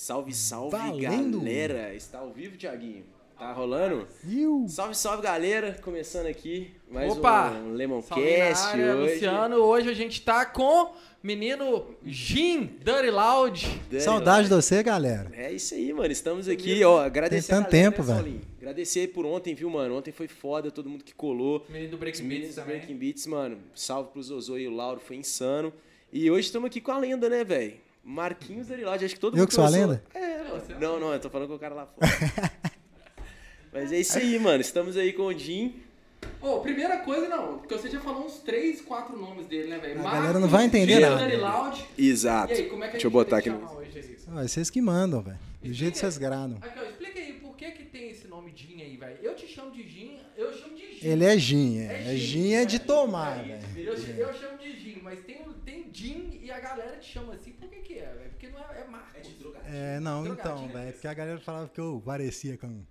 Salve, salve, Valendo. galera! Está ao vivo, Thiaguinho? Tá rolando? Iu. Salve, salve, galera! Começando aqui mais Opa! um Lemoncast área, hoje. Luciano. Hoje a gente tá com menino Jim Dirty Loud. Dani, Saudade de você, galera. É isso aí, mano. Estamos aqui, ó. Agradecer Tem a tanto galera, tempo, né, velho. Agradecer por ontem, viu, mano? Ontem foi foda, todo mundo que colou. Menino do Breaking Beats do também. Breaking Beats, mano. Salve pro Zozô e o Lauro, foi insano. E hoje estamos aqui com a lenda, né, velho? Marquinhos Derilote, acho que todo Eu mundo que sou a lenda? É, você não, não, eu tô falando com o cara lá fora. Mas é isso aí, mano. Estamos aí com o Jim. Ô, primeira coisa, não, porque você já falou uns 3, 4 nomes dele, né, velho? A Marcos, galera não vai entender Jim nada. Exato. E aí, como é que a Deixa eu gente botar vai aqui hoje aí? Ah, vocês que mandam, velho. Do Explica jeito que vocês gradam. Aqui, ó, explica aí, por que que tem esse nome Jim aí, velho? Eu te chamo de Jim, eu chamo de Jim. Ele é gin, é. É É gin, gin é de é. tomar, É velho. Eu, eu chamo de Jim, mas tem, tem Jim e a galera te chama assim, por que que é, velho? Porque não é, é Marcos. É, não, Drogadinho, então, né? velho. Porque a galera falava que eu parecia com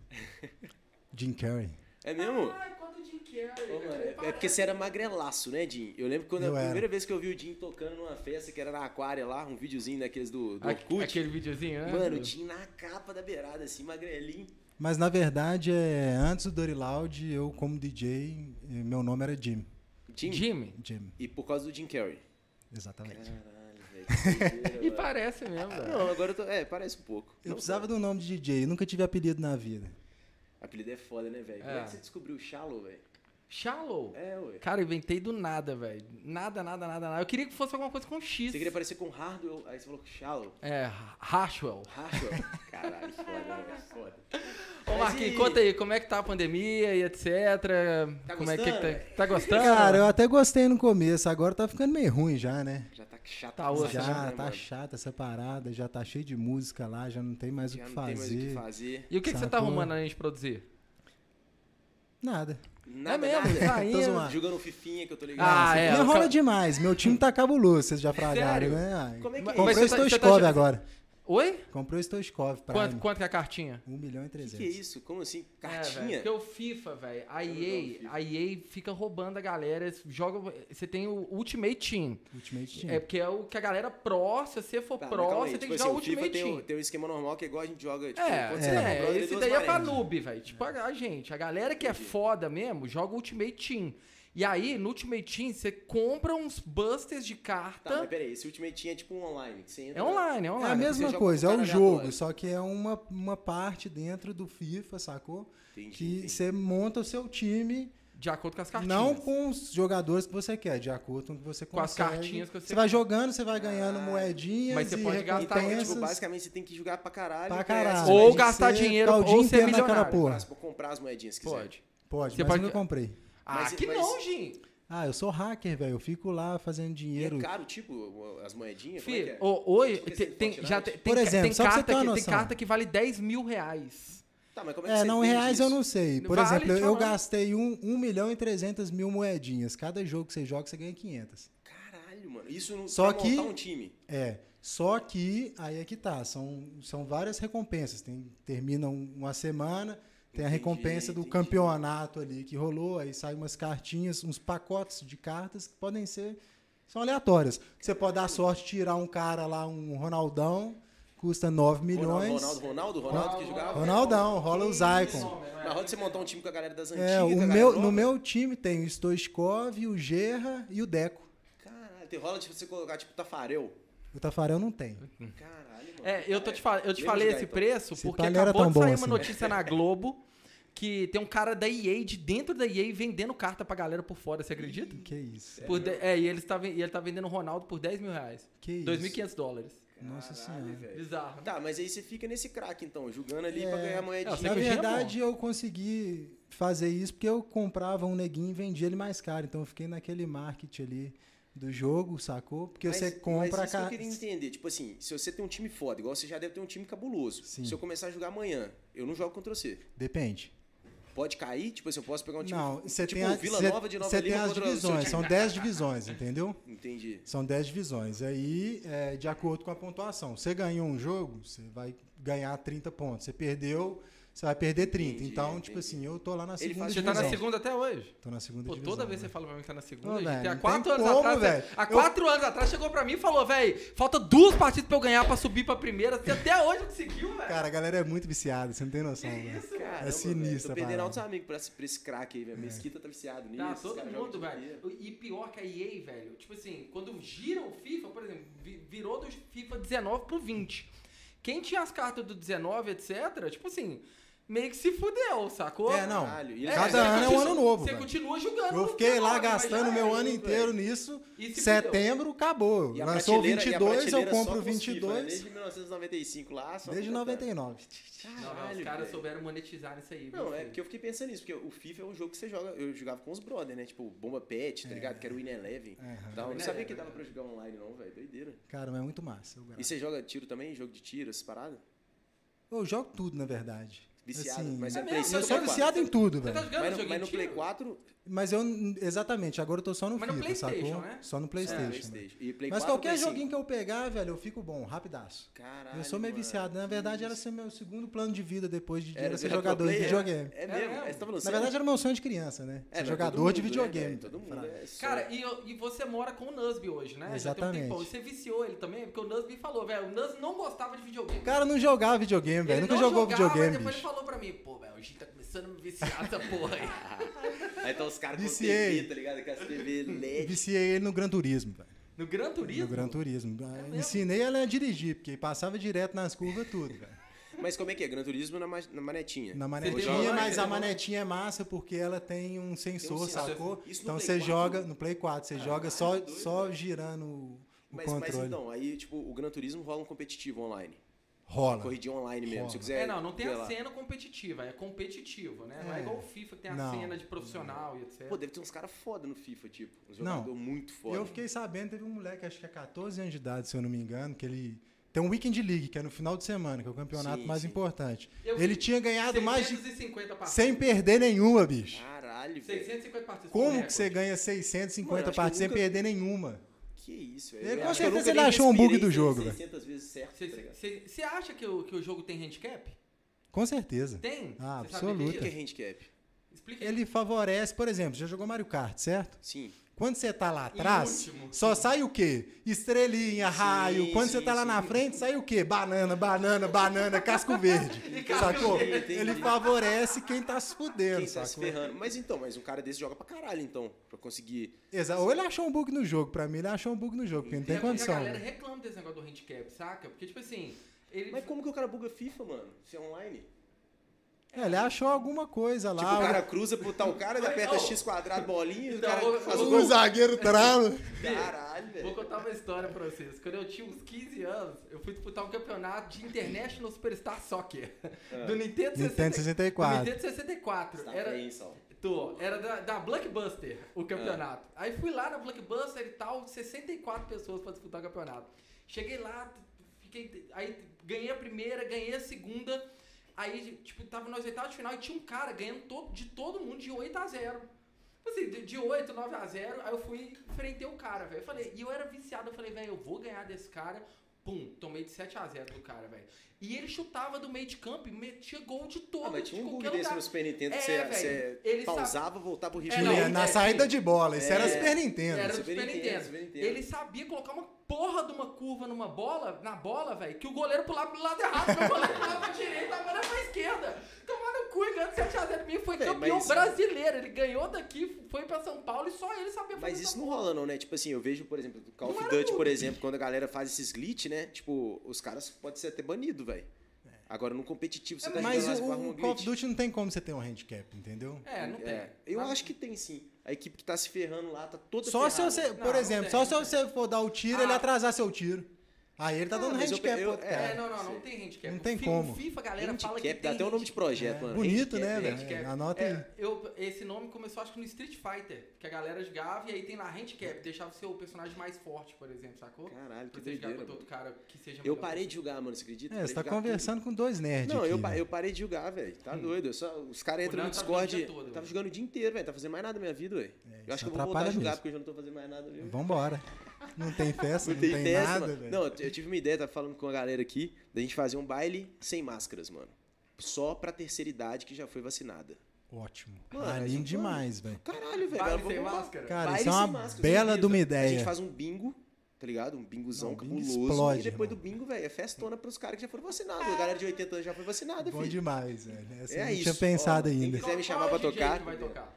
Jim Carrey. É mesmo? Ah, quando o Jim Carrey, Ô, mano, é- é porque você era magrelaço, né, Jim? Eu lembro quando Eu a era. primeira vez que eu vi o Jim tocando numa festa que era na Aquária lá, um videozinho daqueles do, do Orkut. Aquele videozinho, né? Mano, o Jim na capa da beirada, assim, magrelinho. Mas na verdade, é, antes do Dirty Loud, eu como DJ, eh, meu nome era Jim. Jim? Jimmy. Jim, E por causa do Jim Carrey. exatamente. Caralho, velho. E parece mesmo, velho. Não, agora eu tô. É, parece um pouco. Eu Não precisava um nome de DJ, nunca tive apelido na vida. Apelido é foda, né, velho? Como é É. que você descobriu o Shallow, velho? Shallow. É, ué. Cara, eu inventei do nada, velho. Nada, nada, nada, nada. Eu queria que fosse alguma coisa com X. Você queria parecer com Hardwell, aí você falou Shallow. É, Rashwell. Rashwell. Caralho, foda, velho. Foda. Ô, Marquinhos, e- conta aí, como é que tá a pandemia e etc. Tá como é que, gostando, tá, tá gostando? Cara, eu até gostei no começo, agora tá ficando meio ruim já, né? Já tá chato. Tá caralho, Já né, tá mano? chata essa parada, já tá cheio de música lá, já não tem mais Já o que não tem mais o que fazer. fazer. E o que, que você tá arrumando além de produzir? Nada. Nada, mesmo? Tá indo. Tô zoando. Jogando fifinha que eu tô ligado. Ah, é. Me o rola ca- demais, meu time tá cabuloso, vocês já fragaram, né? Ai, Como é que é Comprei Mas o você tá- tá Stoichkov achando- agora. Oi? Comprei o Stoichkov pra Quanto, quanto que é a cartinha? 1 milhão e O que, 300. que é isso? Como assim? É, Cartinha? velho, porque o FIFA, velho, a EA, FIFA. a EA fica roubando a galera, joga, você tem o Ultimate Team. Ultimate Team. É porque é o que a galera pro, se você for Tá, aí, você tem tipo que assim, jogar o o FIFA Ultimate tem, Team. o- tem um esquema normal que é igual a gente joga, tipo, É, quando você tá é, comprando, ele esse daí é pra noob, velho. Tipo, a, a gente, a galera que é foda mesmo, joga Ultimate Team. E aí, no Ultimate Team, você compra uns busters de Tá, carta. mas peraí, esse Ultimate Team é tipo um online, que você entra... é online, é É online. a você mesma coisa, é o jogo, só que é uma, uma parte dentro do FIFA, sacou? Entendi, Que entendi. você monta o seu time, De acordo com as cartinhas. não com os jogadores que você quer, de acordo com o que você Com as consegue. cartinhas que você Você vai jogando, você vai ganhando Ah, moedinhas mas você e pode gastar, Então, é, tipo, basicamente você tem que jogar pra caralho. Pra ganhar essas caralho. Ou gastar dinheiro ou ser inteiro naquela milionário. porra. Pra comprar as moedinhas se quiser. Pode. Pode, Você mas pode- eu não Ah, Mas- que mas- não, Jim. Ah, eu sou hacker, velho. Eu fico lá fazendo E dinheiro. é caro, tipo, as moedinhas? Como é que Filho, é? ô, oi, Tipo, tem, tem- já tem, Por exemplo, tem carta que, tem carta que vale 10 mil reais. Tá, mas como é que É, você não, reais isso? eu não sei. Por Vale, exemplo, eu, eu gastei 1 um, um milhão e 300 mil moedinhas. Cada jogo que você joga, você ganha 500. Caralho, mano. Isso não Só que- montar um time. É. Só que aí é que tá. São, são várias recompensas. Tem, termina um- uma semana, tem a recompensa do campeonato ali que rolou. Aí saem umas cartinhas, uns pacotes de cartas que podem ser. São aleatórias. Você pode dar sorte tirar um cara lá, um Ronaldão, custa 9 milhões. Ronaldo, Ronaldo, Ronaldo que jogava. Ronaldão, rola os Icon. Na roda você montar um time com a galera das antigas. É, com a o meu, no meu time tem o Stoichkov, o Gerra e o Deco. Caralho, tem rola de você colocar tipo Tafarel. O Tafarel não tem. Caralho, mano. É, eu, tô te, fal- eu te falei esse então. preço Esse porque palha era acabou tão de sair uma assim. notícia na Globo que tem um cara da EA de dentro da EA vendendo carta pra galera por fora, você acredita? Que isso? Por de- é, e ele está, ven- e ele tá vendendo o Ronaldo por 10 mil reais. Que isso? 2.500 dólares. Nossa Caralho, senhora. velho. Bizarro. Tá, mas aí você fica nesse crack então, jogando ali É. pra ganhar moedinha. Você Na que é verdade, eu consegui fazer isso porque eu comprava um neguinho e vendia ele mais caro. Então eu fiquei naquele market ali do jogo, sacou? Porque Mas- você compra mas isso que eu queria entender. Tipo assim, se você tem um time foda, igual você já deve ter um time cabuloso. Sim. Se eu começar a jogar amanhã, eu não jogo contra você. Depende. Pode cair? Tipo assim, eu posso pegar um time. Não, você tipo tem, a- Vila você- Nova de Nova você tem as divisões. São 10 divisões, entendeu? Entendi. São 10 divisões. Aí, é, de acordo com a pontuação. Você ganhou um jogo, você vai ganhar 30 pontos. Você perdeu, você vai perder 30. Entendi, então, tipo entendi. assim, eu tô lá na Ele segunda faz- Você tá na divisão. segunda até hoje? Tô na segunda Pô, divisão. toda vez que né? você fala pra mim que tá na segunda, Ô, gente, velho, há não quatro tem anos como, atrás. velho. Há Eu- quatro anos atrás chegou pra mim e falou, velho, falta duas partidas pra eu ganhar pra subir pra primeira. Você até hoje conseguiu, velho. Cara, a galera é muito viciada, você não tem noção, Que velho. isso, Caramba, cara. velho, sinistra Tô a perdendo altos amigos pra, esse- pra esse craque aí, velho. Mesquita tá viciado nisso. Tá, todo mundo, velho. E pior que a EA, velho. Tipo assim, quando gira o FIFA, por exemplo, vi- virou do FIFA 19 pro 20. Quem tinha as cartas do 19, etc., tipo assim, meio que se fudeu, sacou? É, não. Caralho, É, Cada você ano é um ano novo, Você velho. continua jogando. Eu fiquei lá 19, mas gastando meu ano velho. inteiro nisso. E se Setembro, acabou. E a Lançou o prateleira- e a 22, eu compro o com os FIFA, né? 22. Desde 1995 lá, só Desde completando. 99. Não, não, os Caralho, caras velho. souberam monetizar isso aí. Não, é porque eu fiquei pensando nisso, porque o FIFA é um jogo que você joga. Eu jogava com os brother, né? Tipo, Bomba Pet, tá ligado? Que era o Win Eleven. Então, não sabia que dava pra jogar online, não, velho. Doideira. Cara, mas é muito massa. E você joga tiro também? Jogo de tiro, essas paradas? eu jogo tudo, na verdade. Viciado. Assim, mas É é mesmo? Play eu 5 sou Play 4? viciado em tudo, tá velho. jogando Mas no, mas no Play tiro? 4. Mas eu, exatamente, agora eu tô só no Mas no FIFA, PlayStation, sacou? né? Só no É, PlayStation. né? PlayStation. E Play Mas 4 qualquer Play 5. joguinho que eu pegar, velho, eu fico bom, rapidaço. Caralho. eu sou meio mano. viciado. Na verdade, era ser meu segundo plano de vida depois de Era ser jogador de player? videogame. É É mesmo? É, você tá falando Na sério? verdade, era meu sonho de criança, né? É, jogador mundo, de né, videogame. velho? Todo mundo é Cara, e, eu- e você mora com o Nusby hoje, né? Já tem um Exatamente. E você viciou ele também? Porque o Nusby falou, velho, o Nusby não gostava de videogame. O cara não jogava videogame, velho. Nunca jogou videogame, mas depois ele falou pra mim, pô, velho, a gente tá começando a me viciar essa porra aí. Aí os caras com. TV, tá ligado? Aquelas TV LED. Viciei ele no Gran Turismo, velho. No Gran Turismo? No Gran Turismo. mesmo? Ensinei ela a dirigir, porque passava direto nas curvas tudo, velho. Mas como é que é? Gran Turismo na, ma- na manetinha. Na tem manetinha, mas a tem manetinha é massa porque ela tem um sensor, sensor. sacou? Isso no Então você 4? joga no Play 4, você joga Caralho, só, doido, só velho. girando o Mas, mas controle. então, aí, tipo, o Gran Turismo rola um competitivo online. Rola. Corridinha online mesmo. Rola. Se quiser. É, não, não tem a lá. cena competitiva, é competitivo, né? Não é É. igual o FIFA que tem a Não. cena de profissional e etc. Pô, deve ter uns caras foda no FIFA, tipo. Não. jogador muito foda. Eu fiquei sabendo, teve um moleque, acho que é 14 anos de idade, se eu não me engano, que ele. Tem um Weekend League, que é no final de semana, que é o campeonato Sim, mais sim. importante. Eu ele vi tinha ganhado mais de. 650 partidas. Sem perder nenhuma, bicho. Caralho, velho. 650 partidas. Como que você ganha 650 Mano, partidas sem perder nenhuma? Que isso, velho. com certeza ele achou um bug do jogo, 600 vezes certo, tá? Você acha que o, que o jogo tem handicap? Com certeza. Tem? Ah, Você sabe absoluta. O que é handicap? Explica aí. Ele favorece, por exemplo, já jogou Mario Kart, certo? Sim. Quando você tá lá atrás, último. só sai o quê? Estrelinha, raio. Quando você sim, tá lá na sim. frente, sai o quê? Banana, banana, banana, casco verde. Casco sacou? verde. Ele favorece quem tá se fudendo, Quem tá se sacou? ferrando. Mas então, mas um cara desse joga pra caralho, então. Pra conseguir. Exa- Ou ele achou um bug no jogo, pra mim ele achou um bug no jogo, porque não tem a- condição. A galera né? reclama desse negócio do handicap, saca? Porque, tipo assim, ele... Mas como que o cara buga FIFA, mano? Se é online? É, ele achou alguma coisa lá. Tipo, o cara cruza pro tal cara, ele aperta. X quadrado, bolinha, e o Então, cara faz o gol. zagueiro trava. Caralho, Vou velho. contar uma história pra vocês. Quando eu tinha uns 15 anos, eu fui disputar um campeonato de International Superstar Soccer. Do Nintendo, Nintendo 64. Do Nintendo 64. Você tá Era, bem, tô, era da, da Blockbuster, o campeonato. Aí fui lá na Blockbuster e tal, 64 pessoas pra disputar o campeonato. Cheguei lá, fiquei, aí ganhei a primeira, ganhei a segunda. Aí, tipo, tava nos oitavos de final e tinha um cara ganhando todo, de todo mundo de 8 a 0. Assim, de, de 8, 9 a 0, aí eu fui enfrentei o cara, velho. Eu falei, e eu era viciado, eu falei, velho, eu vou ganhar desse cara. Pum, tomei de 7 a 0 do cara, velho. E ele chutava do meio de campo e metia gol de todo. Ah, mas de tinha um bug desse lugar. no Super Nintendo que É, você, você pausava, voltava pro ritmo. É, não, na é, saída de bola, isso era É. Super Nintendo. Era Super Super Nintendo, Nintendo. Super Nintendo. Ele sabia colocar uma porra de uma curva numa bola, na bola, velho, que o goleiro pulava pro lado errado, o goleiro pulava pra direita, a bola pra esquerda. Tomar no cu e ganhando 7x0 mim, foi Véi, campeão mas- brasileiro. Ele ganhou daqui, foi pra São Paulo e só ele sabia fazer Mas isso não rola não, né? Tipo assim, eu vejo, por exemplo, do Call Não of Duty, por exemplo, quando a galera faz esses glitch, né? Tipo, os caras podem ser até banidos, velho. Agora, no competitivo, você tá Mas você o, um o Call of. Duty não tem como você ter um handicap, entendeu? É, não tem. É, eu Mas- acho que tem sim. A equipe que tá se ferrando lá tá toda Só se ferrada. você, Não, por não exemplo, tem, só se não você for dar o tiro, ele Ah. atrasar seu tiro. Aí ele tá Ah, dando eu- handicap eu- outro é. É, não, não, não tem handicap. Não tem como. FIFA, galera fala que Handicap, tem dá até o nome de projeto, É, mano. bonito, Handicap, né, velho? Handicap. Anota aí. É, eu, esse nome começou acho que no Street Fighter, que a galera jogava e aí tem lá handicap, deixava o seu personagem mais forte, por exemplo, sacou? Caralho, que Pra você jogar doideira, mano. outro cara que seja Eu parei de jogar, mano, você acredita? É, você tá jogar conversando com dois nerds Não, aqui, eu, velho. eu parei de jogar, velho. Tá doido. Eu só, os caras entram no tá Discord. tava velho. jogando o dia inteiro, velho. Tá fazendo mais nada na minha vida, velho. É, eu acho que eu vou voltar a jogar, porque eu já não tô fazendo mais nada mesmo. Vambora. Não tem festa, não, Não tem, tem teste, nada, velho. Não, eu tive uma ideia, tava falando com a galera aqui, da gente fazer um baile sem máscaras, mano. só pra terceira idade que já foi vacinada. Ótimo. Mano, demais, velho. Caralho, velho. Baile sem máscara? Cara, Baile isso é uma máscara, bela de uma medo. A gente ideia. faz um bingo, tá ligado? Um bingozão Não, bingo cabuloso. explode, e depois irmão. do bingo, velho, é festona pros caras que já foram vacinados. A galera de 80 anos já foi vacinada, Bom filho. demais, velho. Essa É eu não isso. tinha pensado Ó, quem ainda. quiser me chamar pra tocar. que vai tocar?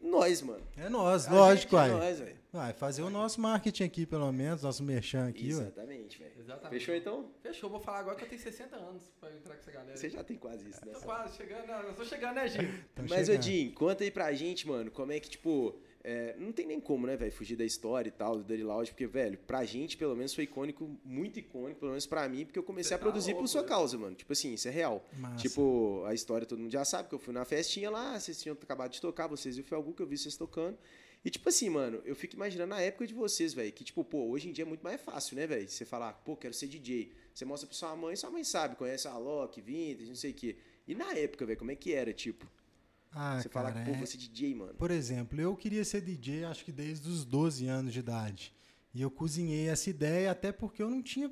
Nós, mano. É nós, A lógico, gente é nós, velho. Vai fazer o nosso marketing aqui, pelo menos, nosso merchan aqui. Exatamente, velho. Exatamente. Fechou então? Fechou, vou falar agora que eu tenho 60 anos pra entrar com essa galera. Você já tem quase isso, né? Tô quase chegando, não, eu tô chegando, né, Gil? Tamo Mas, chegando. Jim, conta aí pra gente, mano, como é que, tipo, é, não tem nem como, né, velho, fugir da história e tal, do Dirty Loud, porque, velho, pra gente, pelo menos, foi icônico, muito icônico, pelo menos pra mim, porque eu comecei Você a tá produzir louco, por sua né? causa, mano. Tipo assim, isso é real. Massa. Tipo, a história todo mundo já sabe, que eu fui na festinha lá, vocês tinham acabado de tocar, vocês e o Felgu, que eu vi vocês tocando. E, tipo assim, mano, eu fico imaginando a época de vocês, velho, que, tipo, pô, hoje em dia é muito mais fácil, né, velho? Você falar, pô, quero ser DJ. Você mostra pra sua mãe, sua mãe sabe, conhece a Loki, Vintage, não sei o quê. E na época, velho, como é que era, tipo? Ah, você falar cara, que, pô, é- vou ser DJ, mano. Por exemplo, eu queria ser DJ acho que desde os 12 anos de idade. E eu cozinhei essa ideia até porque eu não tinha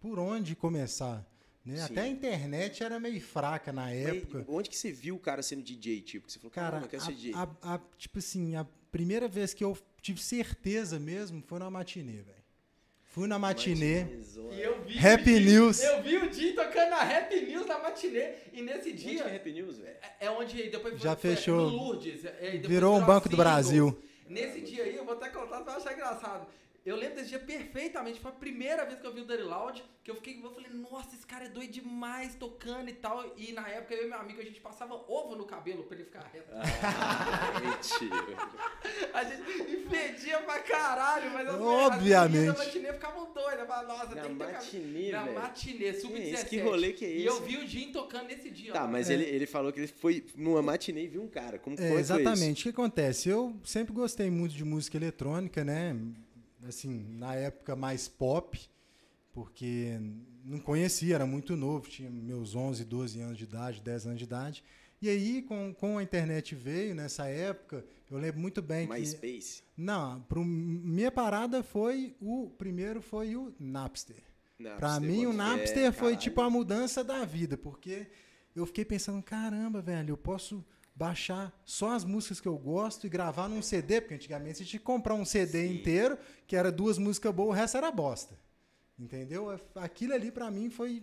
por onde começar. Né? Até a internet era meio fraca na Mas época. onde que você viu o cara sendo DJ, tipo? Que você falou, Cara, caramba, eu quero ser DJ. a, a- a- tipo assim, a primeira vez que eu tive certeza mesmo foi na matinê, velho. Fui na matinê. E eu vi Happy Di- News. Eu vi o Di tocando na Happy News na matinê. E nesse Onde que é dia. Happy News, velho? É onde depois Já foi- fechou. No Lourdes. é, Virou um Banco do. Brasil. Nesse dia aí, eu vou até contar, você vai achar engraçado. Eu lembro desse dia perfeitamente. Foi a primeira vez que eu vi o Dirty Loud. Que eu fiquei, eu falei, nossa, esse cara é doido demais tocando e tal. E na época eu e meu amigo, a gente passava ovo no cabelo pra ele ficar reto. Ah, mentira. A gente fedia pra caralho, mas as Obviamente. As matinê ficavam doidas. Falavam, nossa, Na tem que ter cabelo. matinê, Na velho. matinê, Que sub-17. isso? Que rolê que é E eu esse? vi o Jim tocando nesse dia. Tá, ó. mas É. ele, ele falou que ele foi numa matinê e viu um cara. Como É, foi, foi isso? exatamente. O que acontece? Eu sempre gostei muito de música eletrônica, né? Assim, na época mais pop, porque não conhecia, era muito novo, tinha meus 11, 12 anos de idade, 10 anos de idade. E aí, com, com a internet veio nessa época, eu lembro muito bem que. MySpace. Não, pro, minha parada foi o. Primeiro foi o Napster. Napster, Pra mim, o Napster foi caralho. tipo a mudança da vida, porque eu fiquei pensando, caramba, velho, eu posso baixar só as músicas que eu gosto e gravar num CD, porque antigamente você tinha que comprar um CD Sim. inteiro, que era duas músicas boas, o resto era bosta. Entendeu? Aquilo ali pra mim foi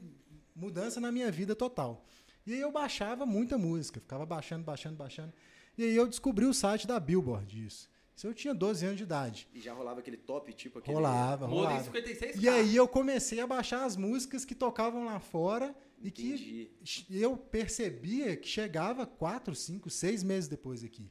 mudança na minha vida total. E aí eu baixava muita música, ficava baixando, baixando, baixando. E aí eu descobri o site da Billboard disso. Isso eu tinha 12 anos de idade. E já rolava aquele top, tipo aquele... Rolava, rolava. 56K. E aí eu comecei a baixar as músicas que tocavam lá fora e Entendi. que eu percebia que chegava quatro, cinco, seis meses depois aqui.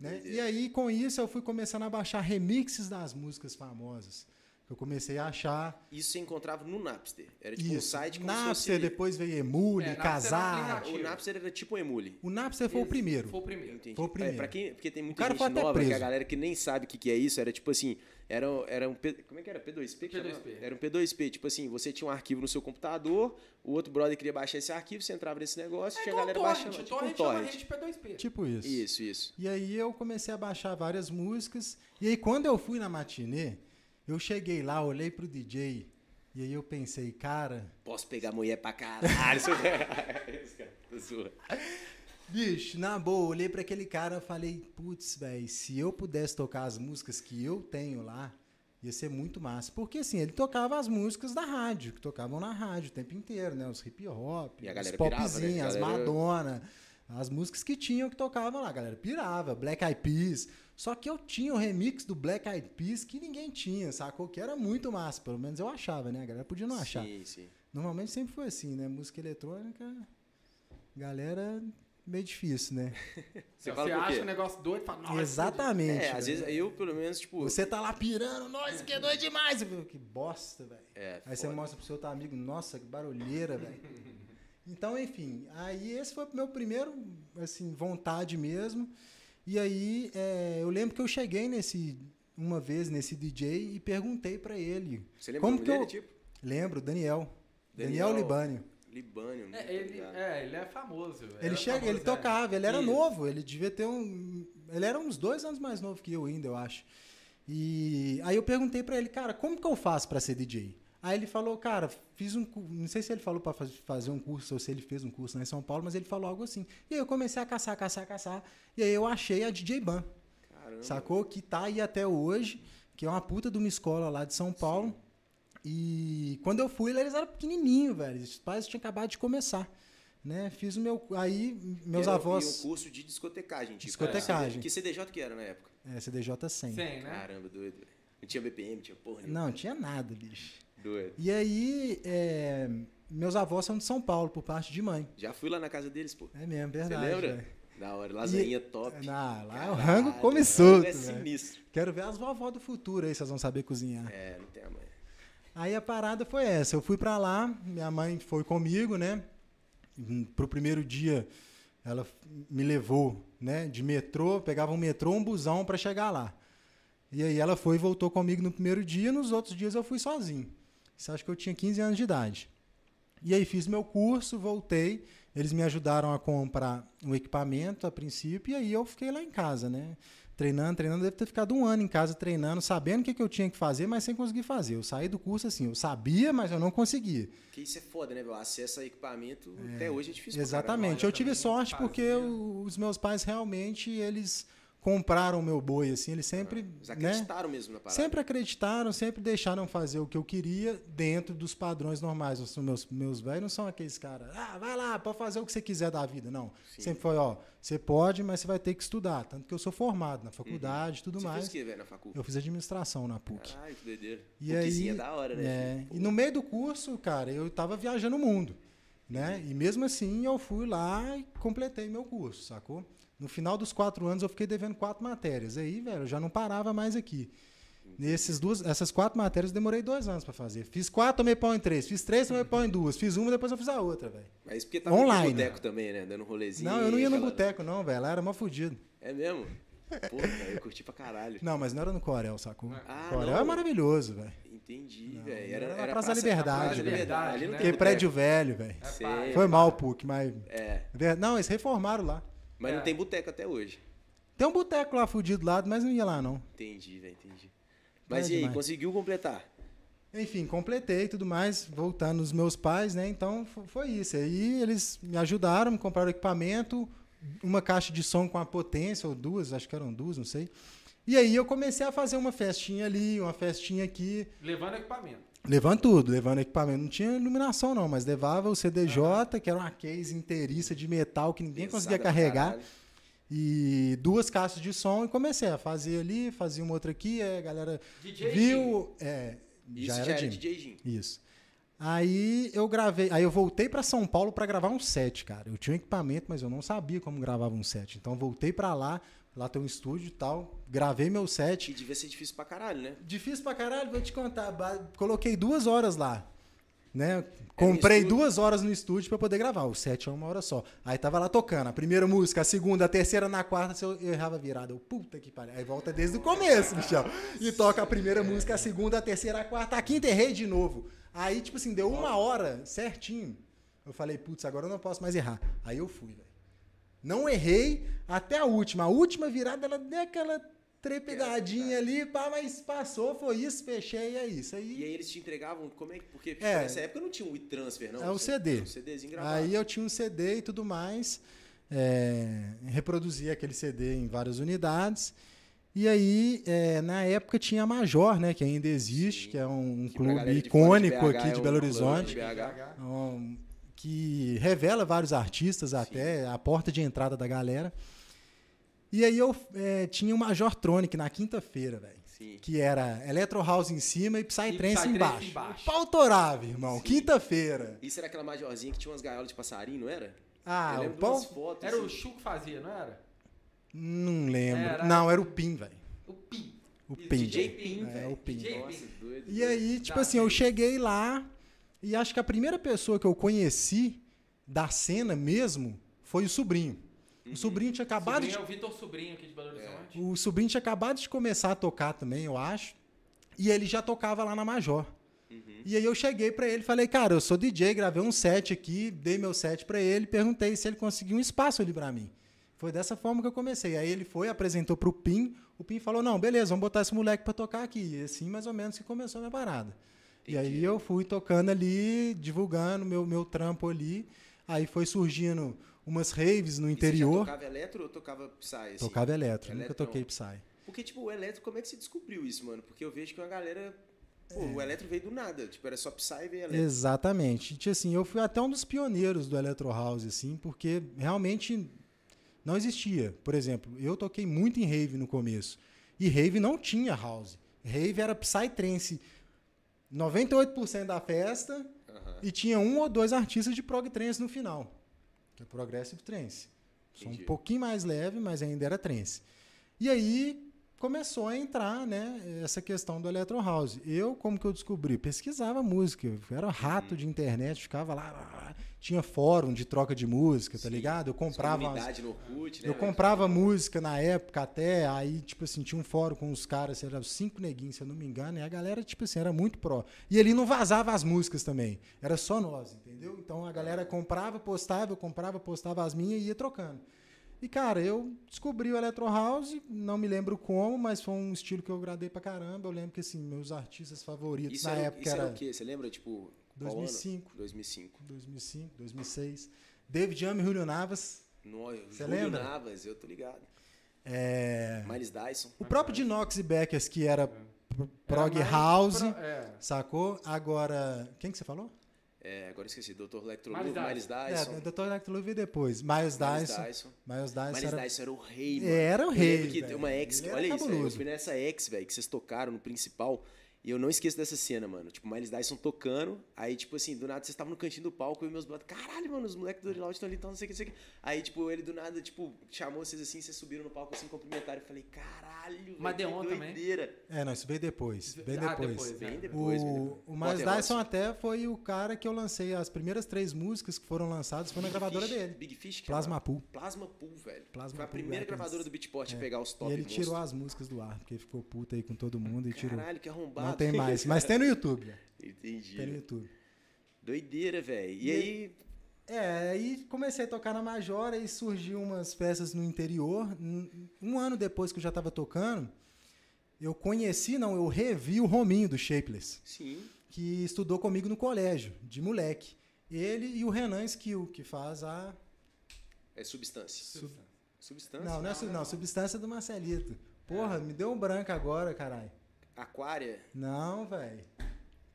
Né? E aí, com isso, eu fui começando a baixar remixes das músicas famosas. Eu comecei a achar Isso você encontrava no Napster. Era tipo um isso. site como Napster, se fosse... depois veio Emule, É, Casar. O Napster era tipo um Emule. O Napster foi o Esse primeiro. Foi o primeiro. Entendi. Foi o primeiro. É, pra quem, porque tem muita gente nova, que a galera que nem sabe o que, que é isso, era tipo assim, era, era um... P- Como é que era? P2P? que P2P. chamava? Era um P2P. Tipo assim, você tinha um arquivo no seu computador, o outro brother queria baixar esse arquivo, você entrava nesse negócio, É tinha a galera torrent, baixando. Tipo um torrent é uma torrent. rede P2P. Tipo isso. Isso, isso. E aí eu comecei a baixar várias músicas. E aí quando eu fui na matinê, eu cheguei lá, olhei pro DJ e aí eu pensei, cara, Posso pegar mulher pra caralho. Bicho, na boa, olhei pra aquele cara e falei, putz, velho, se eu pudesse tocar as músicas que eu tenho lá, ia ser muito massa. Porque assim, ele tocava as músicas da rádio, que tocavam na rádio o tempo inteiro, né? Os hip hop, os né? popzinhos, A as galera- Madonna, as músicas que tinham que tocavam lá, a galera pirava, Black Eyed Peas. Só que eu tinha o remix do Black Eyed Peas que ninguém tinha, sacou? Que era muito massa, pelo menos eu achava, né? A galera podia não achar. Sim, sim. Normalmente sempre foi assim, né? Música eletrônica, galera, meio difícil, né? Você Você, acha um negócio doido e fala, nossa, Exatamente. É, às vezes eu, pelo menos, tipo. Você tá lá pirando, nossa, que é doido demais. Eu falo, Que bosta, velho. É, Aí você foda. mostra pro seu outro amigo, nossa, que barulheira, velho. Então, enfim, aí esse foi o meu primeiro, assim, vontade mesmo. E aí, é, eu lembro que eu cheguei nesse, uma vez nesse DJ e perguntei pra ele. Você lembra Como que dele, eu- tipo? Lembro, Daniel. Daniel, Daniel. Libânio. Libânio. não É, ele, é, ele é famoso. Ele era chega, famoso, ele tocava, ele era Isso. novo, ele devia ter um. Ele era uns dois anos mais novo que eu ainda, eu acho. E aí eu perguntei pra ele, cara, como que eu faço pra ser DJ? Aí ele falou, cara, fiz um. Não sei se ele falou pra faz- fazer um curso ou se ele fez um curso lá em São Paulo, mas ele falou algo assim. E aí eu comecei a caçar, caçar, caçar. E aí eu achei a DJ Ban. Caramba. Sacou? Que tá aí até hoje, que é uma puta de uma escola lá de São Paulo. E quando eu fui, eles eram pequenininhos, velho. Os pais tinham acabado de começar. Né? Fiz o meu. Aí, meus Era- avós. E um curso de discotecagem, tipo. Discotecagem. Que CDJ que era na época? É, CDJ 100. 100, né? Caramba, doido. Não tinha BPM, não tinha porra nenhuma. Não, tinha nada, bicho. Doido. E aí, é, meus avós são de São Paulo, por parte de mãe. Já fui lá na casa deles, pô. É mesmo, Você verdade. lembra? velho. Da hora. Lasanha top. Ah, lá Caralho, o rango come rango solto, É sinistro. Quero ver as vovó do futuro aí, vocês vão saber cozinhar. É, não tem a mãe. Aí a parada foi essa. Eu fui pra lá, minha mãe foi comigo, né? Pro primeiro dia, ela me levou, né? De metrô, pegava um metrô, um busão pra chegar lá. E aí ela foi e voltou comigo no primeiro dia, nos outros dias eu fui sozinho. Isso acho que eu tinha 15 anos de idade. E aí fiz meu curso, voltei. Eles me ajudaram a comprar um equipamento a princípio, e aí eu fiquei lá em casa, né? Treinando, treinando. Deve ter ficado um ano em casa treinando, sabendo o que, que eu tinha que fazer, mas sem conseguir fazer. Eu saí do curso assim, eu sabia, mas eu não conseguia. Porque isso é foda, né, velho? Acesso a equipamento até hoje é difícil Exatamente. Eu tive sorte porque os meus pais realmente, eles compraram o meu boi, assim, eles sempre, caralho. Eles né? acreditaram mesmo na parada. Sempre acreditaram, sempre deixaram fazer o que eu queria dentro dos padrões normais. Os meus, meus velhos não são aqueles caras, ah, vai lá, pode fazer o que você quiser da vida. Não. Sim. Sempre foi, ó, você pode, mas você vai ter que estudar. Tanto que eu sou formado na faculdade e tudo Uhum. Você mais. fez que, velho, na facu? Eu fiz administração na PUC. Caralho, que doideira. E aí, da hora, né? é, e no meio do curso, cara, eu tava viajando o mundo, né? E mesmo assim eu fui lá e completei meu curso, sacou? No final dos quatro anos eu fiquei devendo quatro matérias. Aí, velho, eu já não parava mais aqui. Nesses duas, essas quatro matérias eu demorei dois anos pra fazer. Fiz quatro, tomei pau em três. Fiz três, tomei pau em duas. Fiz uma, depois eu fiz a outra, velho. Mas porque tava Online. no boteco também, né? Dando um rolezinho. Não, eu não ia no boteco, não, velho. Lá era mó fudido. É mesmo? Porra, cara, eu curti pra caralho. Não, mas não era no Corel, sacou? Ah, Corel não. é maravilhoso, velho. Entendi, velho. era Era, na era Praça da praça- Liberdade, Praça da? Liberdade. Né? prédio velho, velho. É. Foi mal, PUC, mas. É, Não, eles reformaram lá. Mas É. não tem boteco até hoje. Tem um boteco lá fudido do lado, mas não ia lá, não. Entendi, velho, entendi. Mas É e aí, demais. conseguiu completar? Enfim, completei e tudo mais, voltando nos meus pais, né? Então fo- foi isso. Aí eles me ajudaram, me compraram equipamento, uma caixa de som com a potência, ou duas, acho que eram duas, não sei. E aí eu comecei a fazer uma festinha ali, uma festinha aqui, Levando equipamento. Levando tudo, levando equipamento. Não tinha iluminação, não, mas levava o CDJ, que era uma case inteiriça de metal que ninguém Pesada conseguia carregar. caralho. E duas caixas de som e comecei a fazer ali, fazia uma outra aqui, aí a galera DJ viu. É, Isso já já era era Jim. DJ Jim. Isso. Aí eu gravei, aí eu voltei pra São Paulo pra gravar um set, cara. Eu tinha um equipamento, mas eu não sabia como gravava um set. Então voltei pra lá, lá tem um estúdio e tal, gravei meu Que set. devia ser difícil pra caralho, né? Difícil pra caralho, vou te contar. Coloquei duas horas lá. Né? Comprei duas horas no estúdio pra poder gravar. O set é uma hora só. Aí tava lá tocando. A primeira música, a segunda, a terceira, na quarta, se eu eu errava a virada. Eu, puta que pariu. Aí volta desde o começo, bichão. E toca a primeira música, a segunda, a terceira, a quarta, a quinta, errei de novo. Aí, tipo assim, deu uma hora certinho. Eu falei, putz, agora eu não posso mais errar. Aí eu fui, velho. Não errei até a última. A última virada, ela deu aquela trepidadinha ali, pá, mas passou, foi isso, fechei, é isso. E Aí, aí eles te entregavam, como é que. Porque tipo, É. nessa época não tinha o e-transfer, não. É o Você- CD. Um CDzinho gravado. aí eu tinha um CD e tudo mais, é, reproduzia aquele CD em várias unidades. E aí, é, na época tinha a Major, né, que ainda existe, Sim. que é um, um Que clube fora de icônico BH aqui é de um Belo Horizonte. de BH. um, que revela vários artistas até, a porta de entrada da galera. E aí eu é, tinha o Major Tronic na quinta-feira, velho. Sim. Que era Electro House em cima e Psytrance Psytrance embaixo. embaixo. Pau torava, irmão. Sim. Quinta-feira. Isso era aquela majorzinha que tinha umas gaiolas de passarinho, não era? Ah, eu o pau... fotos. Era o assim. Chu que fazia, não era? Não lembro. Era- Não, era o Pin, velho. O Pim. O Pin. DJ Pim, É, velho. o Pin. DJ Nossa, Pin. doido. E aí, tipo Tá, assim, eu sim. cheguei lá e acho que a primeira pessoa que eu conheci da cena mesmo foi o sobrinho. O sobrinho tinha acabado Sobrinho de é o Vitor Sobrinho aqui de Belo Horizonte. O sobrinho tinha acabado de começar a tocar também, eu acho. E ele já tocava lá na Major. Uhum. E aí eu cheguei pra ele e falei, cara, eu sou DJ, gravei um set aqui, dei meu set pra ele, perguntei se ele conseguiu um espaço ali pra mim. Foi dessa forma que eu comecei. Aí ele foi, apresentou pro Pim, o Pim falou, não, beleza, vamos botar esse moleque pra tocar aqui. E assim, mais ou menos, que começou a minha parada. E aí eu fui tocando ali, divulgando meu, meu trampo ali. Aí foi surgindo umas raves no E interior. Tocava eletro ou tocava Psy? Assim? Tocava eletro, nunca toquei Psy. Porque, tipo, o eletro, como é que você descobriu isso, mano? Porque eu vejo que uma galera. Pô, É. o eletro veio do nada. Tipo, era só Psy e veio eletro. Exatamente. Tipo assim, eu fui até um dos pioneiros do Electro House, assim, porque realmente não existia. Por exemplo, eu toquei muito em rave no começo. E rave não tinha house. Rave era psytrance 98% da festa Aham. e tinha um ou dois artistas de prog trance no final. Que é progressive trance. Só um pouquinho mais leve, mas ainda era trance. E aí começou a entrar, né, essa questão do electro house. Eu, como que eu descobri? Pesquisava música, eu era rato de internet, ficava lá, tinha fórum de troca de música, tá Sim. ligado? Eu comprava umas- Comunidade no Orkut, né? eu comprava música na época até, aí, tipo assim, tinha um fórum com os caras, eram cinco neguinhos, se eu não me engano, e a galera, tipo assim, era muito pró. E ali não vazava as músicas também, era só nós, entendeu? Então a galera comprava, postava, eu comprava, postava as minhas e ia trocando. E, cara, eu descobri o Electro House, não me lembro como, mas foi um estilo que eu agradei pra caramba. Eu lembro que, assim, meus artistas favoritos Isso, na era, época isso era era o quê? Você lembra, tipo. qual ano? 2005, 2005. 2005, 2006. David Jam e Julio Navas. No, Você Júlio lembra? Navas, eu tô ligado. É... Miles Dyson. O próprio Dinox e Beckers, que era pr- prog house, pro- é. sacou? Agora, quem que você falou? É, agora eu esqueci. Dr. Electro Miles Dyson. É, Dr. Electro veio depois. Miles Miles Dyson. Dyson. Miles Dyson Miles era... Dyson era o rei, mano. Era o Eu rei, lembro que uma ex. Olha isso, velho. Eu fui nessa ex, velho, que vocês tocaram no principal. E eu não esqueço dessa cena, mano. Tipo, Miles Dyson tocando. Aí, tipo assim, do nada vocês estavam no cantinho do palco e meus brothers. Caralho, mano, os moleques do Oriloud estão ali, então não sei o que, não sei o que. Aí, tipo, ele do nada, tipo, chamou vocês assim, vocês subiram no palco assim, cumprimentaram. Eu falei, caralho, velho. Mas que Deon também. doideira. É, não, isso veio depois. Bem Ah, depois. depois, Bem É. depois, bem O, depois. o Miles Dyson até foi o cara que eu lancei as primeiras três músicas que foram lançadas, foi na gravadora Fish, dele. Big Fish, que Plasma? Pool. Plasma Pool, velho. Plasma Foi a primeira Records. gravadora do Beatport a É. pegar os top E ele monstros. tirou as músicas do ar, porque ele ficou puto aí com todo mundo e tirou. Caralho, que arrombado. Não tem mais. Mas tem no YouTube. Entendi. Tem no YouTube. Doideira, velho. E, E- aí, É, aí comecei a tocar na Majora e surgiu umas peças no interior. Um- ano depois que eu já estava tocando, eu conheci, não, eu revi o Rominho do Shapeless, sim. que estudou comigo no colégio, de moleque. Ele e o Renan Skill, que faz a. É substância. Sub- Substância? Não, não é, su- não, substância do Marcelito. Porra, me deu um branco agora, caralho. Aquária. Não, velho.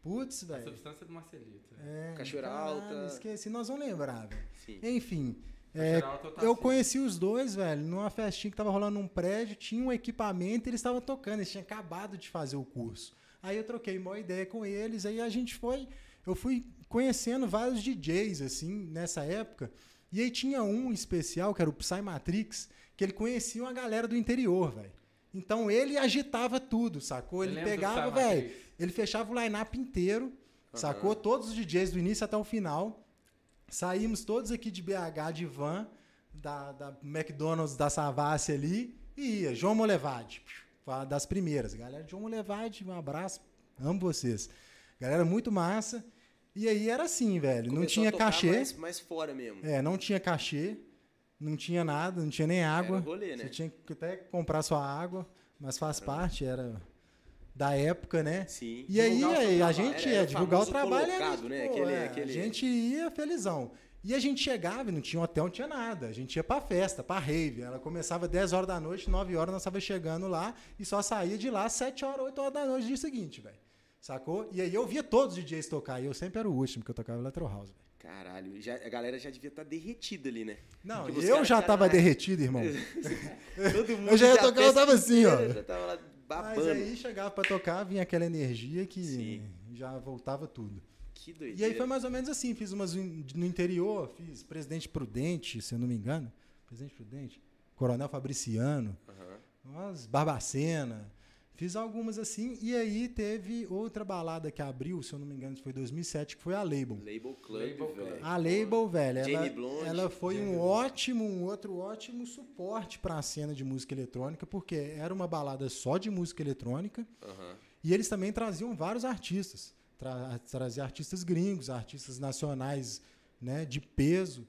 Putz, A velho. substância do Marcelito. É, Cachoeira caralho, Alta. Esqueci, nós vamos lembrar, velho. Sim. Enfim, é, Alta, eu conheci os dois, velho, numa festinha que tava rolando num prédio, tinha um equipamento e eles estavam tocando, eles tinham acabado de fazer o curso. Aí eu troquei uma ideia com eles, aí a gente foi, eu fui conhecendo vários DJs, assim, nessa época, e aí tinha um especial, que era o Psy Matrix, que ele conhecia uma galera do interior, velho. Então ele agitava tudo, sacou? Ele pegava, velho, ele fechava o line-up inteiro, sacou? Todos os DJs do início até o final. Saímos todos aqui de BH de van, da, da McDonald's da Savassi ali, e ia. João Molevade, das primeiras. Galera João Molevade, um abraço, amo vocês. Galera muito massa. E aí era assim, velho. não Começou tinha a tocar cachê. Mais, mais fora mesmo. É, não tinha cachê, não tinha nada, não tinha nem água. Rolê, né? Você tinha que até comprar sua água, mas faz parte, era da época, né? Sim. E aí, seu a gente Era o divulgar o trabalho. era, né? pô, Aquele- é, aquele- A gente ia felizão. E a gente chegava e não tinha hotel, não tinha nada. A gente ia pra festa, pra rave. Ela começava 10 horas da noite, 9 horas nós tava chegando lá e só saía de lá 7 horas, 8 horas da noite do dia seguinte, velho. Sacou? E aí eu via todos os DJs tocar. E eu sempre era o último, que eu tocava Electro House, velho. Caralho, já, a galera já devia estar derretida ali, né? Não, Tipo, eu já tava derretido, irmão. Todo mundo Eu já ia tocar, eu tava assim, ó. Já tava lá Mas babando. aí chegava pra tocar, vinha aquela energia que Sim. já voltava tudo. Que doideira. E aí foi mais ou menos assim, fiz umas no interior, fiz Presidente Prudente, se eu não me engano. Presidente Prudente? Coronel Fabriciano, Aham. umas Barbacena. Fiz algumas assim, e aí teve outra balada que abriu, se eu não me engano, foi 2007, que foi a Label. Label Club, Label velho. A Label, velho, ela, Blonde. ela foi Jamie um Blonde. ótimo, um outro ótimo suporte para a cena de música eletrônica, porque era uma balada só de música eletrônica, e eles também traziam vários artistas. Tra trazia artistas gringos, artistas nacionais né, de peso.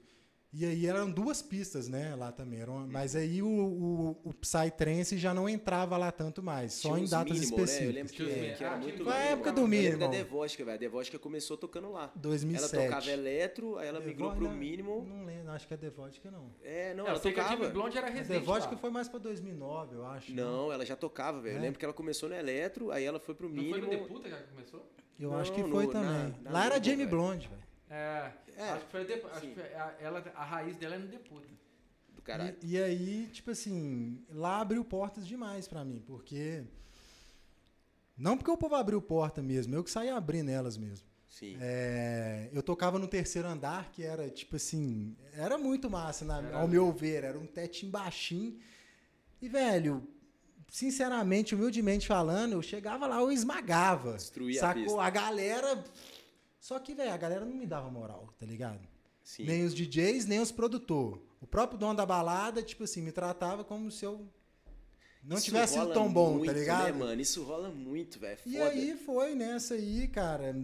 E aí eram duas pistas, né, lá também. Era uma- mas aí o, o, o Psytrance já não entrava lá tanto mais, só Tinha em datas minimal, Né? Eu específicas. lembro que, é, que era ah, muito Foi a época do Eu lembro minimal. da Devosca, velho. A Devosca começou tocando lá. 2007. Ela tocava eletro, aí ela migrou pro Devod- minimal. Não lembro, acho que é The Vodka não. É, não, É, ela eu que a tocava. Jimmy Blonde era A residente Vodka lá. foi mais pra 2009, eu acho. né? Não, ela já tocava, velho. Eu É? lembro que ela começou no eletro, aí ela foi pro Não foi mínimo. no Deputa que ela começou? Eu Não, acho que no- foi na- também. na lá era Jamie. Blonde, velho. É, É, acho que foi o Depu- acho sim. que foi a, ela, a raiz dela é no Deputa. Do caralho. E, e aí, tipo assim, lá abriu portas demais pra mim, porque. Não porque o povo abriu porta mesmo, eu que saí abrindo elas mesmo. Sim. É, eu tocava no terceiro andar, que era tipo assim. Era muito massa, na- Era ao meu ver. Era um tetinho baixinho. E, velho, sinceramente, humildemente falando, eu chegava lá, eu esmagava. Destruía a sacou? pista. A galera. Só que, velho, a galera não me dava moral, tá ligado? Sim. Nem os DJs, nem os produtores. O próprio dono da balada, tipo assim, me tratava como se eu não Isso tivesse sido tão bom, muito, tá ligado? Né, mano? Isso rola muito, velho. E Foda. aí foi nessa aí, cara,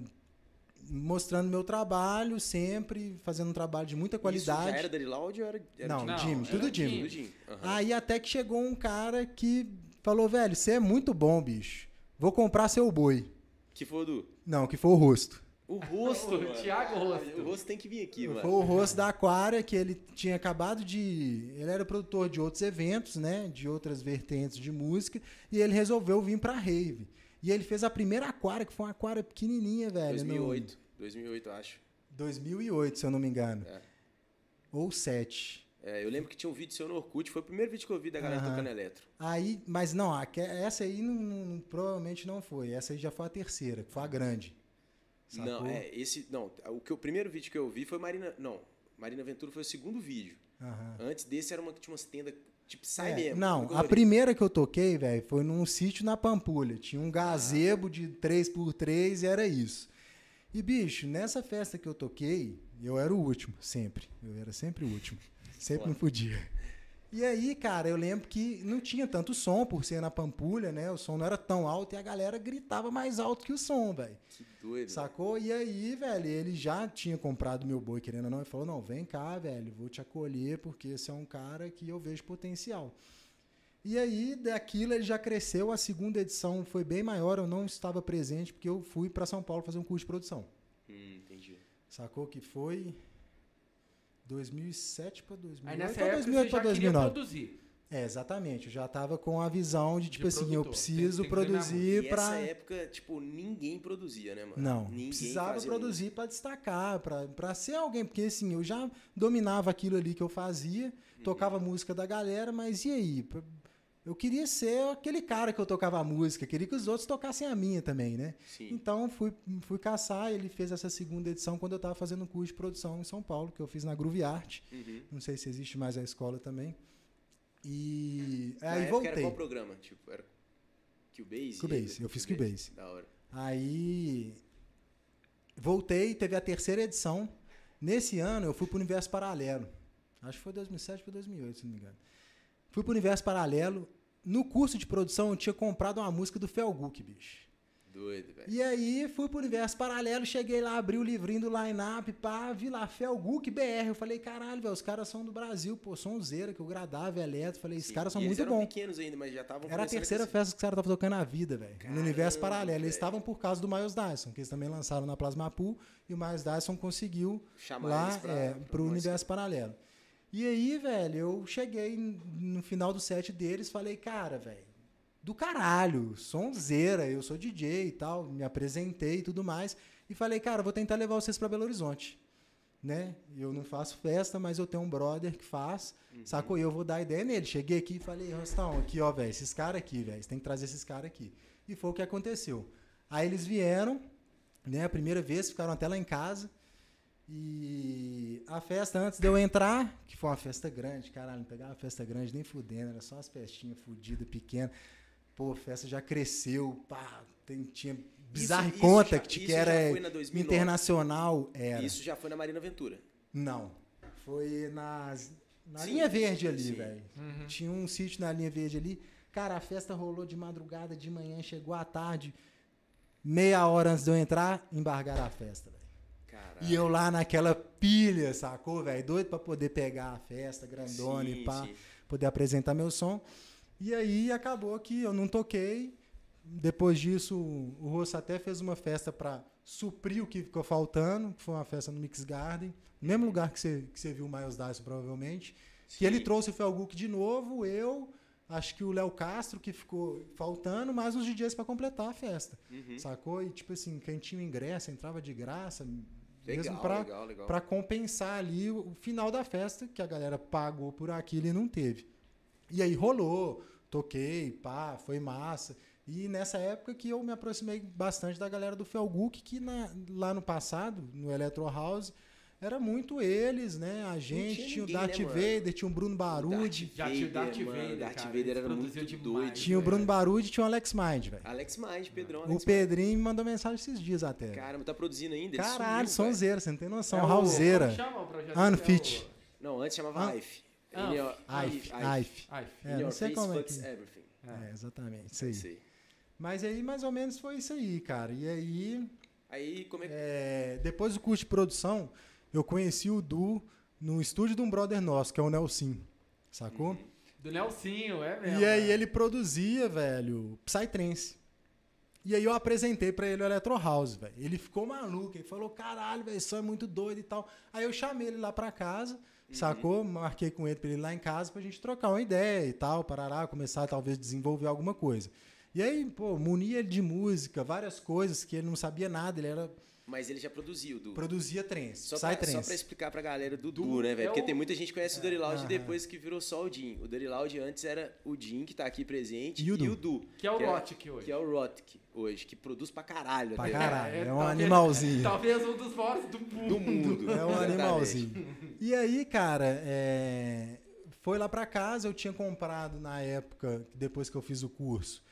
mostrando meu trabalho sempre, fazendo um trabalho de muita Isso qualidade. já era Daddy Loud ou era, era Não, Jim? Não, tudo. Tudo Jim. Aham. Aí até que chegou um cara que falou, velho, você é muito bom, bicho. Vou comprar seu boi. Que foi o do... Não, que foi o rosto. O rosto, O. Thiago Rosto. O rosto tem que vir aqui, Foi mano. o rosto da Aquária, que ele tinha acabado de. Ele era produtor de outros eventos, né? De outras vertentes de música. E ele resolveu vir pra Rave. E ele fez a primeira Aquária, que foi uma Aquária pequenininha, velho. no- 2008. 2008, eu acho. 2008, se eu não me engano. É. Ou 7. É, eu lembro que tinha um vídeo seu no Orkut. Foi o primeiro vídeo que eu vi da galera tocando eletro. Aí, mas não, essa aí não- não- provavelmente não foi. Essa aí já foi a terceira, que foi a grande. Sacou? Não, é, esse... Não, o, que, o primeiro vídeo que eu vi foi Marina... Não, Marina Ventura foi o segundo vídeo. Aham. Antes desse era uma que tinha umas tendas... Tipo, sai É, mesmo. Não, a primeira que eu toquei, velho, foi num sítio na Pampulha. Tinha um gazebo de 3x3 e era isso. E, bicho, nessa festa que eu toquei, eu era o último, sempre. Eu era sempre o último. Sempre não podia. E aí, cara, eu lembro que não tinha tanto som por ser na Pampulha, né? O som não era tão alto e a galera gritava mais alto que o som, velho. Que doido. Sacou? E aí, velho, ele já tinha comprado meu boi, querendo ou não, e falou: não, vem cá, velho, vou te acolher, porque esse é um cara que eu vejo potencial. E aí, daquilo ele já cresceu, a segunda edição foi bem maior, eu não estava presente, porque eu fui para São Paulo fazer um curso de produção. Hum, entendi. Sacou? Que foi 2007 para 2008. Aí nessa época você 2008 já para queria 2009. produzir. É, exatamente. Eu já tava com a visão de, tipo De assim, eu produtor. preciso Tem- tem produzir para essa época, tipo, ninguém produzia, né, mano? Não, ninguém precisava produzir para destacar, para ser alguém, porque assim, eu já dominava aquilo ali que eu fazia, Uhum. tocava a música da galera, mas e aí? Eu queria ser aquele cara que eu tocava a música, queria que os outros tocassem a minha também, né? Sim. Então fui, fui caçar, ele fez essa segunda edição quando eu estava fazendo um curso de produção em São Paulo, que eu fiz na Groove Art. Uhum. Não sei se existe mais a escola também. E Na aí voltei. era qual programa? Tipo, era Cubase? Cubase, eu fiz Cubase. Da hora. Aí voltei, teve a terceira edição. Nesse ano eu fui para o Universo Paralelo. Acho que foi 2007 para 2008, se não me engano. Fui para o Universo Paralelo. No curso de produção eu tinha comprado uma música do Felguk, bicho. Doido, velho. E aí fui pro Universo Paralelo, cheguei lá, abri o livrinho do line-up, pá, vi lá, Felguk BR. Eu falei, caralho, velho, os caras são do Brasil, pô, sonzeira, que eu gradava, eletro. Falei, esses caras são eles muito eram bons. pequenos ainda, mas já estavam Era a terceira festa que os caras estavam tocando na vida, velho. No universo paralelo. Eles velho. estavam por causa do Miles Dyson, que eles também lançaram na Plasma Pool, e o Miles Dyson conseguiu Chamar lá eles pra, é, pra pro universo paralelo. E aí, velho, eu cheguei no final do set deles, falei, cara, velho, do caralho, sonzeira, eu sou DJ e tal, me apresentei e tudo mais, e falei, cara, vou tentar levar vocês para Belo Horizonte, né? Eu não faço festa, mas eu tenho um brother que faz, Uhum. sacou? E eu vou dar ideia nele. Cheguei aqui e falei, Rostão, aqui, ó, velho, esses caras aqui, velho, você tem que trazer esses caras aqui. E foi o que aconteceu. Aí eles vieram, né, a primeira vez, ficaram até lá em casa, e a festa, antes de eu entrar, que foi uma festa grande, caralho, não pegava uma festa grande nem fudendo, era só as festinhas fudidas, pequenas. Pô, a festa já cresceu, pá, tem- tinha bizarre isso conta já- que isso que era foi na 2009. internacional, era. Isso já foi na Marina Ventura. Não, foi nas, na Sim, linha verde sim, ali, velho. Uhum. Tinha um sítio na linha verde ali. Cara, a festa rolou de madrugada, de manhã, chegou à tarde. Meia hora antes de eu entrar, embargaram a festa, velho. E eu lá naquela pilha, sacou, velho? Doido pra poder pegar a festa grandona Sim, e pá, sim. poder apresentar meu som. E aí acabou que eu não toquei. Depois disso, o Rosso até fez uma festa pra suprir o que ficou faltando, que foi uma festa no Mix Garden, mesmo lugar que você, que você viu o Miles Dyson, provavelmente. Que ele Sim. trouxe o Felguk de novo, eu, acho que o Léo Castro, que ficou faltando, mais uns DJs pra completar a festa. Uhum. Sacou? E tipo assim, quem tinha ingresso entrava de graça, mesmo pra compensar ali o o final da festa, que a galera pagou por aquilo e não teve. E aí rolou, toquei, pá, foi massa. E nessa época que eu me aproximei bastante da galera do Felguk, que na- lá no passado, no Electro House, era muito eles, né? A gente, tinha tinha, ninguém, o Darth né, mano? Vader, tinha o Bruno Barude, Já tinha o Darth mano, Vader, Darth cara, Vader era produziu muito demais, doido. tinha o. Bruno Barude e tinha o Alex Mind, velho. Alex Mind, Pedrão. O Alex Mind. Pedrinho me mandou mensagem esses dias até. Caramba, tá produzindo ainda? Caralho, sonzeira, você não tem noção. É o- Raulzeira. o? Unfit. É o- Não, antes chamava Ah. IFE. Ah, Ife. É, In não sei como é que- everything. É, exatamente, isso aí. Aí. Mas aí, mais ou menos, foi isso aí, cara. E aí, Aí, como é que... é, depois do curso de produção, eu conheci o Du no estúdio de um brother nosso, que é o Nelson, sacou? Uhum. Do Nelsinho, é mesmo. E aí né? ele produzia, velho, Psytrance. E aí eu apresentei pra ele o Electro House, velho. Ele ficou maluco, ele falou, caralho, velho, isso é muito doido e tal. Aí eu chamei ele lá pra casa, sacou? Marquei com ele pra ele ir lá em casa pra gente trocar uma ideia e tal, parará, começar talvez desenvolver alguma coisa. E aí, pô, munia ele de música, várias coisas que ele não sabia nada, ele era Mas ele já produziu, Du. produzia trance, Só pra, só Psytrance. pra explicar pra galera do Du Du, né, velho? é Porque o- tem muita gente que conhece o Dirty Loud aham. depois que virou só o Jim. O Dirty Loud antes era o Jim, que tá aqui presente, E o Du. Du. Que é o Lotic hoje. Que é o Rotic hoje, que produz pra caralho. Pra até. caralho. é um talvez- animalzinho. Talvez um dos maiores do mundo. Do mundo. É um animalzinho. E aí, cara, é, foi lá pra casa, eu tinha comprado na época, depois que eu fiz o curso,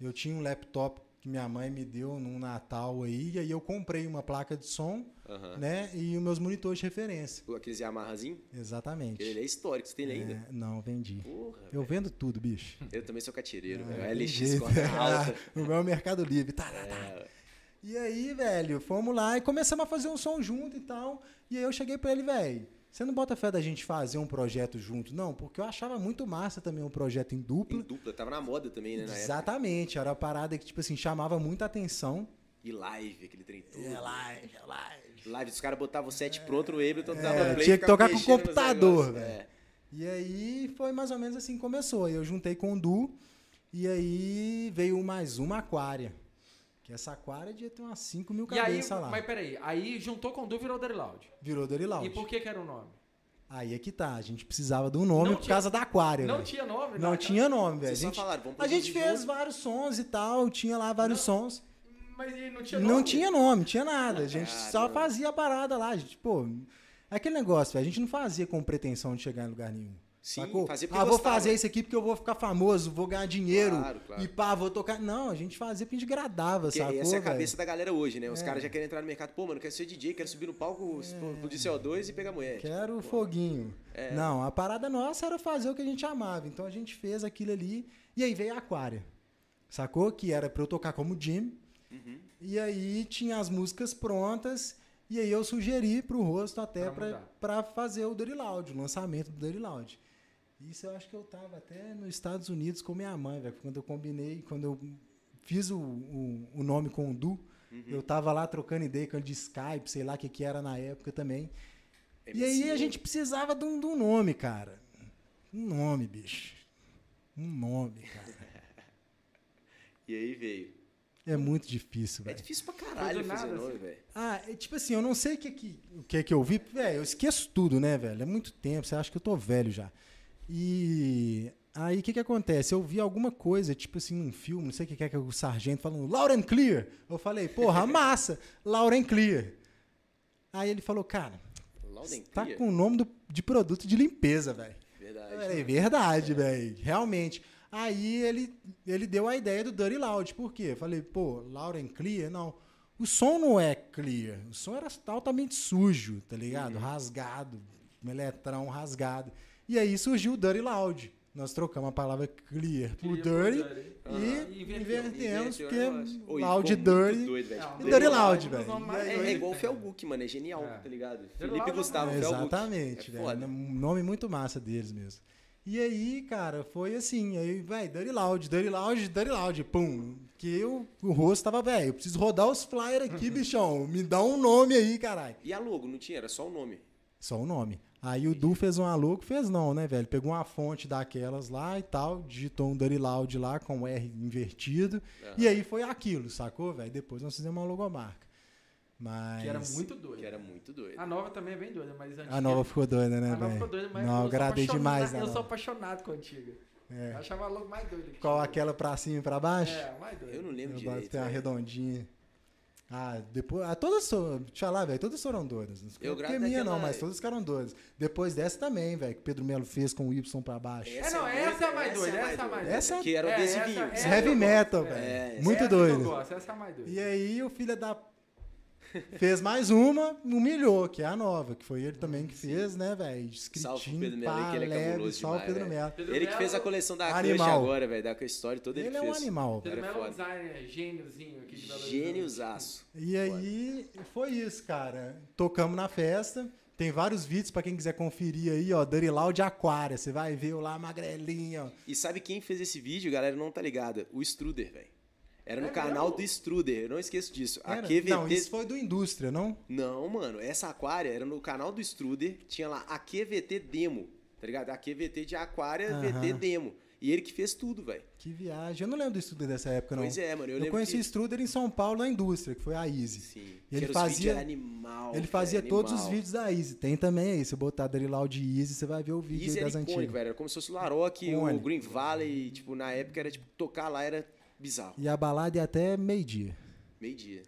eu tinha um laptop que minha mãe me deu num Natal aí, e aí eu comprei uma placa de som, Aham. né, e os meus monitores de referência. Aqueles Yamahazinho, Exatamente. ele é histórico, você tem ele ainda? É, não, vendi. Porra, Eu vendo tudo, bicho. eu também sou catireiro, É, velho. LX corta alta. o meu é Mercado Livre. Tá, tá, tá. É, E aí, velho, fomos lá e começamos a fazer um som junto e tal. E aí eu cheguei pra ele, velho, você não bota fé da gente fazer um projeto junto? Não, porque eu achava muito massa também um projeto em em dupla. dupla, tava na moda também, né. Exatamente, era uma parada que, tipo assim, chamava muita atenção. E live, aquele trem todo. live, é live. Live, os caras botavam o set pronto no Ableton, dava É, play tinha que tocar com nos computador, negócios. velho. É. E aí foi mais ou menos assim que começou. Eu juntei com o Du e aí veio mais uma aquária. Que essa aquária devia ter umas 5 mil E aí, cabeças lá. mas peraí, aí juntou com o Du virou Dirty Loud. Virou Dirty Loud. E por que que era o nome? Aí é que tá, a gente precisava de um nome Não por tinha- causa da aquária, Não velho. tinha nome? Não tinha nome, velho. A só gente, falaram, vamos a gente fez vários sons e tal, tinha lá vários Não, sons. Mas e não tinha nome? Não tinha nome, tinha nada. A gente só Caramba. fazia a parada lá. A gente, pô, é aquele negócio, velho. A gente não fazia com pretensão de chegar em lugar nenhum. Sim, sacou? fazia porque ah, vou gostava. fazer isso aqui porque eu vou ficar famoso, vou ganhar dinheiro. Claro, claro. E pá, vou tocar. Não, a gente fazia porque a gente gradava, Porque sacou? essa é a cabeça da galera hoje, né? Os É. caras já querem entrar no mercado. Pô, mano, eu quero ser DJ, quero subir no palco, explodir CO2 e pegar mulher. Quero Pô, foguinho. É. Não, a parada nossa era fazer o que a gente amava. Então a gente fez aquilo ali. E aí veio a Aquária. Sacou? Que era pra eu tocar como Jim. Uhum. E aí tinha as músicas prontas. E aí eu sugeri pro rosto até Pra pra, mudar. pra fazer o Dirty Loud, o lançamento do Dirty Loud. Isso eu acho que eu tava até nos Estados Unidos com minha mãe, velho. Quando eu combinei, quando eu fiz o, o, o nome com o Du, Uhum. eu tava lá trocando ideia com ele de Skype, sei lá o que, que era na época também. E MSN. aí a gente precisava de um, de um nome, cara. Um nome, bicho. Um nome, cara. E aí veio. É muito difícil, É velho. difícil pra caralho fazer nada, nome, assim. velho. Ah, é tipo assim, eu não sei o que, que, o que que eu vi. Velho, eu esqueço tudo, né, velho? É muito tempo, você acha que eu tô velho já. E aí o que que acontece? Eu vi alguma coisa, tipo assim, num filme, não sei o que que é que o sargento falando, Lauren Clear. Eu falei, porra, massa, Lauren Clear. Aí ele falou, cara, tá com o nome do- de produto de limpeza, velho. Verdade. Eu falei, verdade, velho. Realmente. Aí ele, ele deu a ideia do Dirty Loud. Por quê? Eu falei, pô, Lauren Clear? Não. O som não é clear. O som era altamente sujo, tá ligado? Rasgado. Um eletrão rasgado. E aí surgiu o Dirty Loud. nós trocamos a palavra clear por dirty por Aham. e inverteu. invertemos, porque. Oi, loud dirty. doido, velho. É, o E Dirty Loud é um velho. É, é doidos igual o. Felguk, mano. É genial, É. tá ligado? Felipe é Gustavo um- Felguk. Exatamente, É velho. Um nome muito massa deles mesmo. E aí, cara, foi assim, aí, vai, Dirty Loud, Dirty Loud, Dirty Loud, pum. Que eu, o rosto tava, velho, eu preciso rodar os flyers aqui, bichão. Me dá um nome aí, caralho. E a logo, não tinha? Era só o nome. Só o nome. Aí o Du fez uma logo, fez não, né, velho? Pegou uma fonte daquelas lá e tal, digitou um Dirty Loud lá com o R invertido. E aí foi aquilo, sacou, velho? Depois nós fizemos uma logomarca. Mas. Que era muito doido. Que era muito doido. A nova também é bem doida, mas a antiga... A nova ficou doida, né, A nova velho? ficou doida, mas Não, eu eu agradei demais, né? Eu sou apaixonado com a antiga. É. Eu achava logo mais doido. Qual aquela pra cima e pra baixo? É, mais doido. Eu não lembro Eu direito. Tem uma velho. redondinha. Ah, depois. Ah, todas foram. Deixa lá, velho. Todas foram doidas. Não Eu porque grado minha daquela- não, mas todas ficaram doidas. Depois dessa também, velho, que o Pedro Melo fez com o Y pra baixo. É, não, essa é a mais doida, essa é a mais doida. Essa- Que era o É, adesivinho. essa- essa é heavy metal, É. velho. É, Muito essa doido. gosto, essa é a mais doida. E aí o filho da. Fez mais uma, humilhou, que é a nova, que foi ele também que fez, né, velho? Salve Escritinho, Pedro Melo que ele é leve, cabuloso salve demais, Pedro. Melo. Ele que fez a coleção da Animal. Crush agora, velho. Da história toda ele, Ele é que um fez. animal. Pedro Era Melo é um designer gêniozinho aqui de Belo. Gêniosaço. E aí foi isso, cara. Tocamos na festa. Tem vários vídeos pra quem quiser conferir aí, ó. Dirty Loud Aquária. Você vai ver eu lá magrelinho, ó. E sabe quem fez esse vídeo, galera? Não tá ligada? O Struder, velho. Era no É canal mesmo? do Struder, eu não esqueço disso. A Era- QVT. Não, isso foi do Indústria, não? Não, mano, essa aquária era no canal do Struder, tinha lá a QVT Demo, tá ligado? A QVT de aquária, Aham. VT Demo. E ele que fez tudo, velho. Que viagem. Eu não lembro do Struder dessa época, não. Pois é, mano, eu, Eu, conheci que... o Struder em São Paulo, na Indústria, que foi a Easy. Sim. E ele fazia- animal, Ele fazia velho, todos os animal. vídeos da Easy. Tem também aí. Se botar Dirty Loud Easy, você vai ver o vídeo Easy das icônico, antigas. velho. Era como se fosse o Laroque, o. Green Valley, tipo, na época era, tipo, tocar lá era bizarro. E a balada ia até meio-dia. Meio-dia.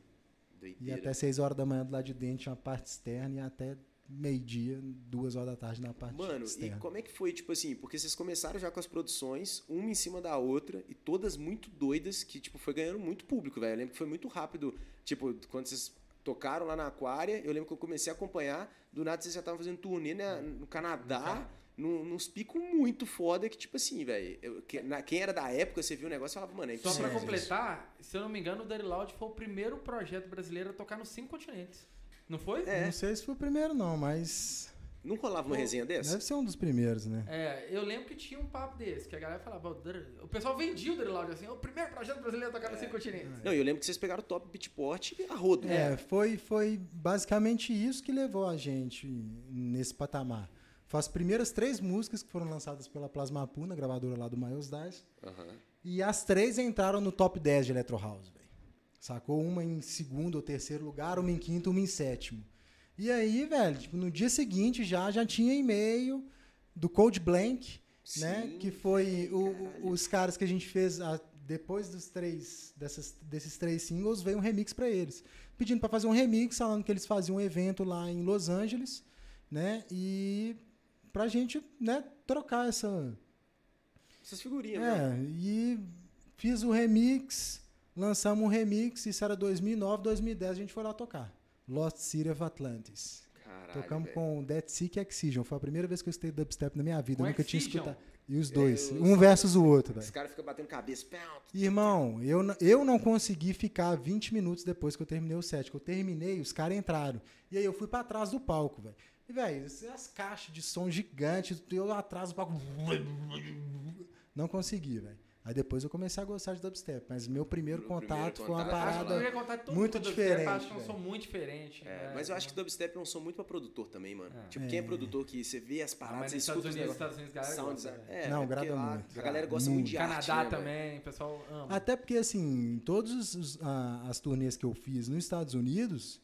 E até 6 horas da manhã do lado de dentro tinha uma parte externa e até meio-dia, duas horas da tarde na parte Mano, e externa. como é que foi, tipo assim, porque vocês começaram já com as produções, uma em cima da outra, e todas muito doidas, que, tipo, foi ganhando muito público, velho. Eu lembro que foi muito rápido, tipo, quando vocês tocaram lá na Aquária, eu lembro que eu comecei a acompanhar, do nada vocês já estavam fazendo turnê né, no Canadá, num- nos picos muito foda, que, tipo assim, velho, que- quem era da época, você viu o negócio e falava, mano, é Só pra completar, se eu não me engano, o Dirty Loud foi o primeiro projeto brasileiro a tocar nos cinco continentes. Não foi? É. Não sei se foi o primeiro, não, mas Não rolava uma resenha dessa? deve ser um dos primeiros, né? É, eu lembro que tinha um papo desse, que a galera falava, "O Dirty-" o pessoal vendia o Dirty Loud assim, "É o primeiro projeto brasileiro a tocar nos cinco continentes. Não, eu lembro que vocês pegaram o top beatport a rodo. É, foi, foi basicamente isso que levou a gente nesse patamar. Foi as primeiras três músicas que foram lançadas pela Plasma Puna, gravadora lá do Miles Dice. Aham. E as três entraram no top 10 de Electro House, velho. Sacou? Uma em segundo ou terceiro lugar, uma em quinto, uma em sétimo. E aí, velho, tipo, no dia seguinte já, já tinha e-mail do Code Blank, né? Sim, Que foi o- os caras que a gente fez a- depois dos três, dessas, desses três singles, veio um remix pra eles. Pedindo pra fazer um remix, falando que eles faziam um evento lá em Los Angeles, né? E pra gente, né, trocar essa, Essas figurinhas, né? é, e fiz o remix, lançamos um remix, isso era 2009, 2010, a gente foi lá tocar. Lost City of Atlantis. Caralho, Tocamos velho. com Dead Sick e Excision. Foi a primeira vez que eu escutei dubstep na minha vida. Com eu nunca tinha escutado. E os dois, É, eu- um versus o outro, velho. caras ficam batendo cabeça. Irmão, eu, eu não consegui ficar 20 minutos depois que eu terminei o set. Que eu terminei, os caras entraram. E aí eu fui pra trás do palco, velho. E, velho, as caixas de som gigantes, eu do palco. Não consegui, velho. Aí depois eu comecei a gostar de dubstep. Mas meu primeiro contato primeiro foi uma contato, Acho que eu parada. muito diferente, dubstep, Acho que é um som muito diferente. É, né? mas eu acho que dubstep é um som muito pra produtor também, mano. É. Tipo, quem é produtor que você vê as Ah, paradas, você nos escuta Estados os Unidos, negócios. Estados Unidos, galera Sounds, gosta, é, Não, é porque agrada lá muito. A galera gosta muito, Muito. de arte, Canadá né, também, o pessoal ama. Até porque, assim, todas os- as turnês que eu fiz nos Estados Unidos,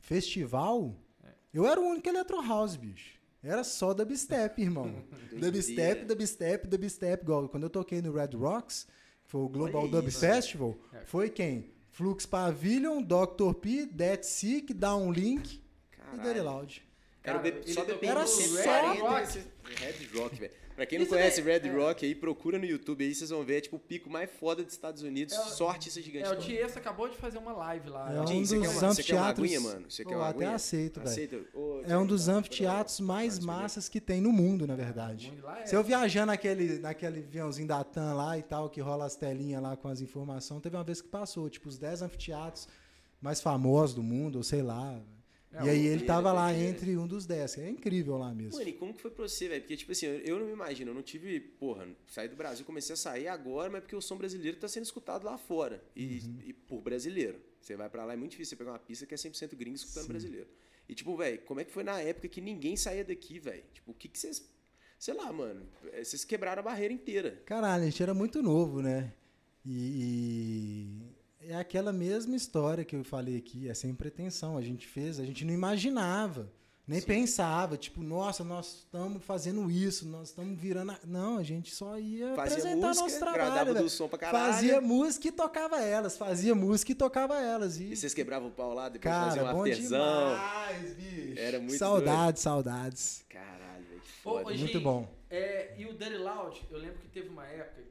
festival, É. eu era o único Electro House, bicho. Era só dubstep, irmão. dubstep, dubstep, dubstep. Igual quando eu toquei no Red Rocks, que foi o Global Olha Dub isso, Festival, É. foi quem? Flux Pavilion, Dr. P, Dead Sick, Downlink e Caralho. Dirty Loud. Era o Cara, ele só Era só- 140 Red Rock. Red Rock, velho. Pra quem não Isso conhece é- Red é. Rock aí, procura no YouTube aí, vocês vão ver, é tipo o pico mais foda dos Estados Unidos, É só artista gigante. É, o. Tiesto acabou de fazer uma live lá. É um Tim, você quer dos uma- você quer uma anfiteatros. aguinha, mano? Você quer uma até aceito, velho. Ô, É um dos Thiago, anfiteatros mais massas que tem no mundo, na verdade. é- Se eu viajar naquele, naquele aviãozinho da TAM lá e tal, que rola as telinhas lá com as informações, teve uma vez que passou, tipo, os 10 anfiteatros mais famosos do mundo, ou sei lá. É, e aí ele tava lá entre um dos 10. É incrível lá mesmo. Mano, e como que foi pra você, velho? Porque, tipo assim, eu não me imagino, eu não tive, porra, saí do Brasil, comecei a sair agora, mas porque o som brasileiro tá sendo escutado lá fora. E, Uhum. e por brasileiro. Você vai pra lá, é muito difícil você pegar uma pista que é 100% gringo escutando Sim. brasileiro. E, tipo, velho, como é que foi na época que ninguém saía daqui, velho? Tipo, o que que vocês. Sei lá, mano. eh, Vocês quebraram a barreira inteira. Caralho, a gente era muito novo, né? E é aquela mesma história que eu falei aqui, é sem pretensão. A gente fez, a gente não imaginava, nem Sim. pensava, tipo, nossa, nós estamos fazendo isso, nós estamos virando. a-". Não, a gente só ia Fazia apresentar música, nosso trabalho. do velho. som pra caralho. Fazia música e tocava elas, fazia música e tocava elas. E, E vocês quebravam o pau lá, depois faziam cara, um bom artesão. demais, bicho. Era muito Saudades, saudades. Caralho, velho, Ô, foda. ô, Muito bom. É, e o Dirty Loud, eu lembro que teve uma época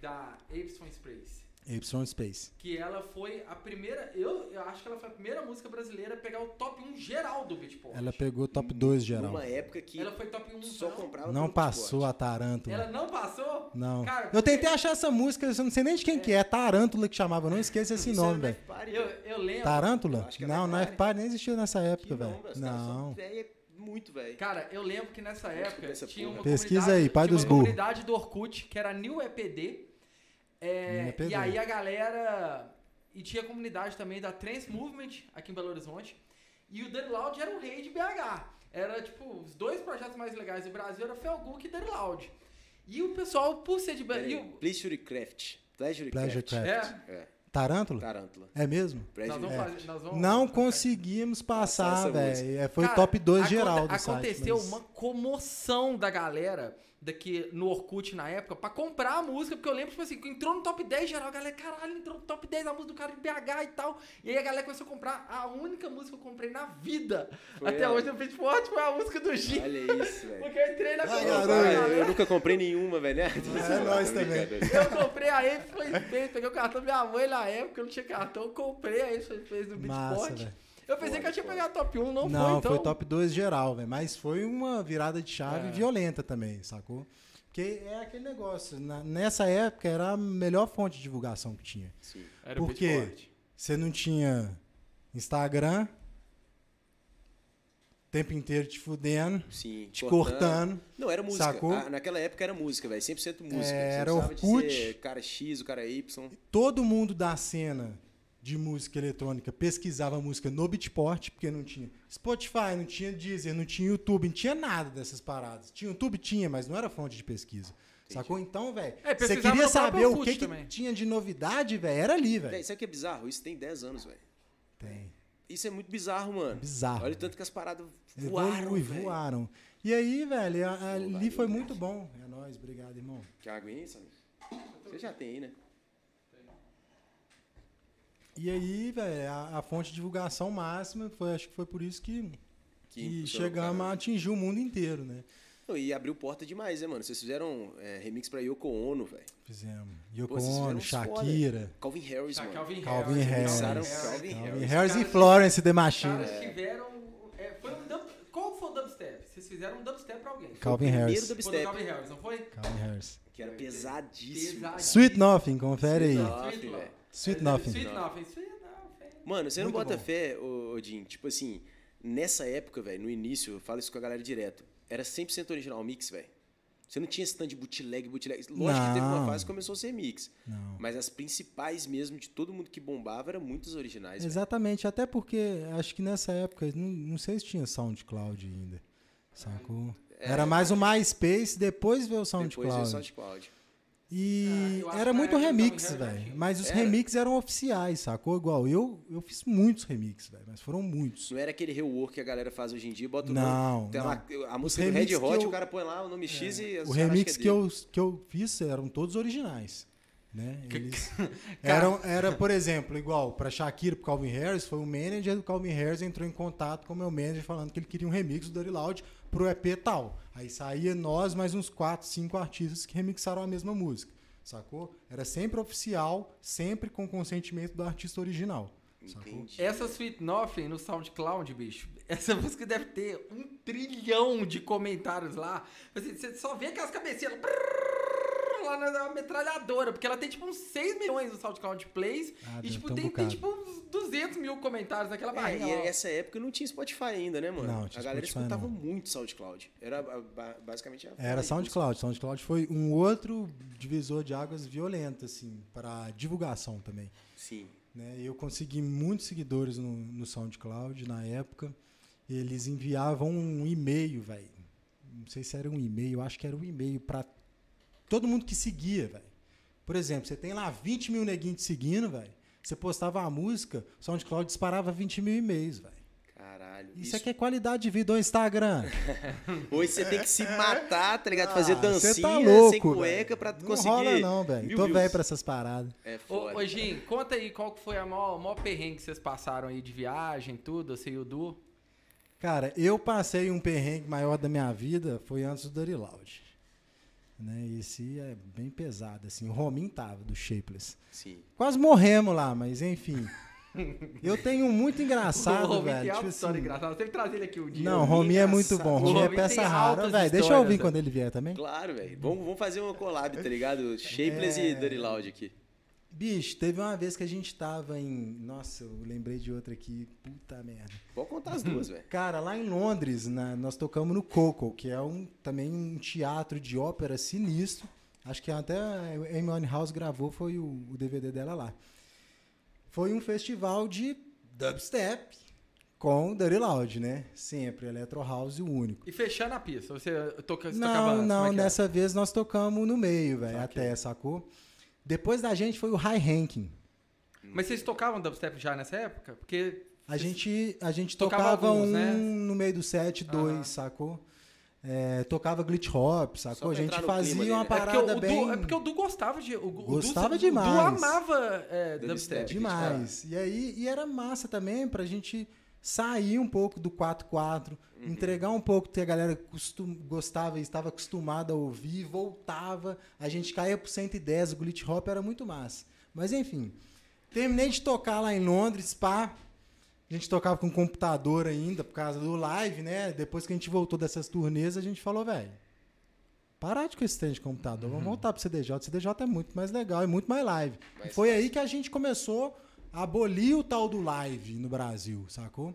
da Epson Sprays. Y Space. Que ela foi a primeira. Eu, eu acho que ela foi a primeira música brasileira a pegar o top 1 geral do Beatport. Ela pegou top 2 geral. Numa época que Ela foi top 1 só não? comprava Não passou a. Tarântula. Ela não passou? Não. Cara, eu porque- tentei achar essa música, eu não sei nem de quem que é. Tarântula que chamava, não esqueça esse Isso nome, velho. Eu, velho. eu lembro. Tarântula? Eu é Não, é Party. F-Party, nem existia nessa época, velho. Não. é muito velho. Cara, eu lembro que nessa época tinha uma Pesquisa comunidade, aí, pai tinha dos uma burros. comunidade do Orkut, que era New EPD. É, EPD. E aí a galera... E tinha a comunidade também da Trans Movement, aqui em Belo Horizonte. E o Dirty Loud era o rei de BH. Era, tipo, os dois projetos mais legais do Brasil era Felguk e Dirty Loud. E o pessoal, por ser de... O- Pleasure Craft. Pleasure, Pleasure Craft. Craft. É, É, Tarântula? Tarântula. É mesmo? nós vamos É. fazer... Nós vamos... Não conseguimos Passar velho. É, Foi Cara, top 2 aconte- geral do Aconteceu site. mas- uma comoção da galera daqui no Orkut na época pra comprar a música, porque eu lembro, tipo assim, que entrou no top 10 geral, a galera, caralho, entrou no top 10 a música do cara de BH e tal. E aí a galera começou a comprar a única música que eu comprei na vida. Foi até ela. hoje no Beatport foi a música do Gil. Olha isso, velho. Porque eu entrei na Ai, eu galera. nunca comprei nenhuma, velho. né? É nóis também. Eu comprei a Ape Play Space, peguei o cartão da minha mãe na época, eu não tinha cartão, eu comprei a Ape Space no velho. Eu pensei que eu tinha pegado top 1, não, Não, foi, então. foi top 2 geral, velho. Mas foi uma virada de chave É. violenta também, sacou? Porque é aquele negócio. na- nessa época era a melhor fonte de divulgação que tinha. Sim. Era o Por quê? Beatport. Você não tinha Instagram, o tempo inteiro te fudendo, Sim. te cortando. Não, era música. Sacou? Ah, naquela época era música, velho. 100% música. É, era não de Orkut. ser cara X, o cara Y. Todo mundo da cena de música eletrônica pesquisava música no Beatport, porque não tinha Spotify, não tinha Deezer, não tinha YouTube, não tinha nada dessas paradas. Tinha YouTube? Tinha, mas não era fonte de pesquisa. Sacou? Então, velho, É, você queria saber o que, que tinha de novidade, velho, era ali, velho. sabe o que é bizarro? Isso tem 10 anos, velho. Tem. Isso é muito bizarro, mano. Bizarro. Olha o tanto que as paradas voaram, Evolui, velho. voaram. E aí, velho, ali foi muito bom. É nóis, obrigado, irmão. Quer água aí, Samir? Você já tem aí, né? E aí, velho, a, a fonte de divulgação máxima, foi, acho que foi por isso que, que impulsionou chegamos o a atingir o mundo inteiro, né? Não, E abriu porta demais, né, mano? Vocês fizeram é, remix pra Yoko Ono, velho. Fizemos. Pô, Yoko fizeram Ono, uns foda. Shakira, Calvin Harris, Tá, mano. Calvin, Calvin Harris. Harris. Calvin Calvin Harris. Harris e Florence The Os Machine. caras tiveram. é, foi um dub, qual foi o dubstep? Vocês fizeram um dubstep pra alguém. Calvin Primeiro Harris. Foi do dubstep, Calvin Harris, não foi? Calvin Harris. que era pesadíssimo. Pesadíssimo. Sweet Nothing, confere aí. Sweet Nothing, Sweet velho. Sweet É, Nothing. Sweet Nothing. Sweet Nothing. Mano, você não Muito bota bom. fé, Odin, tipo assim, nessa época, velho, no início, eu falo isso com a galera direto, era 100% original mix, velho. Você não tinha esse tanto de bootleg, bootleg. Lógico que teve uma Não. fase que começou a ser mix. Não. Mas as principais mesmo de todo mundo que bombava eram muitas originais. Exatamente, até porque acho que nessa época, não, não sei se tinha SoundCloud ainda. Sacou? Era mais o MySpace, depois veio o Depois veio o SoundCloud. E Ah, era que muito remix, velho. Mas os Era. remixes eram oficiais, sacou? Igual eu, eu fiz muitos remixes, velho. Mas foram muitos. Não era aquele rework que a galera faz hoje em dia, bota o Não, nome. Tem não. lá, a música do Red que Hot, eu- o cara põe lá o nome X e os O remix que é dele. eu, que eu fiz eram todos originais. Né? Eles eram, era, por exemplo, igual para Shakira, pro Calvin Harris, foi o manager do Calvin Harris entrou em contato com o meu manager falando que ele queria um remix do Dirty Loud pro EP tal. Aí saía nós mais uns 4, 5 artistas que remixaram a mesma música, sacou? Era sempre oficial, sempre com consentimento do artista original. Entendi. Essa Sweet Nothing no SoundCloud, bicho, essa música deve ter um trilhão de comentários lá. Você só vê aquelas cabecinhas lá, prrr, lá na metralhadora, porque ela tem tipo uns 6 milhões no SoundCloud Plays Ah, e tipo, um tem, tem tipo uns 200 mil comentários naquela É, barrinha e lá. essa época não tinha Spotify ainda, né, mano? Não, tinha a galera Spotify, escutava não. muito SoundCloud. Era ba- ba- basicamente a Era SoundCloud. SoundCloud foi um outro divisor de águas violento, assim, para divulgação também. Sim. né? Eu consegui muitos seguidores no, no SoundCloud na época. Eles enviavam um e-mail, velho. Não sei se era um e-mail, acho que era um e-mail para todo mundo que seguia, velho. Por exemplo, você tem lá 20 mil neguinhos te seguindo, velho. Você postava a música, o SoundCloud disparava 20 mil e-mails, velho. Caralho. Isso aqui é qualidade de vida do Instagram. Hoje você tem que se matar, tá ligado? Fazer Ah, dancinha tá louco, sem cueca velho. pra não conseguir. rola não, velho. Tô velho pra essas paradas. É Ô, foda. ô Gin, conta aí qual que foi a maior, maior perrengue que vocês passaram aí de viagem, tudo, você e o Du. Cara, eu passei um perrengue maior da minha vida, foi antes do Dirty Loud. Né? Esse é bem pesado, assim. O Romin tava, do Shapeless. Sim. Quase morremos lá, mas enfim. Eu tenho muito engraçado, o velho. tem tipo assim- engraçada. Você tem que trazer ele aqui um dia. Não, o Romin é muito bom. O é peça rara, velho. Deixa eu ouvir né? quando ele vier também. Claro, velho. Vamos, vamos fazer uma collab, tá ligado? Shapeless É. e Dirty Loud aqui. Bicho, teve uma vez que a gente tava em. Nossa, eu lembrei de outra aqui. Puta merda. Pode contar as duas, velho. Cara, lá em Londres, na- nós tocamos no Coco, que é um, também um teatro de ópera sinistro. Acho que até a Amy House gravou, foi o, o DVD dela lá. Foi um festival de dubstep com Dirty Loud, né? Sempre, Electro House o único. E fechando a pista, você toca, você Não, tocava antes, como não, é que é? nessa vez nós tocamos no meio, velho, Saquei. até, sacou? Depois da gente foi o High Ranking. Mas vocês tocavam dubstep já nessa época? Porque A gente, a gente Tocava tocava alguns, um né? no meio do set, dois, Aham. sacou? É, tocava glitch hop, sacou? A gente fazia clima uma dele, né? É porque, parada o bem Du, é porque o Du gostava de. O, o Du- Gostava o Du demais. amava é, Dubstep. dubstep. demais. E aí e era massa também pra gente sair um pouco do 4-4, Uhum. entregar um pouco que a galera costum, gostava e estava acostumada a ouvir, voltava, a gente caía pro 110, o glitch hop era muito massa. Mas enfim, terminei de tocar lá em Londres, pá. A gente tocava com computador ainda por causa do live, né? Depois que a gente voltou dessas turnês, a gente falou, velho, parar de com esse trem de computador, Uhum. vamos voltar pro CDJ. O CDJ é muito mais legal e muito mais live. Mais e foi fácil. aí que a gente começou abolir o tal do live no Brasil, sacou?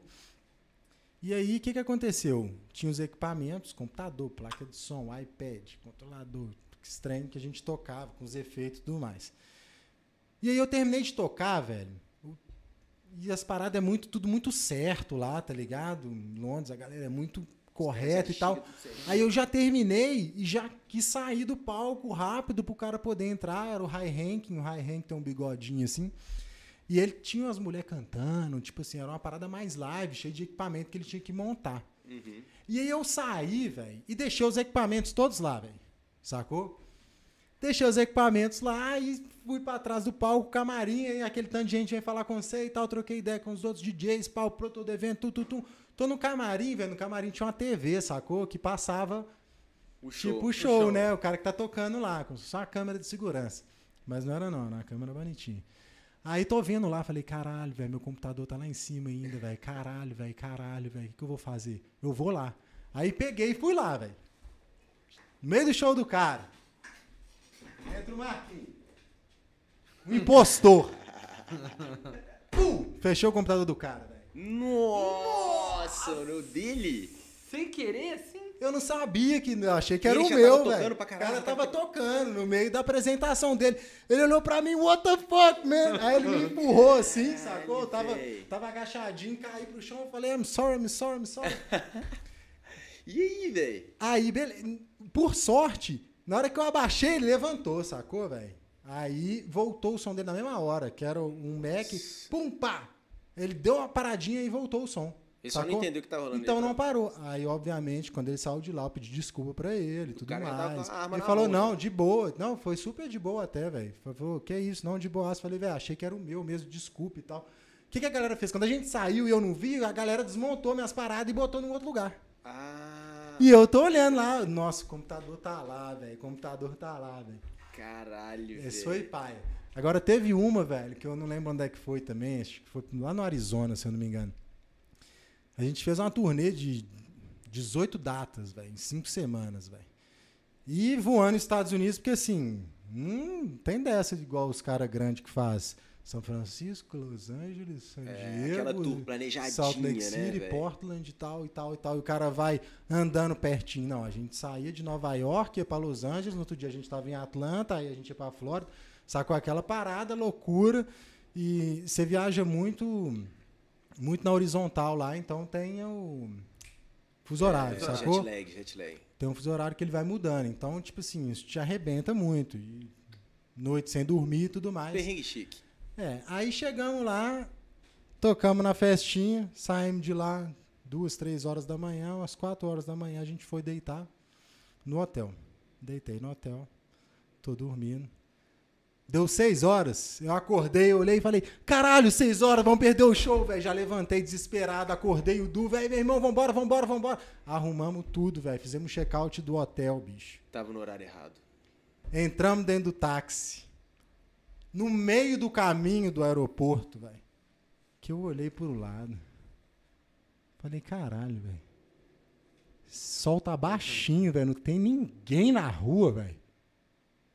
E aí, o que, que aconteceu? Tinha os equipamentos, computador, placa de som, iPad, controlador, estranho que a gente tocava, com os efeitos e tudo mais. E aí eu terminei de tocar, velho. E as paradas é muito, tudo muito certo lá, tá ligado? Em Londres, a galera é muito correta e tal. Aí eu já terminei e já quis sair do palco rápido pro cara poder entrar. Era o High Ranking, o High Ranking tem um bigodinho assim. E ele tinha umas mulheres cantando, tipo assim, era uma parada mais live, cheia de equipamento que ele tinha que montar. Uhum. E aí eu saí, velho, e deixei os equipamentos todos lá, velho. Sacou? Deixei os equipamentos lá e fui pra trás do palco, camarim, aí aquele tanto de gente vem falar com você e tal, troquei ideia com os outros DJs, pau, pro todo evento, tu, tu, tu. Tô no camarim, velho, no camarim tinha uma TV, sacou? Que passava O show. tipo o show, show. né? O cara que tá tocando lá, com só uma câmera de segurança. Mas não era não, era uma câmera bonitinha. Aí tô vendo lá, falei, caralho, velho, meu computador tá lá em cima ainda, velho. Caralho, velho, caralho, velho. O que, que eu vou fazer? Eu vou lá. Aí peguei e fui lá, velho. No meio do show do cara. Entra o Marquinhos. Um impostor. Pum! Fechou o computador do cara, velho. Nossa, o dele? Sem querer, assim. Eu não sabia que. Eu achei que era o meu, velho. O cara já tava tocando no meio da apresentação dele. Ele olhou pra mim, what the fuck, man? Aí ele me empurrou assim, sacou? Eu tava, tava agachadinho, caí pro chão. Eu falei, I'm sorry, I'm sorry, I'm sorry. E aí, velho? Aí, beleza. Por sorte, na hora que eu abaixei, ele levantou, sacou, velho? Aí voltou o som dele na mesma hora, que era um Mac. Pum, pá! Ele deu uma paradinha e voltou o som. Ele só não entendeu o que tá rolando. Então não parou. Aí, obviamente, quando ele saiu de lá, eu pedi desculpa pra ele e tudo mais. Ele falou, mão, não, já. de boa. Não, foi super de boa até, velho. Falou, que isso, não, de boa. Falei, velho, achei que era o meu mesmo, desculpa e tal. O que, que a galera fez? Quando a gente saiu e eu não vi, a galera desmontou minhas paradas e botou num outro lugar. Ah, E eu tô olhando lá, nossa, o computador tá lá, velho. O computador tá lá, velho. caralho, velho. Esse foi pai. Agora teve uma, velho, que eu não lembro onde é que foi também, acho que foi lá no Arizona, se eu não me engano. A gente fez uma turnê de 18 datas, velho, em 5 semanas, velho. E voando nos Estados Unidos, porque assim, não tem dessa igual os caras grandes que faz. São Francisco, Los Angeles, San É, Diego, aquela tour planejadinha, Salt Lake né, City, velho? Portland e tal e tal e tal. E o cara vai andando pertinho. Não, a gente saía de Nova York, ia pra Los Angeles, no outro dia a gente tava em Atlanta, aí a gente ia pra Flórida. Sacou aquela parada, loucura. E você viaja muito muito na horizontal lá, então tem o fuso horário, É, sacou? Jet lag, jet lag. Tem um fuso horário que ele vai mudando. Então, tipo assim, isso te arrebenta muito. E noite sem dormir e tudo mais. Perrengue chique. É, aí chegamos lá, tocamos na festinha, saímos de lá duas, três horas da manhã, umas quatro horas da manhã a gente foi deitar no hotel. Deitei no hotel, tô dormindo. Deu seis horas, eu acordei, olhei e falei, caralho, seis horas, vamos perder o show, velho. Já levantei desesperado, acordei o Du, velho, meu irmão, vambora, vambora, vambora. Arrumamos tudo, velho, fizemos check-out do hotel, bicho. Tava no horário errado. Entramos dentro do táxi. No meio do caminho do aeroporto, velho. Que eu olhei pro lado. Falei, caralho, velho. Sol tá baixinho, velho. Não tem ninguém na rua, velho.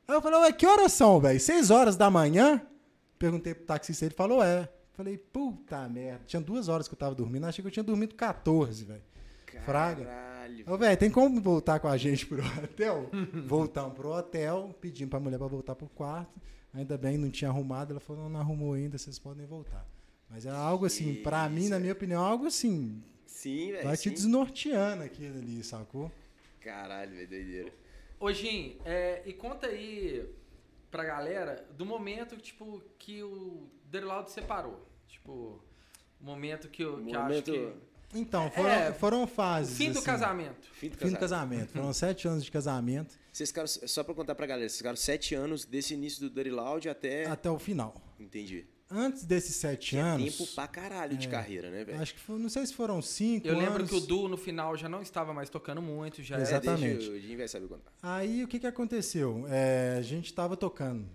Aí eu falei, ué, que horas são, velho? Seis horas da manhã? Perguntei pro taxista, ele falou, é. Falei, puta merda. Tinha duas horas que eu tava dormindo. Achei que eu tinha dormido 14, velho. Fraga. Caralho. Ô, velho, tem como voltar com a gente pro hotel? Voltamos pro hotel, pedimos pra mulher pra voltar pro quarto. Ainda bem, não tinha arrumado. Ela falou, não, não arrumou ainda, vocês podem voltar. Mas é algo assim, Que pra mim, na é. minha opinião, algo assim, Sim, velho. vai te desnorteando aquilo ali, sacou? Caralho, velho, doideira. Ô, Jim, é, e conta aí pra galera do momento, tipo, que o Derlaldo separou. Tipo, o momento que eu que eu Momento- acho que... Então, foram, É, foram fases. fim do assim. casamento. Fim do Fim do casamento. casamento. Foram sete anos de casamento Vocês ficaram, só pra contar pra galera, vocês ficaram sete anos desse início do Dirty Loud até... até o final. Entendi. Antes desses sete Que é anos. tempo pra caralho de É. carreira, né, velho? Acho que foi, não sei se foram cinco Eu lembro anos. que o Du no final já não estava mais tocando muito, já É, era... Exatamente. deixa o saber contar. Aí o que, que aconteceu? É, a gente estava tocando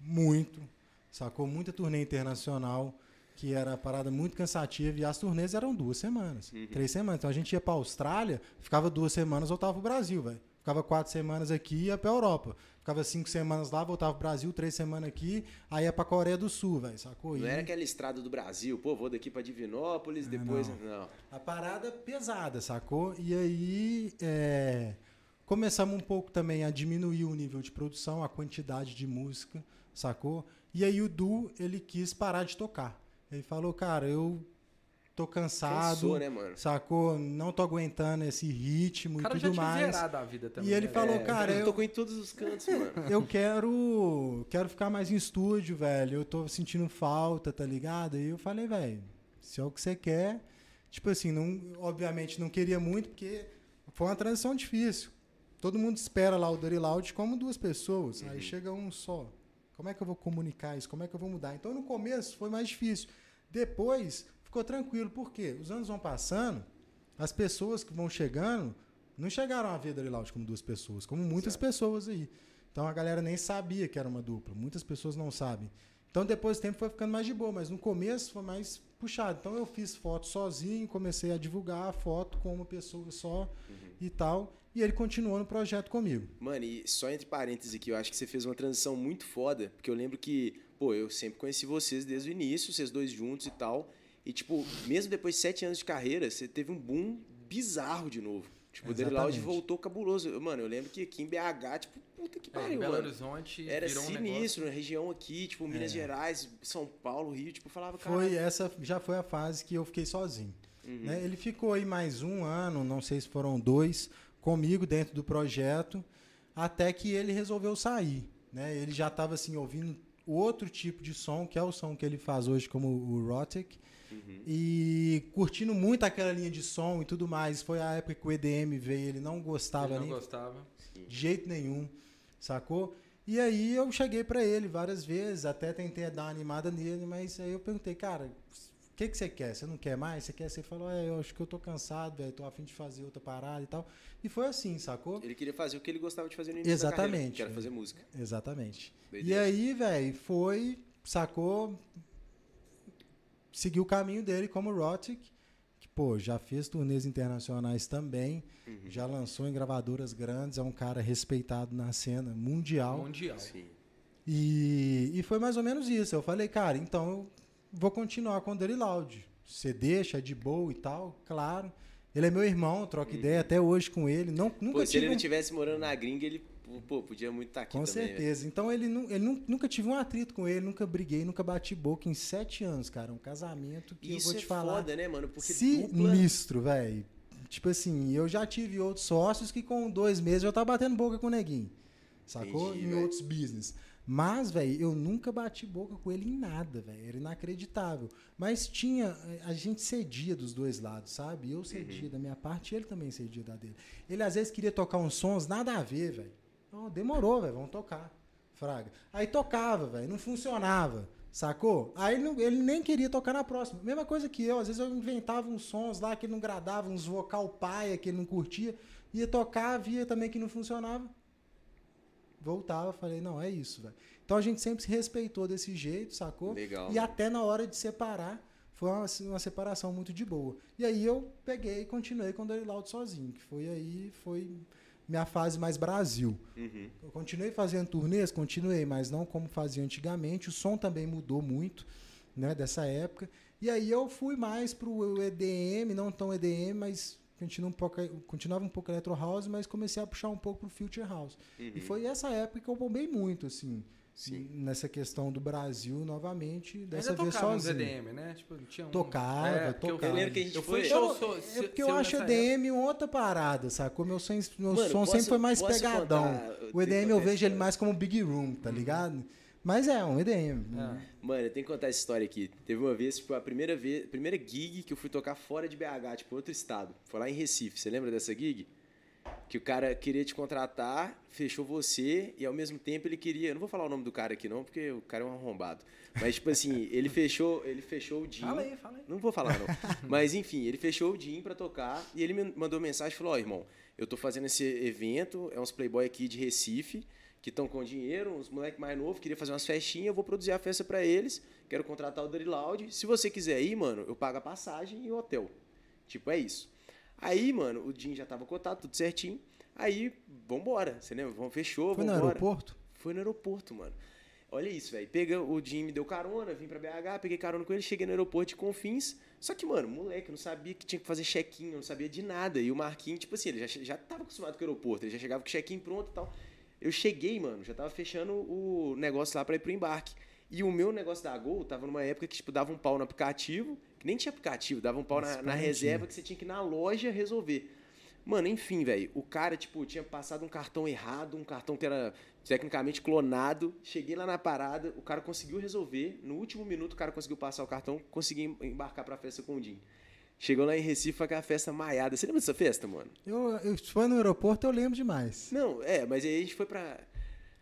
muito, sacou? Muita turnê internacional, que era uma parada muito cansativa, e as turnês eram duas semanas, Uhum. três semanas. Então a gente ia pra Austrália, ficava duas semanas, voltava pro Brasil, velho. Ficava quatro semanas aqui e ia pra Europa. Ficava cinco semanas lá, voltava pro Brasil, três semanas aqui, aí ia pra Coreia do Sul, velho, sacou? Não E era aquela estrada do Brasil, pô, vou daqui pra Divinópolis, Ah, depois... não. Não. A parada pesada, sacou? E aí é, começamos um pouco também a diminuir o nível de produção, a quantidade de música, sacou? E aí o Du, ele quis parar de tocar. Ele falou, cara, eu tô cansado, Cansou, né, mano? sacou? Não tô aguentando esse ritmo cara e tudo mais. a vida também. E ele né, falou, velho? cara, eu eu- tocou em todos os cantos, mano. Eu quero, quero ficar mais em estúdio, velho. Eu tô sentindo falta, tá ligado? E eu falei, velho, se é o que você quer. Tipo assim, não, obviamente não queria muito, porque foi uma transição difícil. Todo mundo espera lá o Dirty Loud como duas pessoas. Aí chega um só. Como é que eu vou comunicar isso? Como é que eu vou mudar? Então no começo foi mais difícil. Depois ficou tranquilo. Por quê? Os anos vão passando, as pessoas que vão chegando não chegaram a ver Loud como duas pessoas, como muitas Certo. pessoas aí. Então a galera nem sabia que era uma dupla. Muitas pessoas não sabem. Então depois do tempo foi ficando mais de boa, mas no começo foi mais puxado. Então eu fiz foto sozinho, comecei a divulgar a foto com uma pessoa só e tal. E ele continuou no projeto comigo. Mano, e só entre parênteses aqui, eu acho que você fez uma transição muito foda, porque eu lembro que, pô, eu sempre conheci vocês desde o início, vocês dois juntos e tal. E, tipo, mesmo depois de sete anos de carreira, você teve um boom bizarro de novo. Tipo, o Dirty Loud Exatamente. voltou cabuloso. Mano, eu lembro que aqui em BH, tipo, puta que É, pariu, Belo mano. Horizonte Era virou um sinistro, na região aqui, tipo, Minas É. Gerais, São Paulo, Rio, tipo, falava, cara. Foi essa já foi a fase que eu fiquei sozinho. Uhum. né? Ele ficou aí mais um ano, não sei se foram dois, comigo dentro do projeto, até que ele resolveu sair. Né? Ele já estava assim ouvindo outro tipo de som, que é o som que ele faz hoje como o Rotic. Uhum. E curtindo muito aquela linha de som e tudo mais. Foi a época que o EDM veio, ele não gostava Ele não nem gostava. de jeito nenhum, sacou? E aí eu cheguei pra ele várias vezes, até tentei dar uma animada nele, mas aí eu perguntei, cara, o que, que você quer? Você não quer mais? Você quer? Você falou, é, eu acho que eu tô cansado, velho, tô afim de fazer outra parada e tal. E foi assim, sacou? Ele queria fazer o que ele gostava de fazer no início da carreira, Exatamente. que era fazer música. Exatamente. E aí, velho, foi, sacou? Seguiu o caminho dele como Rotic, que, pô, já fez turnês internacionais também, Uhum. já lançou em gravadoras grandes, é um cara respeitado na cena mundial. Mundial. Sim. E, e foi mais ou menos isso. Eu falei, cara, então eu vou continuar com o Dirty Loud. Você deixa, é de boa e tal, claro. Ele é meu irmão, troco ideia até hoje com ele. Não, nunca Uhum. Pô, se ele um- não tivesse morando na gringa, ele pô, podia muito estar aqui Com também. velho. certeza. Então ele, nu- ele nu- nunca tive um atrito com ele, nunca briguei, nunca bati boca em sete anos, cara. Um casamento que Isso eu vou te é falar. foda, né, mano? Porque dupla... Sinistro, velho. Tipo assim, eu já tive outros sócios que com dois meses eu tava batendo boca com o neguinho. Sacou? Entendi, em velho. outros business. Mas, velho, eu nunca bati boca com ele em nada, velho. Era inacreditável. Mas tinha. A gente cedia dos dois lados, sabe? Eu cedia Uhum. da minha parte e ele também cedia da dele. Ele às vezes queria tocar uns sons, nada a ver, velho. Não, demorou, velho. Vamos tocar. Fraga. Aí tocava, velho. Não funcionava. Sacou? Aí ele, não- ele nem queria tocar na próxima. Mesma coisa que eu. Às vezes eu inventava uns sons lá que ele não agradava, uns vocal paia que ele não curtia. Ia tocar, via também que não funcionava. Voltava, falei, não, é isso, velho. Então a gente sempre se respeitou desse jeito, sacou? Legal. E até na hora de separar, foi uma, uma separação muito de boa. E aí eu peguei e continuei com o Dirty Loud sozinho, que foi aí, foi minha fase mais Brasil. Uhum. Eu continuei fazendo turnês, continuei, mas não como fazia antigamente. O som também mudou muito, né, dessa época. E aí eu fui mais pro EDM, não tão EDM, mas continua um pouco, continuava um pouco Electro House, mas comecei a puxar um pouco pro Future House. Uhum. E foi essa época que eu bombei muito, assim, Sim. nessa questão do Brasil novamente, dessa Ainda vez sozinho. EDM, né? Tipo, tinha um... Tocava, eu- tocava. Eu lembro que a gente eu foi- fui Eu show, não- sou- é se- porque eu acho EDM outra parada, sacou? Meu som, meu Mano, som posso- sempre foi mais pegadão. contar? O EDM eu vejo ele mais como Big Room, tá ligado? Mas é, um EDM. época. Mano, eu tenho que contar essa história aqui. Teve uma vez, tipo, a primeira vez, primeira gig que eu fui tocar fora de BH, tipo, outro estado. Foi lá em Recife. Você lembra dessa gig? Que o cara queria te contratar, fechou você e ao mesmo tempo ele queria, não vou falar o nome do cara aqui não, porque o cara é um arrombado. Mas tipo assim, ele fechou, ele fechou o Jim. Fala aí, fala aí. Não vou falar, não. Mas enfim, ele fechou o Jim pra tocar e ele me mandou mensagem e falou: Ó, irmão, eu tô fazendo esse evento, é uns playboy aqui de Recife, que estão com dinheiro, uns moleque mais novo, queria fazer umas festinhas, eu vou produzir a festa pra eles, quero contratar o Dirty Loud. Se você quiser ir, mano, eu pago a passagem e o hotel. Tipo, é isso. Aí, mano, o Jim já tava cotado, tudo certinho. Aí, vambora, você lembra? Vamos, fechou, Foi no aeroporto? Foi no aeroporto, mano. Olha isso, velho. Pega o Jim me deu carona, vim pra BH, peguei carona com ele, cheguei no aeroporto de Confins. Só que, mano, moleque, eu não sabia que tinha que fazer check-in, eu não sabia de nada. E o Marquinhos, tipo assim, ele já, já tava acostumado com o aeroporto, ele já chegava com o check-in pronto e tal. Eu cheguei, mano, já tava fechando o negócio lá pra ir pro embarque. E o meu negócio da Gol tava numa época que, tipo, dava um pau no aplicativo, que nem tinha aplicativo, dava um pau na, na reserva que você tinha que ir na loja resolver. Mano, enfim, velho, o cara, tipo, tinha passado um cartão errado, um cartão que era tecnicamente clonado. Cheguei lá na parada, o cara conseguiu resolver. No último minuto, o cara conseguiu passar o cartão, consegui em- embarcar pra festa com o Jim. Chegou lá em Recife, foi aquela festa maiada. Você lembra dessa festa, mano? Eu, eu, foi no aeroporto, eu lembro demais. Não, é, mas aí a gente foi pra.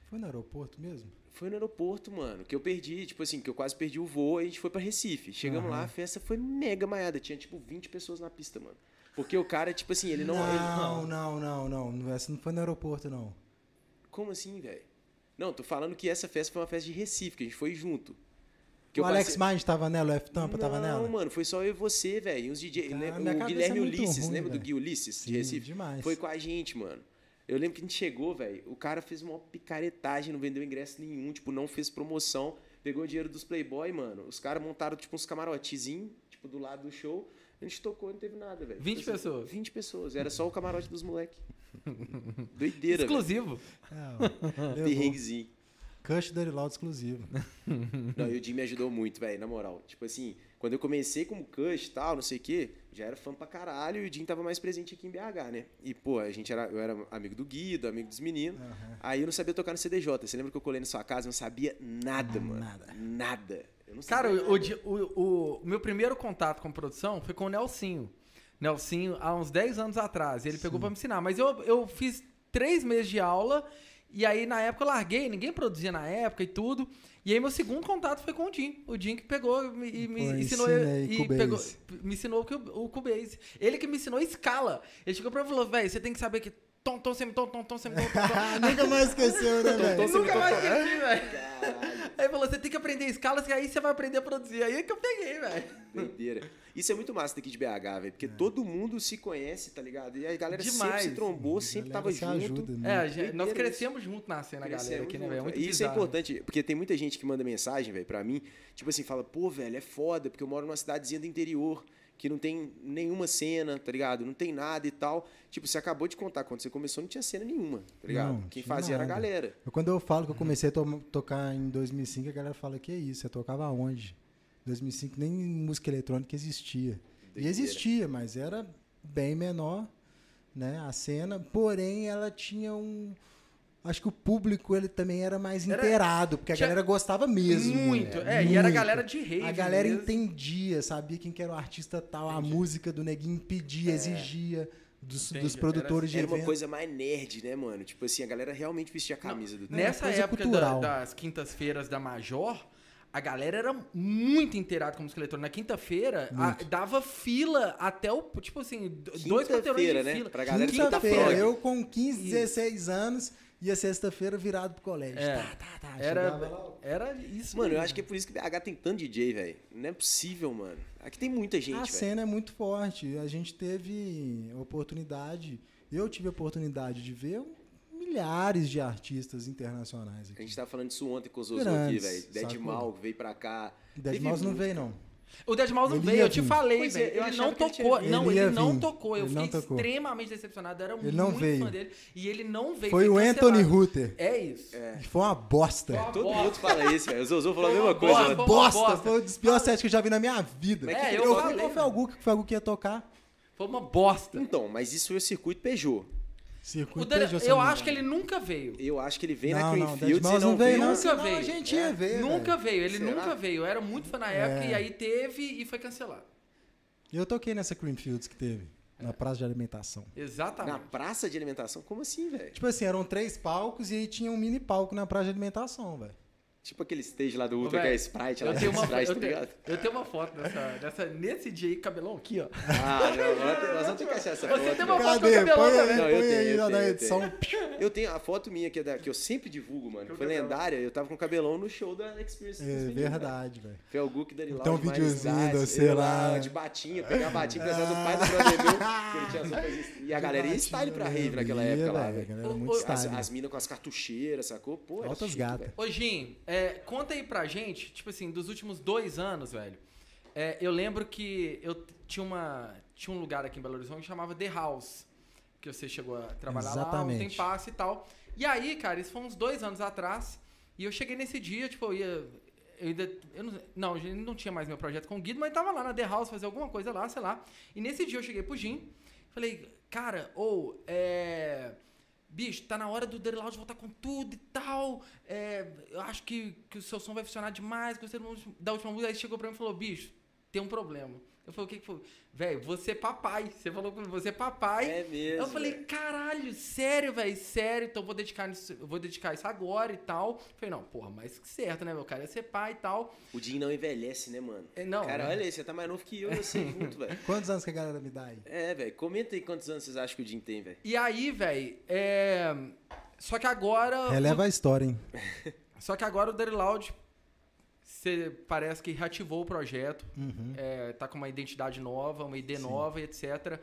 Foi no aeroporto mesmo? Foi no aeroporto, mano, que eu perdi, tipo assim, que eu quase perdi o voo, aí a gente foi pra Recife. Chegamos lá, a festa foi mega maiada, tinha tipo 20 pessoas na pista, mano. Porque o cara, tipo assim, ele não. ele- Não, não, não, não, não. Essa não foi no aeroporto, não. Como assim, velho? Não, tô falando que essa festa foi uma festa de Recife, que a gente foi junto. Que o Alex passei- Mind tava nela, o F-Tampa tava nela? Não, mano, foi só eu e você, velho. E uns DJ. Cara, lembra- minha o cabeça Guilherme é Ulisses, ruim, lembra do velho. Gui Ulisses de Sim, Recife? demais. Foi com a gente, mano. Eu lembro que a gente chegou, velho. O cara fez uma picaretagem, não vendeu ingresso nenhum, tipo, não fez promoção. Pegou o dinheiro dos Playboy, mano. Os caras montaram, tipo, uns camarotezinhos, tipo, do lado do show. A gente tocou e não teve nada, velho. 20 Tipo assim, pessoas. 20 pessoas. Era só o camarote dos moleque. Doideira. Exclusivo. Perrenguezinho. Cush Dorilaud exclusivo. Não, e o Jim me ajudou muito, velho, na moral. Tipo assim, quando eu comecei como Cush e tal, não sei o quê, já era fã pra caralho e o Jim tava mais presente aqui em BH, né? E, pô, a gente era, eu era amigo do Guido, amigo dos meninos. Aham. Aí eu não sabia tocar no CDJ. Você lembra que eu colei na sua casa? Eu não sabia nada, mano. Nada. Nada. Eu não Cara, sabia o, o, o- o meu primeiro contato com produção foi com o Nelsinho. Nelsinho, há uns 10 anos atrás. Ele pegou pra me ensinar. Mas eu, eu fiz três meses de aula. E aí, na época, eu larguei. Ninguém produzia na época e tudo. E aí, meu segundo contato foi com o Jim. O Jim que pegou e me, e me Pô, ensinou. e pegou, me ensinou o o Cubase. Ele que me ensinou escala. Ele chegou pra mim e falou: velho, você tem que saber que tom, tom, semitom, tom, tom, semitom, tom, tom. Nunca mais esqueceu, né, velho? tom, Nunca mais esqueci, velho. Aí falou: você tem que aprender escalas, que aí você vai aprender a produzir. Aí é que eu peguei, velho. Doideira. Isso é muito massa daqui de BH, velho. Porque todo mundo se conhece, tá ligado? E a galera sempre Demais. se trombou, sempre Galera tava se junto. ajuda, né? É, a gente- nós crescemos junto na cena, galera, Crescemos aqui, né, velho? É. E isso é importante, porque tem muita gente que manda mensagem, velho, pra mim, tipo assim, fala, pô, velho, é foda, porque eu moro numa cidadezinha do interior, que não tem nenhuma cena, tá ligado? Não tem nada e tal. Tipo, você acabou de contar, quando você começou não tinha cena nenhuma, tá ligado? Não, Quem fazia era a nada. galera. Eu, quando eu falo que eu comecei a to- tocar em 2005, a galera fala, que isso, você tocava aonde? 2005 nem música eletrônica existia. E existia, mas era bem menor, né, a cena, porém ela tinha um... Acho que o público ele também era mais Era- inteirado, porque a galera gostava mesmo. Muito. né? É, e era Muito. galera de rave A galera mesmo. entendia, sabia quem que era o artista tal, a música do neguinho pedia, exigia dos, dos produtores de Era uma evento. coisa mais nerd, né, mano? Tipo assim, a galera realmente vestia a camisa do Nessa coisa época da- das quintas-feiras da Major, a galera era muito inteirada com música eletrônica. Na quinta-feira, a- dava fila até o. Tipo assim, dois quarteirões né? fila. Pra galera Quinta-feira, eu com 15, 16 anos, ia sexta-feira virado pro colégio. É. Tá, tá, tá. Era, era isso. Mano, eu mesmo. acho que é por isso que BH tem tanto DJ, velho. Não é possível, mano. Aqui tem muita gente, A velho. cena é muito forte. A gente teve oportunidade, eu tive a oportunidade de ver milhares de artistas internacionais A aqui. gente tava falando disso ontem com o Zozo aqui, velho. Dead? Mal veio pra cá. Dead Mouse não veio, não. O Dead Mouse não Ele veio, eu te falei, Pois é, velho. eu ele não ele tocou. vindo. Não, Ele ele, não vir. tocou. Eu Ele fiquei tocou. extremamente decepcionado. Eu era Ele não muito veio. fã dele. E ele não veio. Foi o cancelado. Anthony Ruther. É isso. que Foi uma bosta. Foi uma Todo bosta. mundo fala isso, velho. O Zozo falou a Foi mesma uma coisa. bosta. né? Foi uma bosta, bosta. foi um dos piores sets que eu já vi na minha vida. É, que eu eu falei, o velho. Felgu, que o que ia tocar. Foi uma bosta. Então, mas isso foi o circuito Peugeot. O Circuito se eu não acho que ele nunca veio. Eu acho que ele na Não, não, Creamfields e Mouse não não veio, veio. não. Nunca senão veio. a gente ia É, ver. Nunca velho. veio, ele Será? nunca veio. Eu era muito fã na época É. e aí teve e foi cancelado. Eu toquei nessa Creamfields que teve, na praça de alimentação. Exatamente. Na praça de alimentação? Como assim, velho? Tipo assim, eram três palcos e aí tinha um mini palco na praça de alimentação, velho. Tipo aquele stage lá do Ô, Ultra que velho, é Sprite, Eu lá tenho, uma, Sprite, eu, tá tenho, ligado? eu tenho uma foto dessa, dessa, nesse dia aí, cabelão aqui, ó. Ah, não, nós vamos ter que achar essa Você foto. tem uma foto com Cadê? cabelão Põe também. Não, eu põe tenho, aí eu na tenho, eu edição. Eu tenho a foto minha que, é da, que eu sempre divulgo, mano. que Foi lendária. Eu tava com cabelão no show da Experience. É verdade, velho. Foi o Guk, Dani Tem um videozinho você eu lá. De batinha, pegar a batinha, pensando do pai do brother meu. que ele tinha as E a galera ia style pra rave naquela época lá, velho, O- o- As, minas com as cartucheiras, sacou? Pô, era Altas chique, gatas. velho. Ô, Jim, é, conta aí pra gente, tipo assim, dos últimos dois anos, velho. É, eu lembro que eu tinha, uma, tinha um lugar aqui em Belo Horizonte que chamava The House. Que você chegou a trabalhar lá, Exatamente. um tem passe e tal. E aí, cara, isso foi uns dois anos atrás. E eu cheguei nesse dia, tipo, eu ia. Eu ainda. Eu não, não, eu não tinha mais meu projeto com o Guido, mas tava lá na The House fazer alguma coisa lá, sei lá. E nesse dia eu cheguei pro Jim, falei, cara, ou, é. Bicho, tá na hora do Dirty Loud voltar com tudo e tal. É, eu acho que, que o seu som vai funcionar demais. Gostei da última música. Aí chegou pra mim e falou: bicho, tem um problema. Eu falei: o que que foi? Velho, você é papai. Você falou comigo, você é papai. É mesmo. eu falei: velho. caralho, sério, velho, sério. Então eu vou dedicar, nisso, eu vou dedicar isso agora e tal. Eu falei: não, porra, mas que certo, né, meu cara? É ser pai e tal. O Jim não envelhece, né, mano? É, Não, Cara, né? olha aí, você tá mais novo que eu, eu sei junto, velho. Quantos anos que a galera me dá aí? É, velho. Comenta aí quantos anos vocês acham que o Jim tem, velho. E aí, velho, é. Só que agora. Releva a história, hein? Só que agora o Dirty Loud cê parece que reativou o projeto. Uhum. É, tá com uma identidade nova, uma ID nova e etc.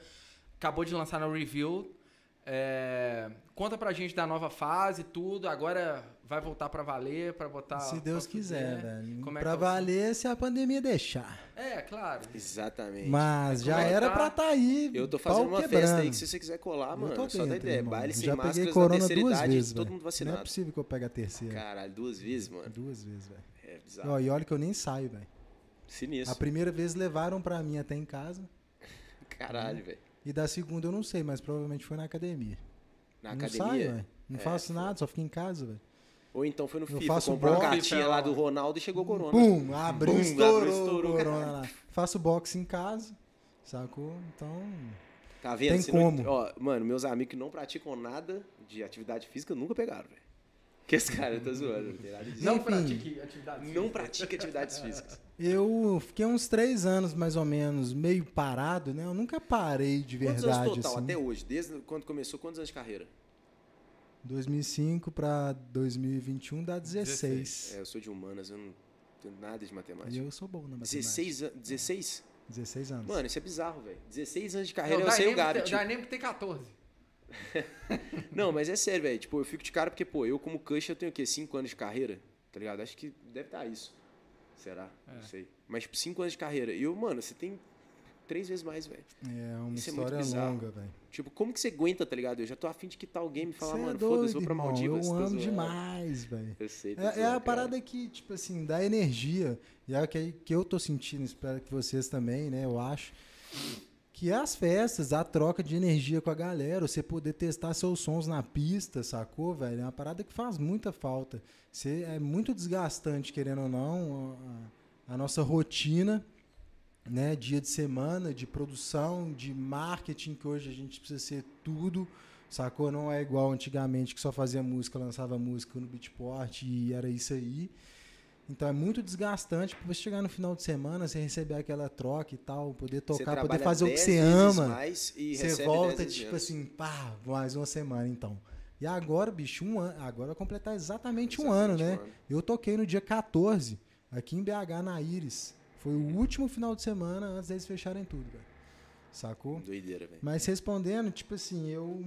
Acabou de lançar no review. É, conta pra gente da nova fase, tudo. Agora vai voltar pra valer, pra botar. Se Deus quiser, fuder. velho. Como é pra que tá o- valer se a pandemia deixar. É, claro. Exatamente. Mas já como é era tá? pra tá aí. Eu tô fazendo uma quebrando. festa aí que se você quiser colar, Eu mano, tô só dá dentro, ideia. irmão. Baile sem Já peguei máscaras na corona terceira duas idade, vezes, todo velho. mundo Não é vacinado. possível que eu pegue a terceira. Caralho, duas vezes, mano. Duas vezes, velho. É bizarro. Ó, E olha que eu nem saio, velho. Sinistro. A primeira vez levaram pra mim até em casa. Caralho, velho. E da segunda eu não sei, mas provavelmente foi na academia. Na não academia. saio, velho. Não É, faço foda. nada, só fico em casa, velho. Ou então foi no Eu FIFA, faço comprou uma boxe. cartinha lá do Ronaldo e chegou o Corona. Pum, abriu, Bum, estourou, abriu, estourou, corona lá. Faço boxe em casa, sacou? Então, Tá vendo? Tem não- como. Ó, mano, meus amigos que não praticam nada de atividade física nunca pegaram, velho. Que esse cara, eu tô zoando, não tem nada disso. Não Enfim. pratique atividade Não pratica atividades físicas. eu fiquei uns três anos, mais ou menos, meio parado, né? Eu nunca parei de Quantos verdade, anos total, assim. até hoje? Desde quando começou, quantos anos de carreira? 2005 pra 2021 dá 16. É, eu sou de humanas, eu não tenho nada de E matemática. eu sou bom na matemática. 16 anos. 16? 16 anos. Mano, isso é bizarro, velho. 16 anos de Não, carreira, o eu sei o Gabi. Tipo, O Dynamic tem 14. Não, mas é sério, velho. Tipo, eu fico de cara porque, pô, eu como Cush, eu tenho o quê? 5 anos de carreira? Tá ligado? Acho que deve estar isso. Será? Não sei. Mas, tipo, 5 anos de carreira. E eu, mano, você tem três vezes mais, velho. É uma Isso é história bizarro. longa, velho. Tipo, como que você aguenta, tá ligado? Eu já tô afim de quitar o game e falar, é mano, foda-se, vou pra. Maldivas. Eu tô amo demais, velho. Eu sei, É, é zoando, a cara. parada que, tipo assim, dá energia. E é o que, que eu tô sentindo, espero que vocês também, né? Eu acho. Que é as festas, a troca de energia com a galera, você poder testar seus sons na pista, sacou, velho? É uma parada que faz muita falta. Você, é muito desgastante, querendo ou não, a, a nossa rotina, né? Dia de semana, de produção, de marketing, que hoje a gente precisa ser tudo. Sacou? Não é igual antigamente que só fazia música, lançava música no Beatport e era isso aí. Então é muito desgastante pra você chegar no final de semana, você receber aquela troca e tal, poder tocar, poder fazer o que 10 você ama. mais e Você volta, 10 vezes tipo assim, pá, mais uma semana então. E agora, bicho, um ano. Agora vai completar exatamente, um Exatamente ano, né? um ano. Eu toquei no dia 14, aqui em BH, na Iris. Foi o último final de semana antes deles fecharem tudo, velho. Sacou? Doideira, velho. Mas respondendo, tipo assim, eu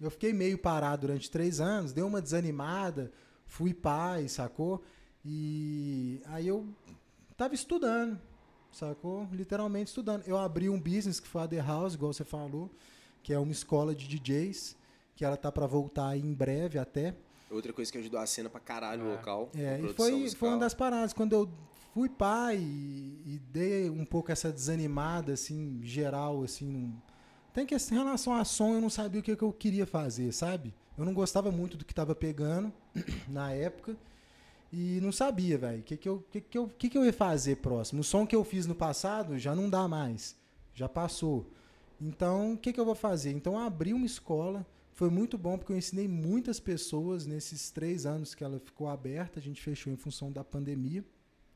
eu fiquei meio parado durante três anos, dei uma desanimada, fui pai, sacou? E aí eu tava estudando, sacou? Literalmente estudando. Eu abri um business que foi a The House, igual você falou, que é uma escola de DJs, que ela tá para voltar aí em breve até. Outra coisa que ajudou a cena pra caralho no É. local. É, e foi, musical. foi uma das paradas. Quando eu fui pai e, e dei um pouco essa desanimada, assim, geral, assim. num- Tem que, em relação a som, eu não sabia o que, que eu queria fazer, sabe? Eu não gostava muito do que tava pegando na época. E não sabia, velho, o que, que, eu, que, que, eu, que, que eu ia fazer próximo. O som que eu fiz no passado já não dá mais. Já passou. Então, o que, que eu vou fazer? Então, abri uma escola. Foi muito bom porque eu ensinei muitas pessoas nesses três anos que ela ficou aberta. A gente fechou em função da pandemia.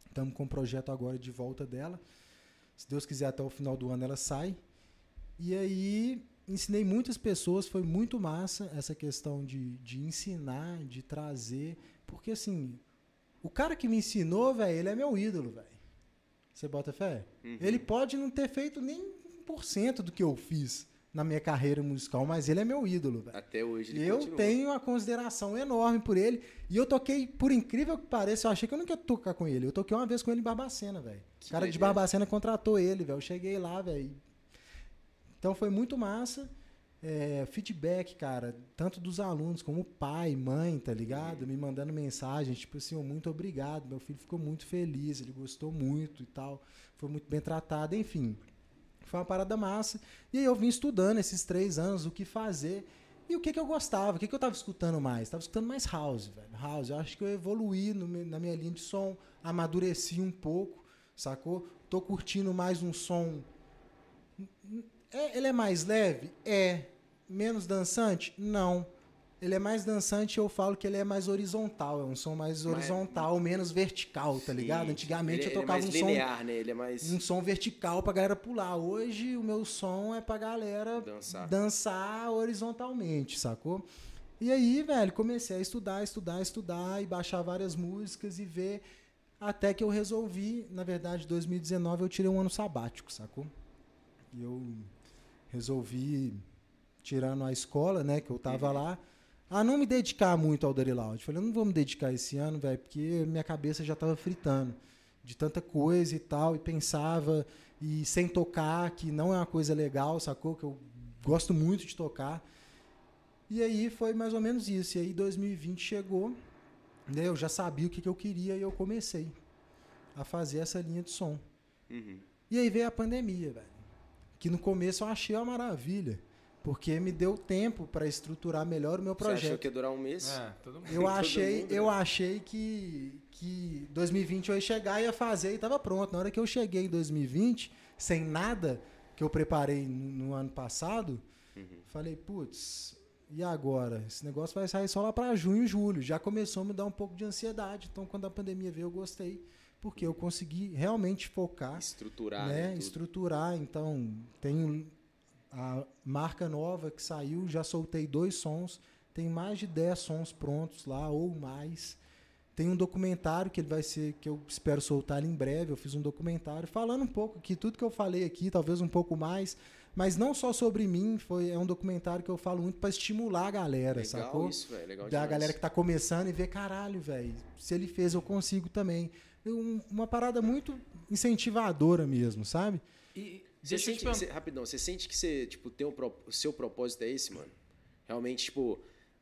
Estamos com o projeto agora de volta dela. Se Deus quiser, até o final do ano ela sai. E aí, ensinei muitas pessoas. Foi muito massa essa questão de, de ensinar, de trazer. Porque, assim, o cara que me ensinou, velho, ele é meu ídolo, velho. Você bota fé? Uhum. Ele pode não ter feito nem 1% do que eu fiz na minha carreira musical, mas ele é meu ídolo, velho. Até hoje ele Eu continua. tenho uma consideração enorme por ele. E eu toquei, por incrível que pareça, eu achei que eu nunca ia tocar com ele. Eu toquei uma vez com ele em Barbacena, velho. O cara de doideira. Barbacena contratou ele, velho. Eu cheguei lá, velho. Então foi muito massa. É, feedback, cara, tanto dos alunos como pai, mãe, tá ligado? Me mandando mensagem, tipo assim, "Oh, muito obrigado, meu filho ficou muito feliz, ele gostou muito e tal, foi muito bem tratado, enfim. Foi uma parada massa. E aí eu vim estudando esses três anos o que fazer e o que, que eu gostava, o que, que eu tava escutando mais. Tava escutando mais house, velho. House. Eu acho que eu evoluí no na minha linha de som, amadureci um pouco, sacou? Tô curtindo mais um som. É, ele é mais leve? É. Menos dançante? Não. Ele é mais dançante, eu falo que ele é mais horizontal. É um som mais horizontal, menos vertical, tá ligado? Sim, Antigamente ele, eu tocava ele é um mais som linear, né? Ele é mais um som vertical pra galera pular. Hoje o meu som é pra galera dançar. dançar horizontalmente, sacou? E aí, velho, comecei a estudar, estudar, estudar e baixar várias músicas e ver até que eu resolvi, na verdade, em 2019 eu tirei um ano sabático, sacou? E eu resolvi tirando a escola, né, que eu tava Uhum. lá, a não me dedicar muito ao Dirty Loud. Falei, eu não vou me dedicar esse ano, velho, porque minha cabeça já tava fritando de tanta coisa e tal, e pensava, e sem tocar, que não é uma coisa legal, sacou? Que eu gosto muito de tocar. E aí foi mais ou menos isso. E aí 2020 chegou, né, eu já sabia o que, que eu queria e eu comecei a fazer essa linha de som. Uhum. E aí veio a pandemia, velho. Que no começo eu achei uma maravilha. Porque me deu tempo para estruturar melhor o meu Você achou projeto. que ia durar um mês? É, todo mundo. Eu Todo achei, mundo, eu né? achei que, que 2020 eu ia chegar, ia fazer e tava pronto. Na hora que eu cheguei em 2020, sem nada que eu preparei no, no ano passado, Uhum. falei, putz, e agora? Esse negócio vai sair só lá para junho, julho. Já começou a me dar um pouco de ansiedade. Então, quando a pandemia veio, eu gostei. Porque eu consegui realmente focar Estruturar, né, né? estruturar. Então, tem a marca nova que saiu, já soltei dois sons, tem mais de 10 sons prontos lá ou mais. Tem um documentário que ele vai ser que eu espero soltar em breve. Eu fiz um documentário falando um pouco que tudo que eu falei aqui, talvez um pouco mais, mas não só sobre mim, foi é um documentário que eu falo muito para estimular a galera, Legal sacou? isso, velho. Legal da demais. galera que tá começando e ver, caralho, velho, se ele fez, eu consigo também. Um- uma parada muito incentivadora mesmo, sabe? E Você te sente, você- rapidão, você sente que você, tipo, tem um pro- o seu propósito é esse, mano? Realmente, tipo,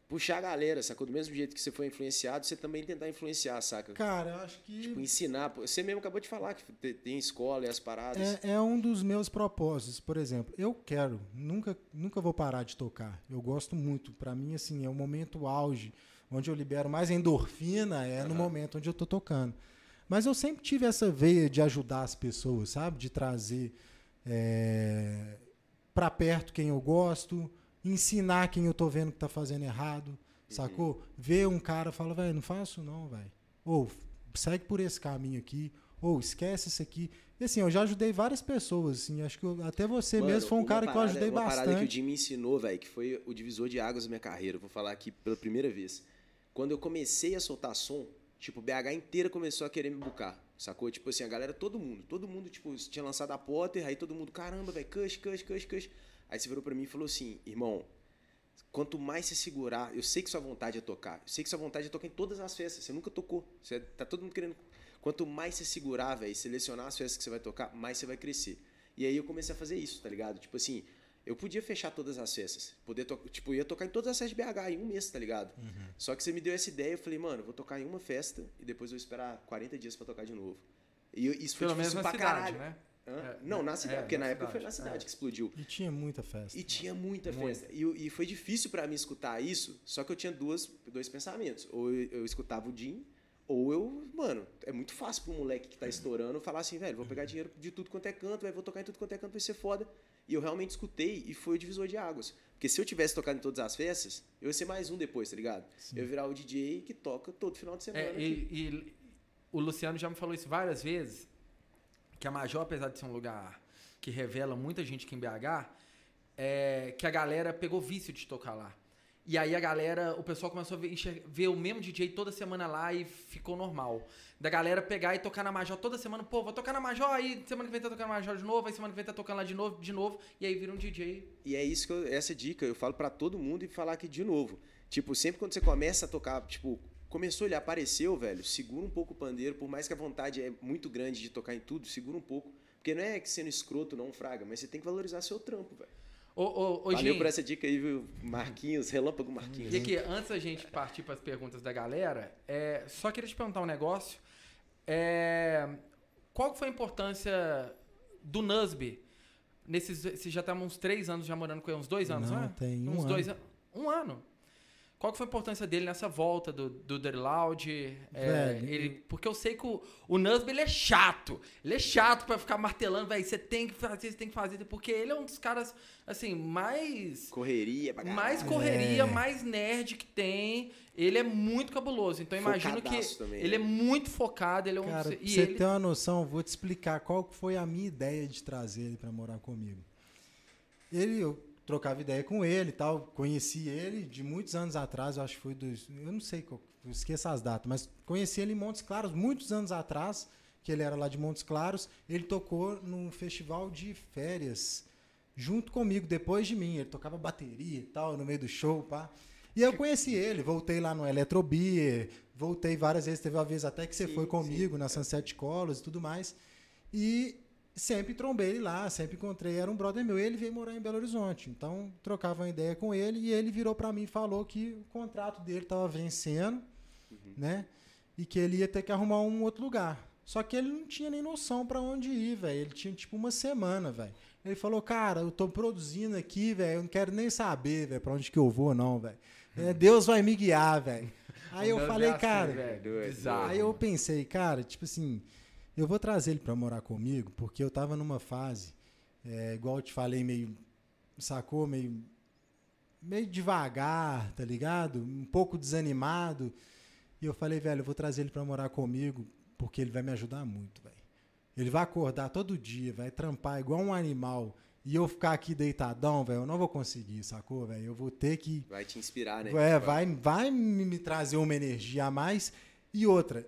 puxar a galera, sacou? Do mesmo jeito que você foi influenciado, você também tentar influenciar, saca? Cara, eu acho que Tipo, ensinar. Você mesmo acabou de falar que te- tem escola e as paradas. é, é um dos meus propósitos. Por exemplo, eu quero, nunca, nunca vou parar de tocar. Eu gosto muito. Pra mim, assim, é o momento auge, onde eu libero mais endorfina, é no Aham. momento onde eu tô tocando. Mas eu sempre tive essa veia de ajudar as pessoas, sabe? De trazer é, para perto quem eu gosto, ensinar quem eu tô vendo que tá fazendo errado, sacou? Ver um cara e fala, velho, não faço não, velho. Ou segue por esse caminho aqui, ou esquece isso aqui. E assim, eu já ajudei várias pessoas, assim, acho que eu- até você Mano, mesmo foi um uma cara que eu parada- ajudei uma parada que o bastante. Jim me ensinou, velho, que foi o divisor de águas da minha carreira. Eu Vou falar aqui pela primeira vez. Quando eu comecei a soltar som, tipo, BH inteira começou a querer me bucar. Sacou? Tipo assim, a galera, todo mundo, todo mundo, tipo, tinha lançado a Potter, aí todo mundo, caramba, velho, cush, cush, cush, cush. Aí você virou pra mim e falou assim, irmão, quanto mais você segurar, eu sei que sua vontade é tocar, eu sei que sua vontade é tocar em todas as festas, você nunca tocou, você tá todo mundo querendo. Quanto mais você segurar, velho, selecionar as festas que você vai tocar, mais você vai crescer. E aí eu comecei a fazer isso, tá ligado? Tipo assim, eu podia fechar todas as festas, poder tipo, eu ia tocar em todas as festas de BH em um mês, tá ligado? Só que você me deu essa ideia, eu falei, mano, eu vou tocar em uma festa e depois eu vou esperar 40 dias pra tocar de novo. E eu- isso foi menos difícil na pra cidade, caralho. né? Hã? É, Não, na é, cidade, é, porque na na época foi na cidade, cidade é. que explodiu. E tinha muita festa. E tinha muita Muita. festa. E, e foi difícil pra mim escutar isso, só que eu tinha duas, dois pensamentos. Ou eu, eu escutava o Jim, ou eu, mano, é muito fácil pro moleque que tá estourando falar assim, velho, vou pegar dinheiro de tudo quanto é canto, velho, vou tocar em tudo quanto é canto, vai ser foda. E eu realmente escutei e foi o divisor de águas. Porque se eu tivesse tocado em todas as festas, eu ia ser mais um depois, tá ligado? Eu ia virar o DJ que toca todo final de semana. É, e, e o Luciano já me falou isso várias vezes, que a Major, apesar de ser um lugar que revela muita gente aqui em BH, é que a galera pegou vício de tocar lá. E aí a galera, o pessoal começou a ver, ver o mesmo DJ toda semana lá e ficou normal. Da galera pegar e tocar na Major toda semana, pô, vou tocar na Major, aí semana que vem tá tocando na Major de novo, aí semana que vem tá tocando lá de novo, de novo, e aí vira um DJ. E é isso que eu, essa dica eu falo pra todo mundo e falar aqui de novo. Tipo, sempre quando você começa a tocar, tipo, começou, ele apareceu, velho, segura um pouco o pandeiro, por mais que a vontade é muito grande de tocar em tudo, segura um pouco. Porque não é que sendo escroto, não, Fraga, mas você tem que valorizar seu trampo, velho. Ô, ô, ô, Valeu por essa dica aí, viu? Marquinhos, relâmpago Marquinhos. E aqui, antes da gente partir para as perguntas da galera, é, só queria te perguntar um negócio. É, qual foi a importância do Nusby? Nesses, você já tá uns três anos já morando com ele, uns dois anos, Não, né? tem um uns ano. dois an- Um ano. Qual que foi a importância dele nessa volta do, do Dirty Loud? É, Velho, ele, porque eu sei que o, o Nusby, ele é chato. Ele é chato pra ficar martelando, velho. Você tem que fazer, você tem que fazer. Porque ele é um dos caras, assim, mais Correria, pra caralho. mais correria, É. mais nerd que tem. Ele é muito cabuloso. Então eu imagino que também, ele é né? muito focado, ele é um Cara, pra e você ele ter uma noção, eu vou te explicar qual que foi a minha ideia de trazer ele para morar comigo. Ele, eu trocava ideia com ele e tal, conheci ele de muitos anos atrás, eu acho que foi dos, eu não sei, eu esqueço as datas, mas conheci ele em Montes Claros muitos anos atrás, que ele era lá de Montes Claros, ele tocou num festival de férias junto comigo, depois de mim. Ele tocava bateria e tal, no meio do show, pá. E eu conheci ele, voltei lá no Eletrobeer, voltei várias vezes, teve uma vez até que você Sim, foi comigo sim. na Sunset Colors e tudo mais. E sempre trombei ele lá, sempre encontrei, era um brother meu. Ele veio morar em Belo Horizonte, então trocava uma ideia com ele e ele virou pra mim e falou que o contrato dele tava vencendo, né? E que ele ia ter que arrumar um outro lugar. Só que ele não tinha nem noção pra onde ir, velho. Ele tinha tipo uma semana, velho. Ele falou, cara, eu tô produzindo aqui, velho. Eu não quero nem saber, velho, pra onde que eu vou, não, velho. É, Deus vai me guiar, velho. Aí eu falei, cara. Aí eu pensei, cara, tipo assim, eu vou trazer ele pra morar comigo, porque eu tava numa fase, é, igual eu te falei, meio, sacou? Meio, meio devagar, tá ligado? Um pouco desanimado. E eu falei, velho, eu vou trazer ele pra morar comigo, porque ele vai me ajudar muito, velho. Ele vai acordar todo dia, vai trampar igual um animal. E eu ficar aqui deitadão, velho, eu não vou conseguir, sacou, velho? Eu vou ter que Vai te inspirar, né? é, vai, vai me me trazer uma energia a mais. E outra,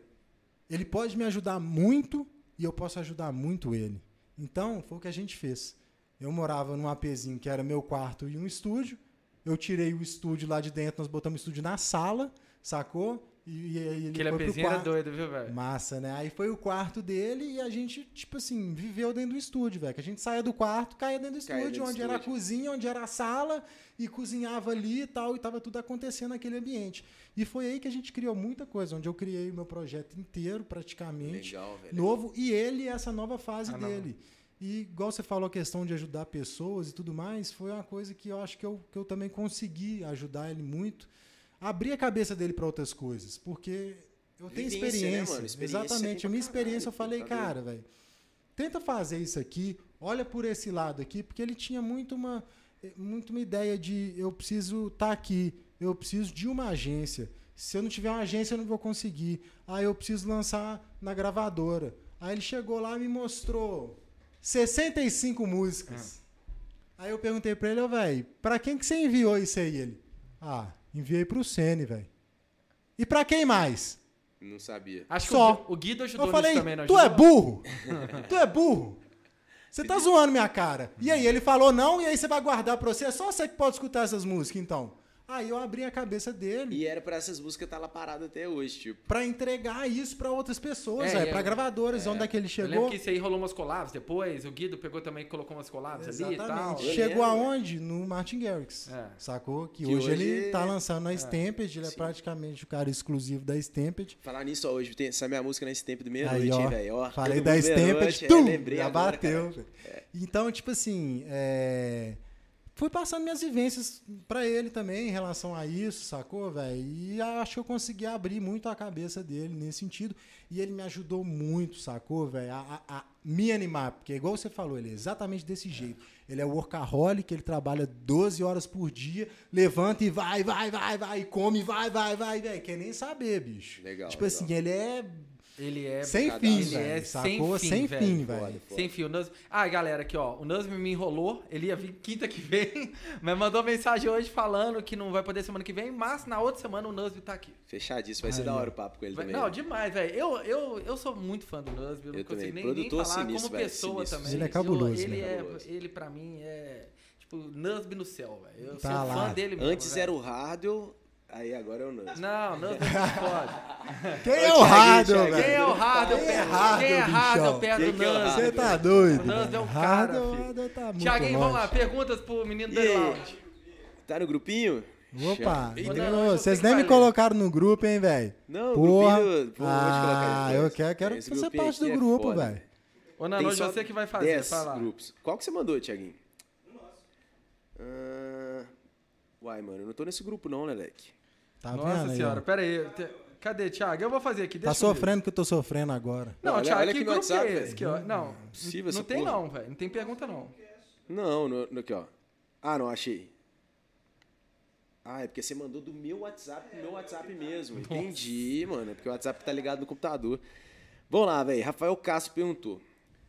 ele pode me ajudar muito e eu posso ajudar muito ele. Então, foi o que a gente fez. Eu morava num APzinho que era meu quarto e um estúdio. Eu tirei o estúdio lá de dentro, nós botamos o estúdio na sala, sacou? E, e aí ele Aquele apezinho era quarto. doido, viu, velho? Massa, né? Aí foi o quarto dele e a gente, tipo assim, viveu dentro do estúdio, velho. Que a gente saía do quarto, caía dentro do Caía estúdio, dentro onde era a estúdio. cozinha, onde era a sala, e cozinhava ali e tal, e tava tudo acontecendo naquele ambiente. E foi aí que a gente criou muita coisa, onde eu criei o meu projeto inteiro, praticamente, Legal, velho. novo, e ele, essa nova fase Ah, não. dele. E igual você falou a questão de ajudar pessoas e tudo mais, foi uma coisa que eu acho que eu, que eu também consegui ajudar ele muito. Abrir a cabeça dele para outras coisas, porque eu tenho Vivência, né, experiência. mano? Experiência Exatamente. tem A minha experiência, eu falei, tá cara, velho, tenta fazer isso aqui, olha por esse lado aqui, porque ele tinha muito uma, muito uma ideia de eu preciso estar aqui, eu preciso de uma agência. Se eu não tiver uma agência, eu não vou conseguir. Ah, eu preciso lançar na gravadora. Aí ele chegou lá e me mostrou 65 músicas. Aí eu perguntei pra ele, ô, velho, pra quem que você enviou isso aí? Ele, ah, enviei pro Sene, velho. E pra quem mais? Não sabia. Acho Só. que o, Gui- o Guido ajudou Eu falei, também, não tu é burro? tu é burro? Você tá zoando minha cara. E aí, ele falou não, e aí você vai guardar pra você? É só você que pode escutar essas músicas, então. Aí eu abri a cabeça dele E era pra essas músicas estar lá parada até hoje, tipo. pra entregar isso pra outras pessoas, É, e pra eu- gravadoras, onde é que ele Eu chegou. lembro que isso aí rolou umas collabs depois, o Guido pegou também e colocou umas collabs ali e tal. Exatamente. Eu Chegou lembro. aonde? No Martin Garrix. É. Sacou? Que, Que hoje, hoje ele tá é- lançando na Stamped, ele é Sim. praticamente o cara exclusivo da Stamped. Falar nisso, ó, hoje tem essa minha música nesse tempo do Aí, velho? Ó, falei da Stamped, é, tum, já agora, bateu. cara. velho. Então, tipo assim, é, fui passando minhas vivências pra ele também em relação a isso, sacou, velho? E acho que eu consegui abrir muito a cabeça dele nesse sentido. E ele me ajudou muito, sacou, velho? A, a- a me animar, porque igual você falou, ele é exatamente desse jeito. Ele é workaholic, ele trabalha 12 horas por dia, levanta e vai, vai, vai, vai, come, vai, vai, vai, velho. Quer nem saber, bicho. Legal, Tipo legal. assim, ele é Ele é. sem fim, ele velho. é sacou? sem fim, Sem velho. fim, Foda, velho. foda. Sem fio. O Nus... Ah, galera, aqui, ó. O Nusme me enrolou. Ele ia vir quinta que vem, mas mandou mensagem hoje falando que não vai poder semana que vem, mas na outra semana o Nusme tá aqui. Fechadíssimo, vai ser da hora o papo com ele Vai- também. Não, né? demais, velho. Eu, eu, eu sou muito fã do Nusby, eu não Eu consigo também. nem, nem Produtor falar sinistro, como pessoa sinistro. também. Ele é cabuloso, ele, né? é, Cabuloso. ele pra mim é tipo Nusby no céu, velho. Eu Tá sou lá. fã dele mesmo. Antes velho. era o Hardwell, aí agora é o Nance. Não, Nusby não pode. Quem é o Hardel, Thiaguinho. velho? Quem é o Hardel? Quem é Hardel, Quem é Hardel bichão? perto Quem do que é o Nusby? Você tá doido? O Nando é um cara, filho. Hardel tá Tiaguinho, vamos lá. Perguntas pro menino do lounge. Tá no grupinho? Opa. Não, não, eu vocês nem que me colocaram no grupo, hein, velho? Não, o Porra. grupinho. Pô, Ah, eu quero, quero fazer grupinho parte do é grupo, velho. Ô, Nando, você que vai fazer. 10 Vai lá. grupos. Qual que você mandou, Thiaguinho? Ah, uai, mano, eu não tô nesse grupo não, Leleque. Tá Nossa vendo aí, senhora, ó? pera aí. Te- Cadê, Thiago? Eu vou fazer aqui. Tá sofrendo que eu tô sofrendo agora. Não, Olha- Thiago, olha que grupo WhatsApp, que é esse? Aqui, ó. Não, Possível não tem porra. não, velho. Não tem pergunta não. Não, no, no- aqui, ó. Ah, não, achei. Ah, é porque você mandou do meu WhatsApp pro meu WhatsApp mesmo. Entendi, mano. É porque o WhatsApp tá ligado no computador. Vamos lá, velho. Rafael Castro perguntou.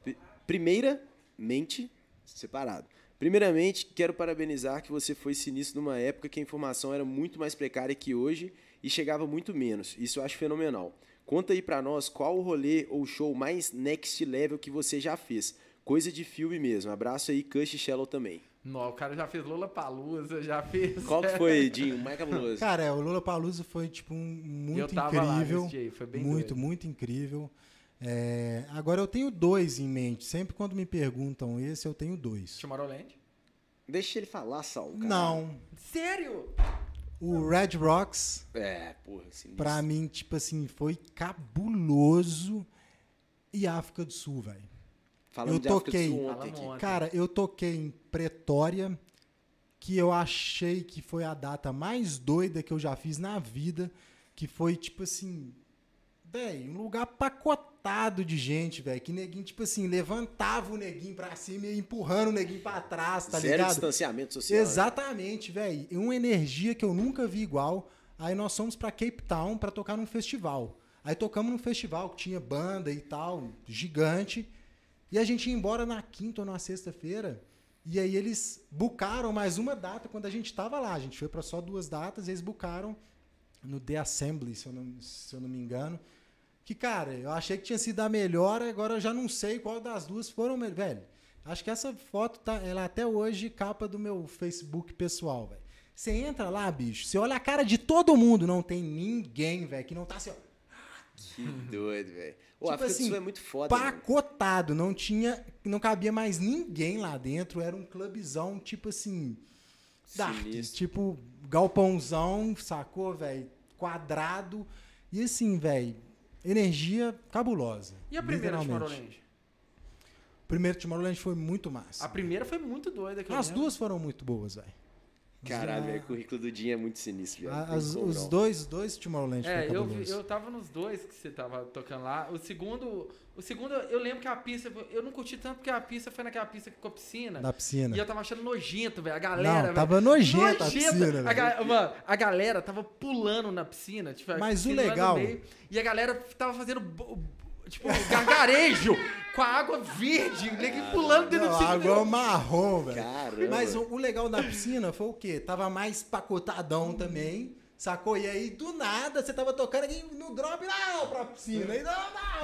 Pri- Primeiramente, separado. Primeiramente, quero parabenizar que você foi sinistro numa época que a informação era muito mais precária que hoje e chegava muito menos. Isso eu acho fenomenal. Conta aí pra nós qual o rolê ou show mais next level que você já fez. Coisa de filme mesmo. Abraço aí, Cush e Shallow também. Não, o cara já fez Lola Palusa, já fez. Qual que foi, Dinho? Mais cabuloso. Cara, é, o Lula Palusa foi, tipo, um, muito eu tava lá incrível. nesse dia, aí, foi bem muito, doido. muito incrível. É, agora eu tenho dois em mente. Sempre quando me perguntam esse, eu tenho dois. Tomorrowland? Deixa ele falar, Sal. cara. Não. Sério? O Red Rocks, É, porra, sinistro. pra mim, tipo assim, foi cabuloso. E África do Sul, velho. Eu de África do toquei. Sul. Cara, eu toquei em Pretória, que eu achei que foi a data mais doida que eu já fiz na vida, que foi tipo assim, velho, um lugar pacotado de gente, velho, que neguinho tipo assim, levantava o neguinho pra cima e empurrando o neguinho pra trás, tá Zero ligado? distanciamento social. né? Exatamente, velho. Uma energia que eu nunca vi igual. Aí nós fomos pra Cape Town pra tocar num festival. Aí tocamos num festival que tinha banda e tal, gigante. E a gente ia embora na quinta ou na sexta-feira. E aí eles bucaram mais uma data quando a gente tava lá. A gente foi pra só duas datas e eles bucaram no The Assembly, se eu não, se eu não me engano. Que, cara, eu achei que tinha sido a melhor, agora eu já não sei qual das duas foram melhor. Velho, acho que essa foto tá, ela até hoje capa do meu Facebook pessoal, velho. Você entra lá, bicho, você olha a cara de todo mundo, não tem ninguém, velho, que não tá assim, ó, Que doido, velho. O Tipo África do assim, Sul é muito foda. mano. pacotado, não tinha, não cabia mais ninguém lá dentro, era um clubezão, tipo assim, dark, tipo galpãozão, sacou, velho, quadrado, e assim, velho, energia cabulosa. E a primeira. Tomorrowland? O primeiro Tomorrowland foi muito massa. A primeira foi muito doida. Que As duas foram muito boas, velho. Caralho, velho, o currículo do Dinho é muito sinistro, velho. Os não. dois, dois Tomorrowland É, eu, vi- eu tava nos dois que você tava tocando lá. O segundo, o segundo, eu lembro que a pista, eu não curti tanto porque a pista foi naquela pista com a piscina. Da piscina. E eu tava achando nojento, velho. A galera, Não, velho. tava nojenta a piscina, A, velho. ga- mano, a galera tava pulando na piscina. Tipo, Mas o piscina no legal- meio, e a galera tava fazendo, tipo, gargarejo com a água verde. Ninguém pulando dentro Não, da piscina. água marrom, velho. Caramba. Mas o, o legal da piscina foi o quê? Tava mais pacotadão também, sacou? E aí, do nada, você tava tocando aqui no drop, não, pra piscina. E não,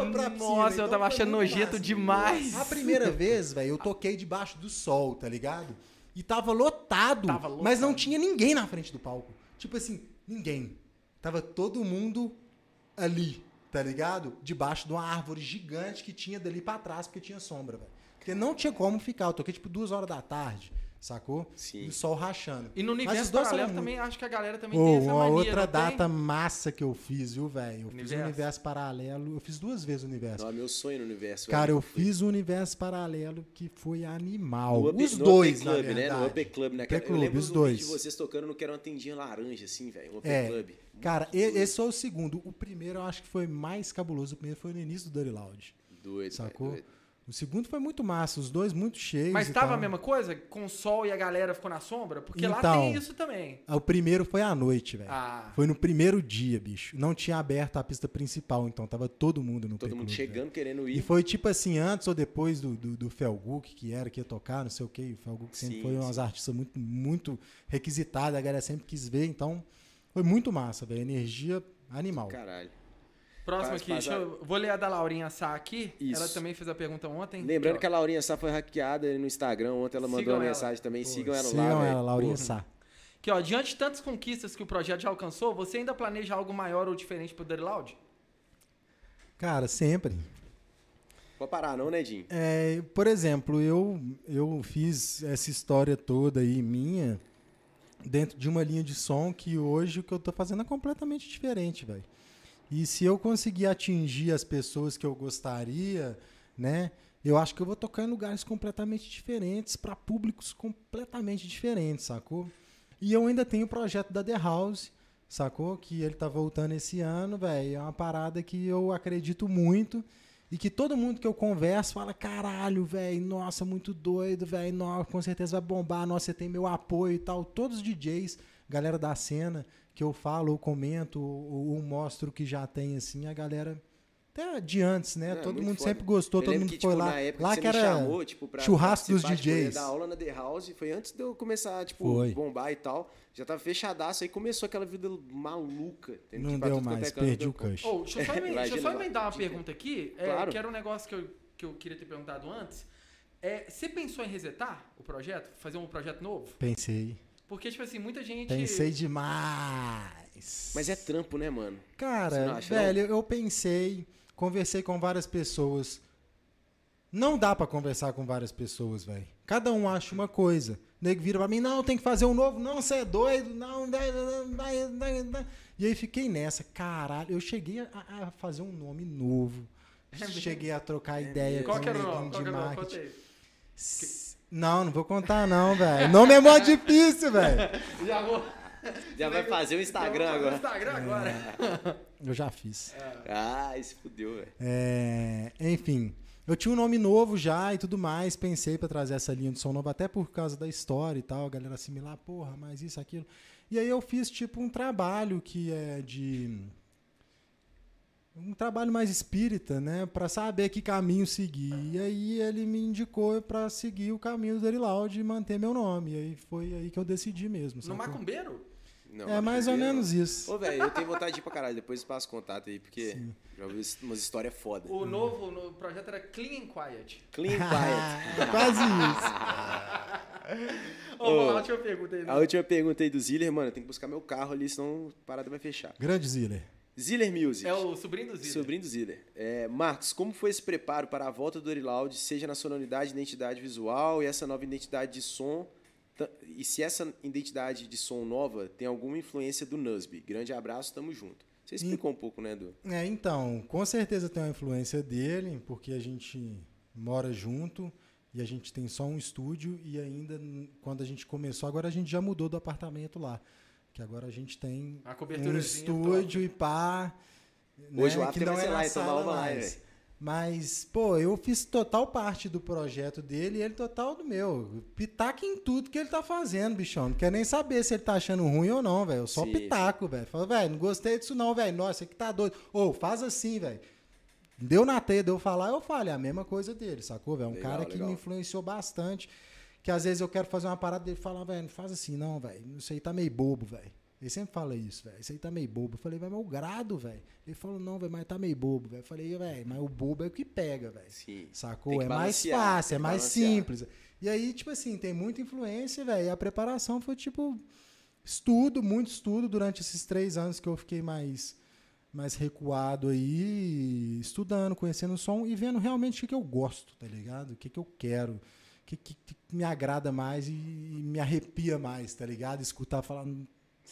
não, pra piscina. Nossa, eu Então tava foi achando nojento massa. demais. A primeira vez, velho, eu toquei debaixo do sol, tá ligado? E tava lotado, Tava lotado. mas não tinha ninguém na frente do palco. Tipo assim, ninguém. Tava todo mundo ali, tá ligado? Debaixo de uma árvore gigante que tinha dali pra trás, porque tinha sombra, velho. Porque não tinha como ficar. Eu toquei tipo duas horas da tarde, sacou? Sim. E o sol rachando. E no Mas universo os dois paralelo são também, acho que a galera também Ô, tem essa uma mania, outra não tem? data massa que eu fiz, viu, velho? Eu fiz o Universo. universo paralelo. Eu fiz duas vezes o universo. Não, é meu sonho no universo. Cara, velho. eu fiz o universo paralelo que foi animal. No Up- os no dois, Up na Club, né? verdade. No Up Club, né? Up Eu Club, lembro os do dois. vídeo de vocês tocando no que era uma tendinha laranja, assim, velho. Up É, Club. Cara, e- esse foi o segundo. O primeiro eu acho que foi mais cabuloso. O primeiro foi no início do Dirty Loud. Doido, Sacou? doido. O segundo foi muito massa. Os dois muito cheios. Mas e tava tal. a mesma coisa? Com o sol e a galera ficou na sombra? Porque lá Então. tem isso também. O primeiro foi à noite, velho. Ah. Foi no primeiro dia, bicho. Não tinha aberto a pista principal, então tava todo mundo no Todo mundo P-Club, chegando, querendo E ir. foi tipo assim, antes ou depois do, do, do Felguk, que era, que ia tocar, não sei o que. O Felguk sempre Sim, foi um sim. artista muito, muito requisitado, a galera sempre quis ver, então foi muito massa, velho. Energia animal. Caralho. Próximo Faz- aqui, faz deixa a- eu, vou ler a da Laurinha Sá aqui. Isso. Ela também fez a pergunta ontem. Lembrando Aqui, que a Laurinha Sá foi hackeada no Instagram. Ontem ela mandou Sigam uma ela. mensagem também. Pô, sigam ela sigam lá, ela, velho. Laurinha Pô, Sá. ó. Aqui, ó, diante de tantas conquistas que o projeto já alcançou, você ainda planeja algo maior ou diferente pro Dirty Loud? Cara, sempre. Pode parar não, né, Dinho? É, por exemplo, eu, eu fiz essa história toda aí minha dentro de uma linha de som que hoje o que eu tô fazendo é completamente diferente, velho. E se eu conseguir atingir as pessoas que eu gostaria, né? Eu acho que eu vou tocar em lugares completamente diferentes, para públicos completamente diferentes, sacou? E eu ainda tenho o projeto da The House, sacou? Que ele tá voltando esse ano, velho. É uma parada que eu acredito muito e que todo mundo que eu converso fala: caralho, velho, nossa, muito doido, velho, com certeza vai bombar, nossa, você tem meu apoio e tal. Todos os DJs, galera da cena, que eu falo, ou comento, ou, ou mostro que já tem, assim, a galera. Até de antes, né? É, todo mundo foda. sempre gostou, Eu todo mundo que, foi tipo, lá. Na época lá que que era me chamou, tipo, pra churrasco dos participar, tipo, DJs. dar aula na The House, foi antes de eu começar, tipo, Foi. bombar e tal. Já tava fechadaço, aí começou aquela vida maluca. que Não pra deu mais, perdi o cush. Oh, deixa eu só, emen- deixa eu só emendar uma pergunta aqui, é, Claro. que era um negócio que eu, que eu queria ter perguntado antes, É, você pensou em resetar o projeto? Fazer um projeto novo? Pensei. Porque, tipo assim, muita gente. Pensei demais. Mas é trampo, né, mano? Não Cara, acha, velho, eu pensei, conversei com várias pessoas. Não dá pra conversar com várias pessoas, velho. Cada um acha uma coisa. O nego vira pra mim, não, tem que fazer um novo. Não, você é doido. Não. E aí fiquei nessa. Caralho, eu cheguei a, a fazer um nome novo. É mesmo? cheguei a trocar ideia Qual com que o era o neguinho nome? Qual de era o nome? Não, não vou contar não, velho. Nome é mó difícil, velho. Já vou. Já vai fazer o Instagram agora. o Instagram agora. Eu já fiz. Ah, se fudeu, velho. É, enfim, eu tinha um nome novo já e tudo mais, pensei pra trazer essa linha de som novo, até por causa da história e tal, a galera assimilar, porra, mas isso, aquilo. E aí eu fiz tipo um trabalho que é de. Um trabalho mais espírita, né? Pra saber que caminho seguir. E aí ele me indicou pra seguir o caminho do Erilaud e manter meu nome. E aí foi aí que eu decidi mesmo. No sacou? macumbeiro? Não, É mais ou menos isso. Ô, velho, eu tenho vontade de ir pra caralho. Depois passo contato aí, porque já ouvi umas histórias foda. O novo no projeto era Clean and Quiet. Clean Quiet. É Quase isso. Ô, lá, a última pergunta aí. né? A última pergunta aí do Ziller, mano, tem que buscar meu carro ali, senão a parada vai fechar. Grande Ziller. Ziller Music. É o sobrinho do Zito. Sobrinho do Ziller. É, Marcos, como foi esse preparo para a volta do Orilaud, seja na sonoridade e identidade visual e essa nova identidade de som? E se essa identidade de som nova tem alguma influência do Nusby? Grande abraço, tamo junto. Você explicou um pouco, né, do... É, então, com certeza tem uma influência dele, porque a gente mora junto e a gente tem só um estúdio e ainda quando a gente começou, agora a gente já mudou do apartamento lá, que agora a gente tem A um estúdio e pá. Hoje né, o after que não é na lá, então sala lá, mais. Mas, pô, eu fiz total parte do projeto dele e ele total do meu. Pitaca em tudo que ele tá fazendo, bichão. Não quer nem saber se ele tá achando ruim ou não, velho. Eu Só Sim, pitaco, velho. Fala, velho, não gostei disso não, velho. Nossa, aqui tá doido. Ô, faz assim, velho. Deu na teia, deu falar, eu falo. É a mesma coisa dele, sacou, velho? Um Legal, cara que legal. me influenciou bastante. Que às vezes eu quero fazer uma parada dele falar, velho, não faz assim não, velho. Isso aí tá meio bobo, velho. Ele sempre fala isso, velho. Isso aí tá meio bobo. Eu falei, vai, mas o grado, velho. Ele falou, não, velho, mas tá meio bobo, velho. Eu falei, velho, mas o bobo é o que pega, velho. Sacou? É mais fácil, é mais balancear. simples. E aí, tipo assim, tem muita influência, velho. E a preparação foi, tipo, estudo, muito estudo durante esses três anos que eu fiquei mais, mais recuado aí, estudando, conhecendo o som e vendo realmente o que, que eu gosto, tá ligado? O que, que eu quero, que, que, que me agrada mais e, e me arrepia mais, tá ligado? Escutar falar,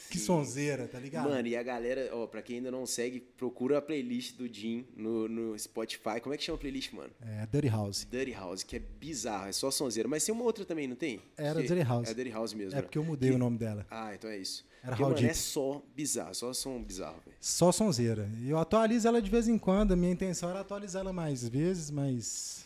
que Sim. sonzeira, tá ligado? Mano, e a galera, ó, pra quem ainda não segue, procura a playlist do Jim no, no Spotify. Como é que chama a playlist, mano? É, Dirty House. Dirty House, que é bizarro, é só sonzeira. Mas tem uma outra também, não tem? Era Que- Dirty House. É Dirty House mesmo. É né? porque eu mudei Que- o nome dela. Ah, então é isso. Era Porque, How mano, é só bizarro, só som bizarro, velho. Só sonzeira. E Eu atualizo ela de vez em quando. A minha intenção era atualizar ela mais vezes, mas.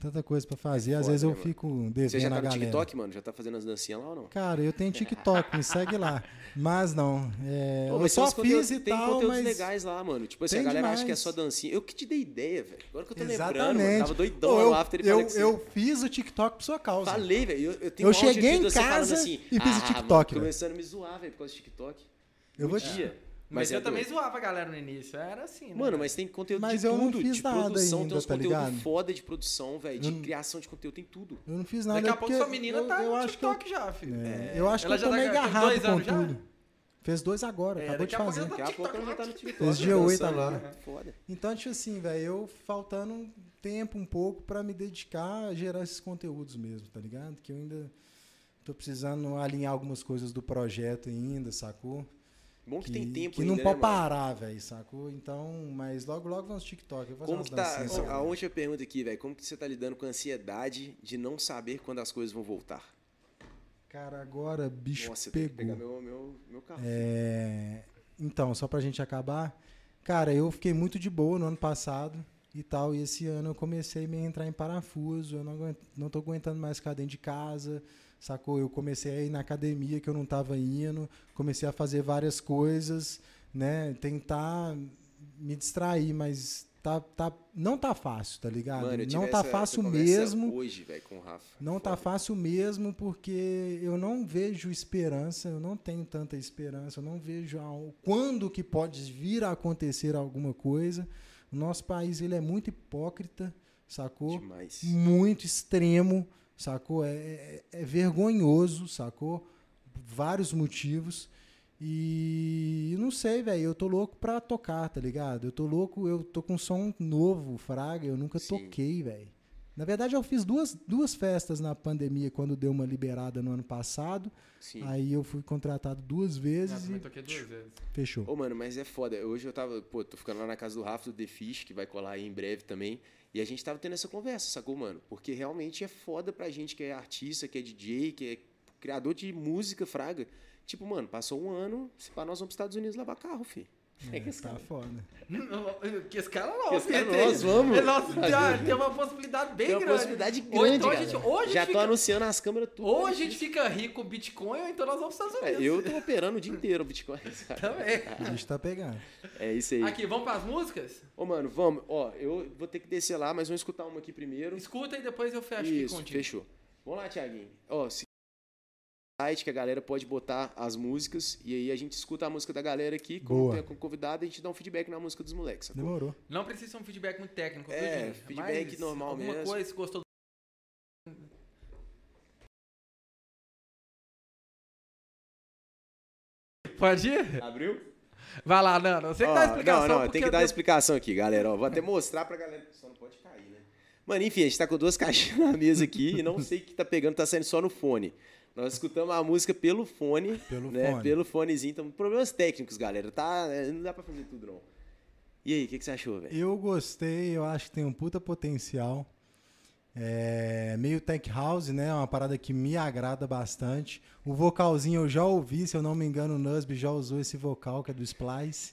Tanta coisa pra fazer. Às foda, vezes eu né, mano? fico Você já tá a no galera. TikTok, mano? Já tá fazendo as dancinhas lá ou não? Cara, eu tenho TikTok, me segue lá. Mas não. é, Pô, eu mas só fiz e tem tal, conteúdos mas. legais lá, mano. Tipo assim, a Tem galera acha que é demais. só dancinha. Eu que te dei ideia, velho. Agora que eu tô lembrando, mano. Tava doidão lá eu, no after e eu, falei que eu fiz o TikTok por sua causa. Falei, velho. Eu, eu tenho Eu um áudio cheguei em de você falando casa assim, e fiz o ah, TikTok, Mano, velho. começando a me zoar, velho, por causa do TikTok. Eu vou te- dia. Mas, é eu também doido. zoava a galera no início. Era assim, né? Mano, mas tem conteúdo Mas de eu não tudo, fiz de nada produção, ainda, tem uns tá conteúdos ligado? foda de produção, velho, de Eu não- criação de conteúdo, tem tudo. Eu não fiz nada. Daqui a pouco porque sua menina eu, tá eu no acho que eu, TikTok já, filho. é, eu acho que Ela eu já tô tá meio com agarrado dois com anos já? tudo. Fez dois agora, É, acabou de pouco fazer. eu Daqui a pouco ela já tá no TikTok. Fez dia oito dançando, agora. né? Foda. Então, tipo assim, velho, eu faltando um tempo um pouco pra me dedicar a gerar esses conteúdos mesmo, tá ligado? Que eu ainda tô precisando alinhar algumas coisas do projeto ainda, sacou? Bom que, tem tempo que ainda, não né, pode mano? parar, velho, sacou? Então, mas logo logo vamos TikTok, eu vou Como que tá, dancinhas. a última pergunta aqui, velho, como que você tá lidando com a ansiedade de não saber quando as coisas vão voltar? Cara, agora bicho Nossa, que pegou. pegar meu, meu, meu carro. É, Então, só pra gente acabar, cara, eu fiquei muito de boa no ano passado e tal, e esse ano eu comecei a me entrar em parafuso, eu não, aguento, não tô aguentando mais ficar dentro de casa, sacou? Eu comecei a ir na academia que eu não tava indo, comecei a fazer várias coisas, né? Tentar me distrair, mas tá, tá, não tá fácil, tá ligado? Mano, não tá fácil mesmo. hoje, velho, com o Rafa. Não tá Foda. fácil mesmo porque eu não vejo esperança, eu não tenho tanta esperança, eu não vejo ao- quando que pode vir a acontecer alguma coisa. O nosso país ele é muito hipócrita, sacou? Demais. Muito extremo, sacou? É, é- é vergonhoso, sacou? Vários motivos. E não sei, velho. Eu tô louco pra tocar, tá ligado? Eu tô louco, eu tô com um som novo, Fraga. Eu nunca Sim. toquei, velho. Na verdade, eu fiz duas, duas festas na pandemia quando deu uma liberada no ano passado. Sim. Aí eu fui contratado duas vezes também e toquei duas vezes. fechou. Ô, mano, mas é foda. Hoje eu tava, pô, tô ficando lá na casa do Rafa do The Fish, que vai colar aí em breve também. E a gente tava tendo essa conversa, sacou, mano? Porque realmente é foda pra gente que é artista, que é DJ, que é criador de música, fraga. Tipo, mano, passou um ano, se pá, nós vamos pros Estados Unidos lavar carro, filho. É, que esse tá cara- foda. Que esse cara não. Que esse cara nós vamos. Nós, tem, tem uma possibilidade bem Tem uma grande. possibilidade grande, então gente- ou a gente Já tô fica- anunciando as câmeras tudo. Ou a gente fica rico com Bitcoin, ou então nós vamos para os Estados É, Unidos. eu tô operando o dia inteiro o Bitcoin. Também. A gente tá pegando. É isso aí. Aqui, vamos para as músicas? Ô, mano, vamos. Ó, eu vou ter que descer lá, mas vamos escutar uma aqui primeiro. Escuta e depois eu fecho aqui Isso, contigo. fechou. Vamos lá, Thiaguinho. Ó, se site que a galera pode botar as músicas e aí a gente escuta a música da galera aqui, como Boa. tem como convidado, a gente dá um feedback na música dos moleques. sacou? Demorou. Não precisa ser um feedback muito técnico, É, gente? feedback Mas normal alguma mesmo. coisa, se gostou do... Pode ir? Abriu? Vai lá, Nando. Você que dá a explicação. Não, não, tem que eu dar a explicação aqui, galera. Ó, vou até mostrar pra galera. Só não pode cair, né? Mano, enfim, a gente tá com duas caixinhas na mesa aqui e não sei o que tá pegando, tá saindo só no fone. Nós escutamos a música pelo fone, Pelo né? fone. Pelo fonezinho. Então, problemas técnicos, galera, tá? É, Não dá pra fazer tudo, não. E aí, o que, que você achou, velho? Eu gostei, eu acho que tem um puta potencial. É meio tech house, né? Uma parada que me agrada bastante. O vocalzinho eu já ouvi, se eu não me engano, o Nusby já usou esse vocal, que é do Splice.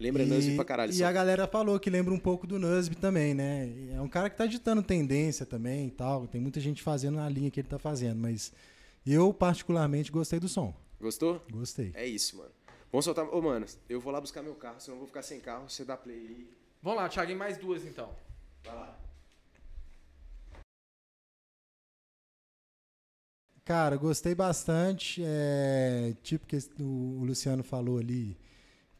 Lembra e, Nusby pra caralho. E só. a galera falou que lembra um pouco do Nusby também, né? É um cara que tá ditando tendência também e tal. Tem muita gente fazendo na linha que ele tá fazendo, mas eu particularmente gostei do som. Gostou? Gostei. É isso, mano. Vamos soltar. Ô, mano, eu vou lá buscar meu carro, senão eu vou ficar sem carro. Você dá play aí. Vamos lá, Thiago, mais duas então. Vai lá. Cara, gostei bastante. É, tipo que o Luciano falou ali.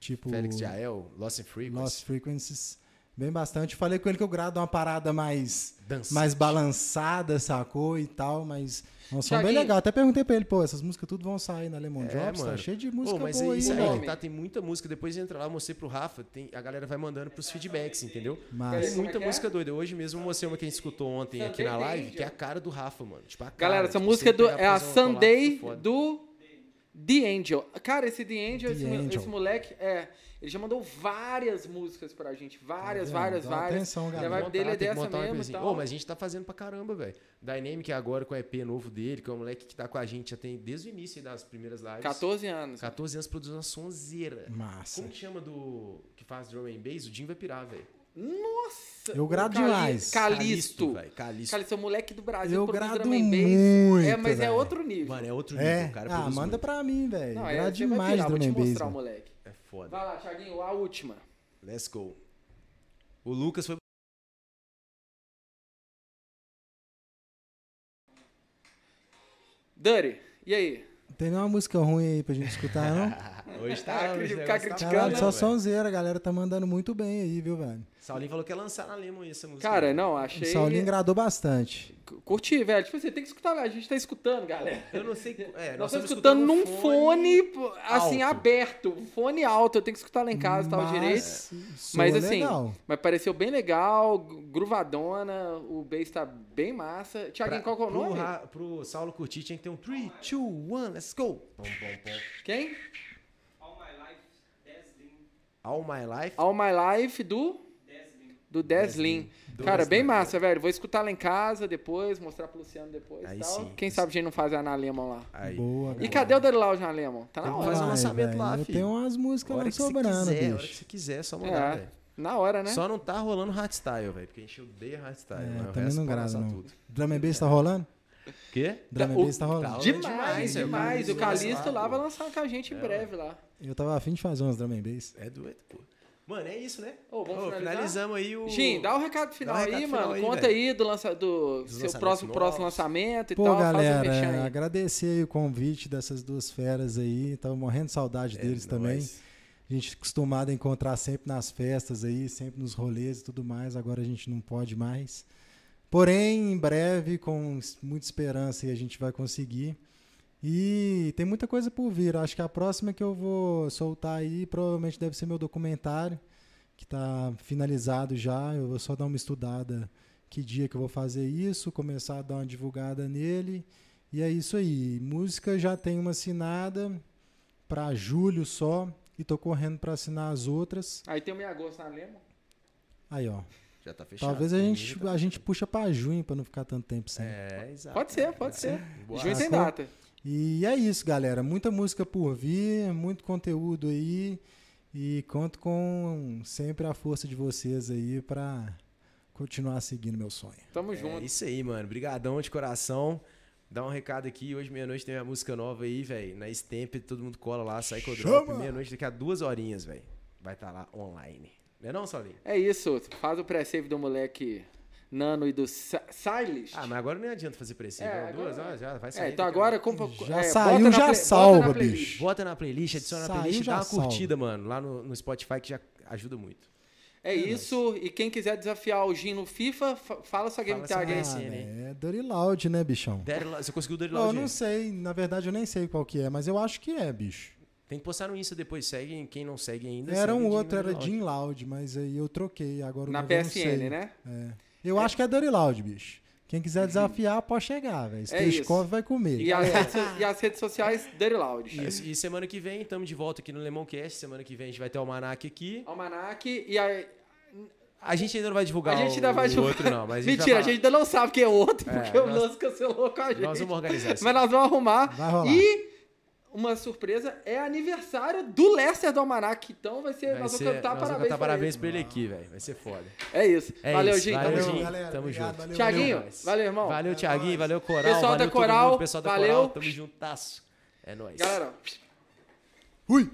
Tipo. Félix Jael, Lost in Frequency. Lost Frequencies. Bem bastante. Falei com ele que eu grado uma parada mais, Dançante. mais balançada, sacou? E tal, mas é um som bem legal. Até perguntei pra ele, pô, essas músicas tudo vão sair na Lemon É, Drops, tá mano. cheio de Pô, música mas boa é aí, isso aí, nome? tá? Tem muita música. Depois entra lá, mostrei pro Rafa. Tem, a galera vai mandando pros feedbacks, entendeu? Mas, Tem é muita é? música doida. Hoje mesmo eu mostrei uma que a gente escutou ontem aqui na live, que é a cara do Rafa, mano. Tipo, a cara. Galera, essa tipo, música é, do, é a Sunday foda. do The Angel. Cara, esse The Angel, The esse, Angel. esse moleque, é, ele já mandou várias músicas pra gente. Várias, vendo? várias, Dá várias. atenção, E a galera. vibe Montar, dele é dessa mesmo tal. Ô, mas a gente tá fazendo pra caramba, velho. Dynamic agora com o EP novo dele, que é um moleque que tá com a gente já tem desde o início das primeiras lives. 14 anos. 14 anos produzindo uma sonzeira. massa. Como que chama do. que faz drum and bass? O Jim vai pirar, velho. Nossa! Eu grado demais. Calisto. Calisto. Calisto é o moleque do Brasil. Eu grado drum and bass. muito, É, mas é velho. outro nível. Mano, é outro nível. É, cara ah, manda muito. pra mim, velho. Não, é, Grado vai demais pirar, vou drum te and bass. mostrar o moleque. É foda. Vai lá, Thiaguinho, a última. Let's go. O Lucas foi. Dani, e aí? Tem nenhuma música ruim aí pra gente escutar, não? Hoje hoje o ficar negócio criticando, Caralho, né, só sonzeira, a galera tá mandando muito bem aí, viu, velho? Saulinho falou que ia lançar na Lemon essa música. Cara, não, O achei. Saulinho agradou bastante. Curti, velho. Tipo assim, tem que escutar. A gente tá escutando, galera. Eu não sei. É, Nós nós estamos escutando num fone, pô, assim, alto. aberto. Fone alto. Eu tenho que escutar lá em casa e tal direito. Mas assim, legal. mas pareceu bem legal, gruvadona, o bass tá bem massa. Tiaguinho, qual que é o pro, nome? Ra- pro Saulo curtir tinha que ter um 3, 2, 1, let's go. Pom, pom, pom. Quem? All My Life. All My Life do? Do Deslin. Cara, bem massa, velho. Vou escutar lá em casa depois, mostrar pro Luciano depois e Aí tal. sim. Quem sabe a gente não faz a Ana Lemon lá. Aí. Boa, E galera. cadê o Dani Lounge na Lemon? Tá na Tem hora. fazer um lançamento lá, Eu filho. tenho umas músicas lá que você sobrando, quiser, a hora que bicho. você quiser, é só mandar, É, velho. na hora, né? Só não tá rolando hardstyle, velho, porque a gente odeia hardstyle. É, também não grava, não. tudo. Drum and Bass tá rolando? Quê? Drum and O- Bass tá rolando. Tá. Demais, demais, demais. é, O mas- Calisto lá vai lançar com a gente em breve lá. Eu tava afim de fazer uns drum and bass. É doido, pô. Mano, é isso, né? Ô, vamos Ô, finalizar? finalizamos aí o. Gin, dá o recado final o recado aí, final mano. aí, Conta velho. aí do, lança, do Dos seu próximo, próximo lançamento e Pô, tal. Faz um galera, aí. agradecer aí o convite dessas duas feras aí. Tava morrendo de saudade É deles também. A gente acostumado a encontrar sempre nas festas aí, sempre nos rolês e tudo mais. Agora a gente não pode mais. Porém, em breve, com muita esperança, a gente vai conseguir. E tem muita coisa por vir. Acho que a próxima que eu vou soltar aí provavelmente deve ser meu documentário, que está finalizado já. Eu vou só dar uma estudada que dia que eu vou fazer isso, começar a dar uma divulgada nele. E é isso aí. Música já tem uma assinada para julho só. E tô correndo para assinar as outras. Aí tem o meio agosto na Lema. Aí, ó. Já tá fechado. Talvez a gente, tá a gente puxa para junho para não ficar tanto tempo sem. É, exato. Pode ser, pode ser. Boa. Junho tem data. E é isso, galera. Muita música por vir, muito conteúdo aí. E conto com sempre a força de vocês aí pra continuar seguindo meu sonho. Tamo É junto. isso aí, mano. Brigadão de coração. Dá um recado aqui. Hoje, meia-noite, tem uma música nova aí, velho. Na Stamp, todo mundo cola lá, sai com o drop. Chama! Meia-noite, daqui a duas horinhas, velho. Vai estar lá online. Não é não, Solinho? É isso. Faz o pré-save do moleque Nano e do Si- Silas. Ah, mas agora não adianta fazer preciso. É, Não, duas horas já vai sair. É, então daqui agora compra. Já é, saiu, na já play- salva, bota na bicho. Bota na playlist, adiciona na Saiu, playlist, dá uma salva. curtida, mano, lá no, no Spotify que já ajuda muito. É isso. E quem quiser desafiar o Gin no FIFA, fa- fala sua game tag aí. Ah, PSN, hein? é Dirty Loud, né, bichão? Lo- Você conseguiu o Daddy Não, eu não sei, na verdade eu nem sei qual que é, mas eu acho que é, bicho. Tem que postar no Insta depois, segue. Quem não segue ainda. Era segue um o outro, era. Jim Loud, mas aí eu troquei. Agora o Na PSN, sei. né? É. Eu acho que é Dirty Loud, bicho. Quem quiser desafiar, pode chegar, velho. É isso. Stechkov vai comer. E as, redes, e as redes sociais, Dirty Loud. E, e semana que vem, estamos de volta aqui no Lemoncast. Semana que vem a gente vai ter o Almanac aqui. Almanac e a. A gente ainda não vai divulgar A gente ainda o, vai o divulgar. outro, não. Mas a gente Mentira, a vai gente ainda não sabe quem é o outro, É, porque o nós- Lance cancelou com a gente. Nós vamos organizar isso. Mas nós vamos arrumar. Vai rolar. E uma surpresa é aniversário do Lester do Almanac. Então vai ser. Vai nós ser- vamos cantar nós vamos parabéns. cantar pra parabéns ele. pra ele aqui, velho. Vai ser foda. É isso. É valeu, Gin. valeu, Tamo Gin. junto. galera. Tamo Obrigado, junto. valeu, Tiaguinho, valeu. valeu, irmão. Valeu, Thiaguinho. Valeu, Coral. Pessoal da valeu todo Coral, mundo, pessoal da valeu. Coral. Tamo juntasso. É nóis. Galera, Ui!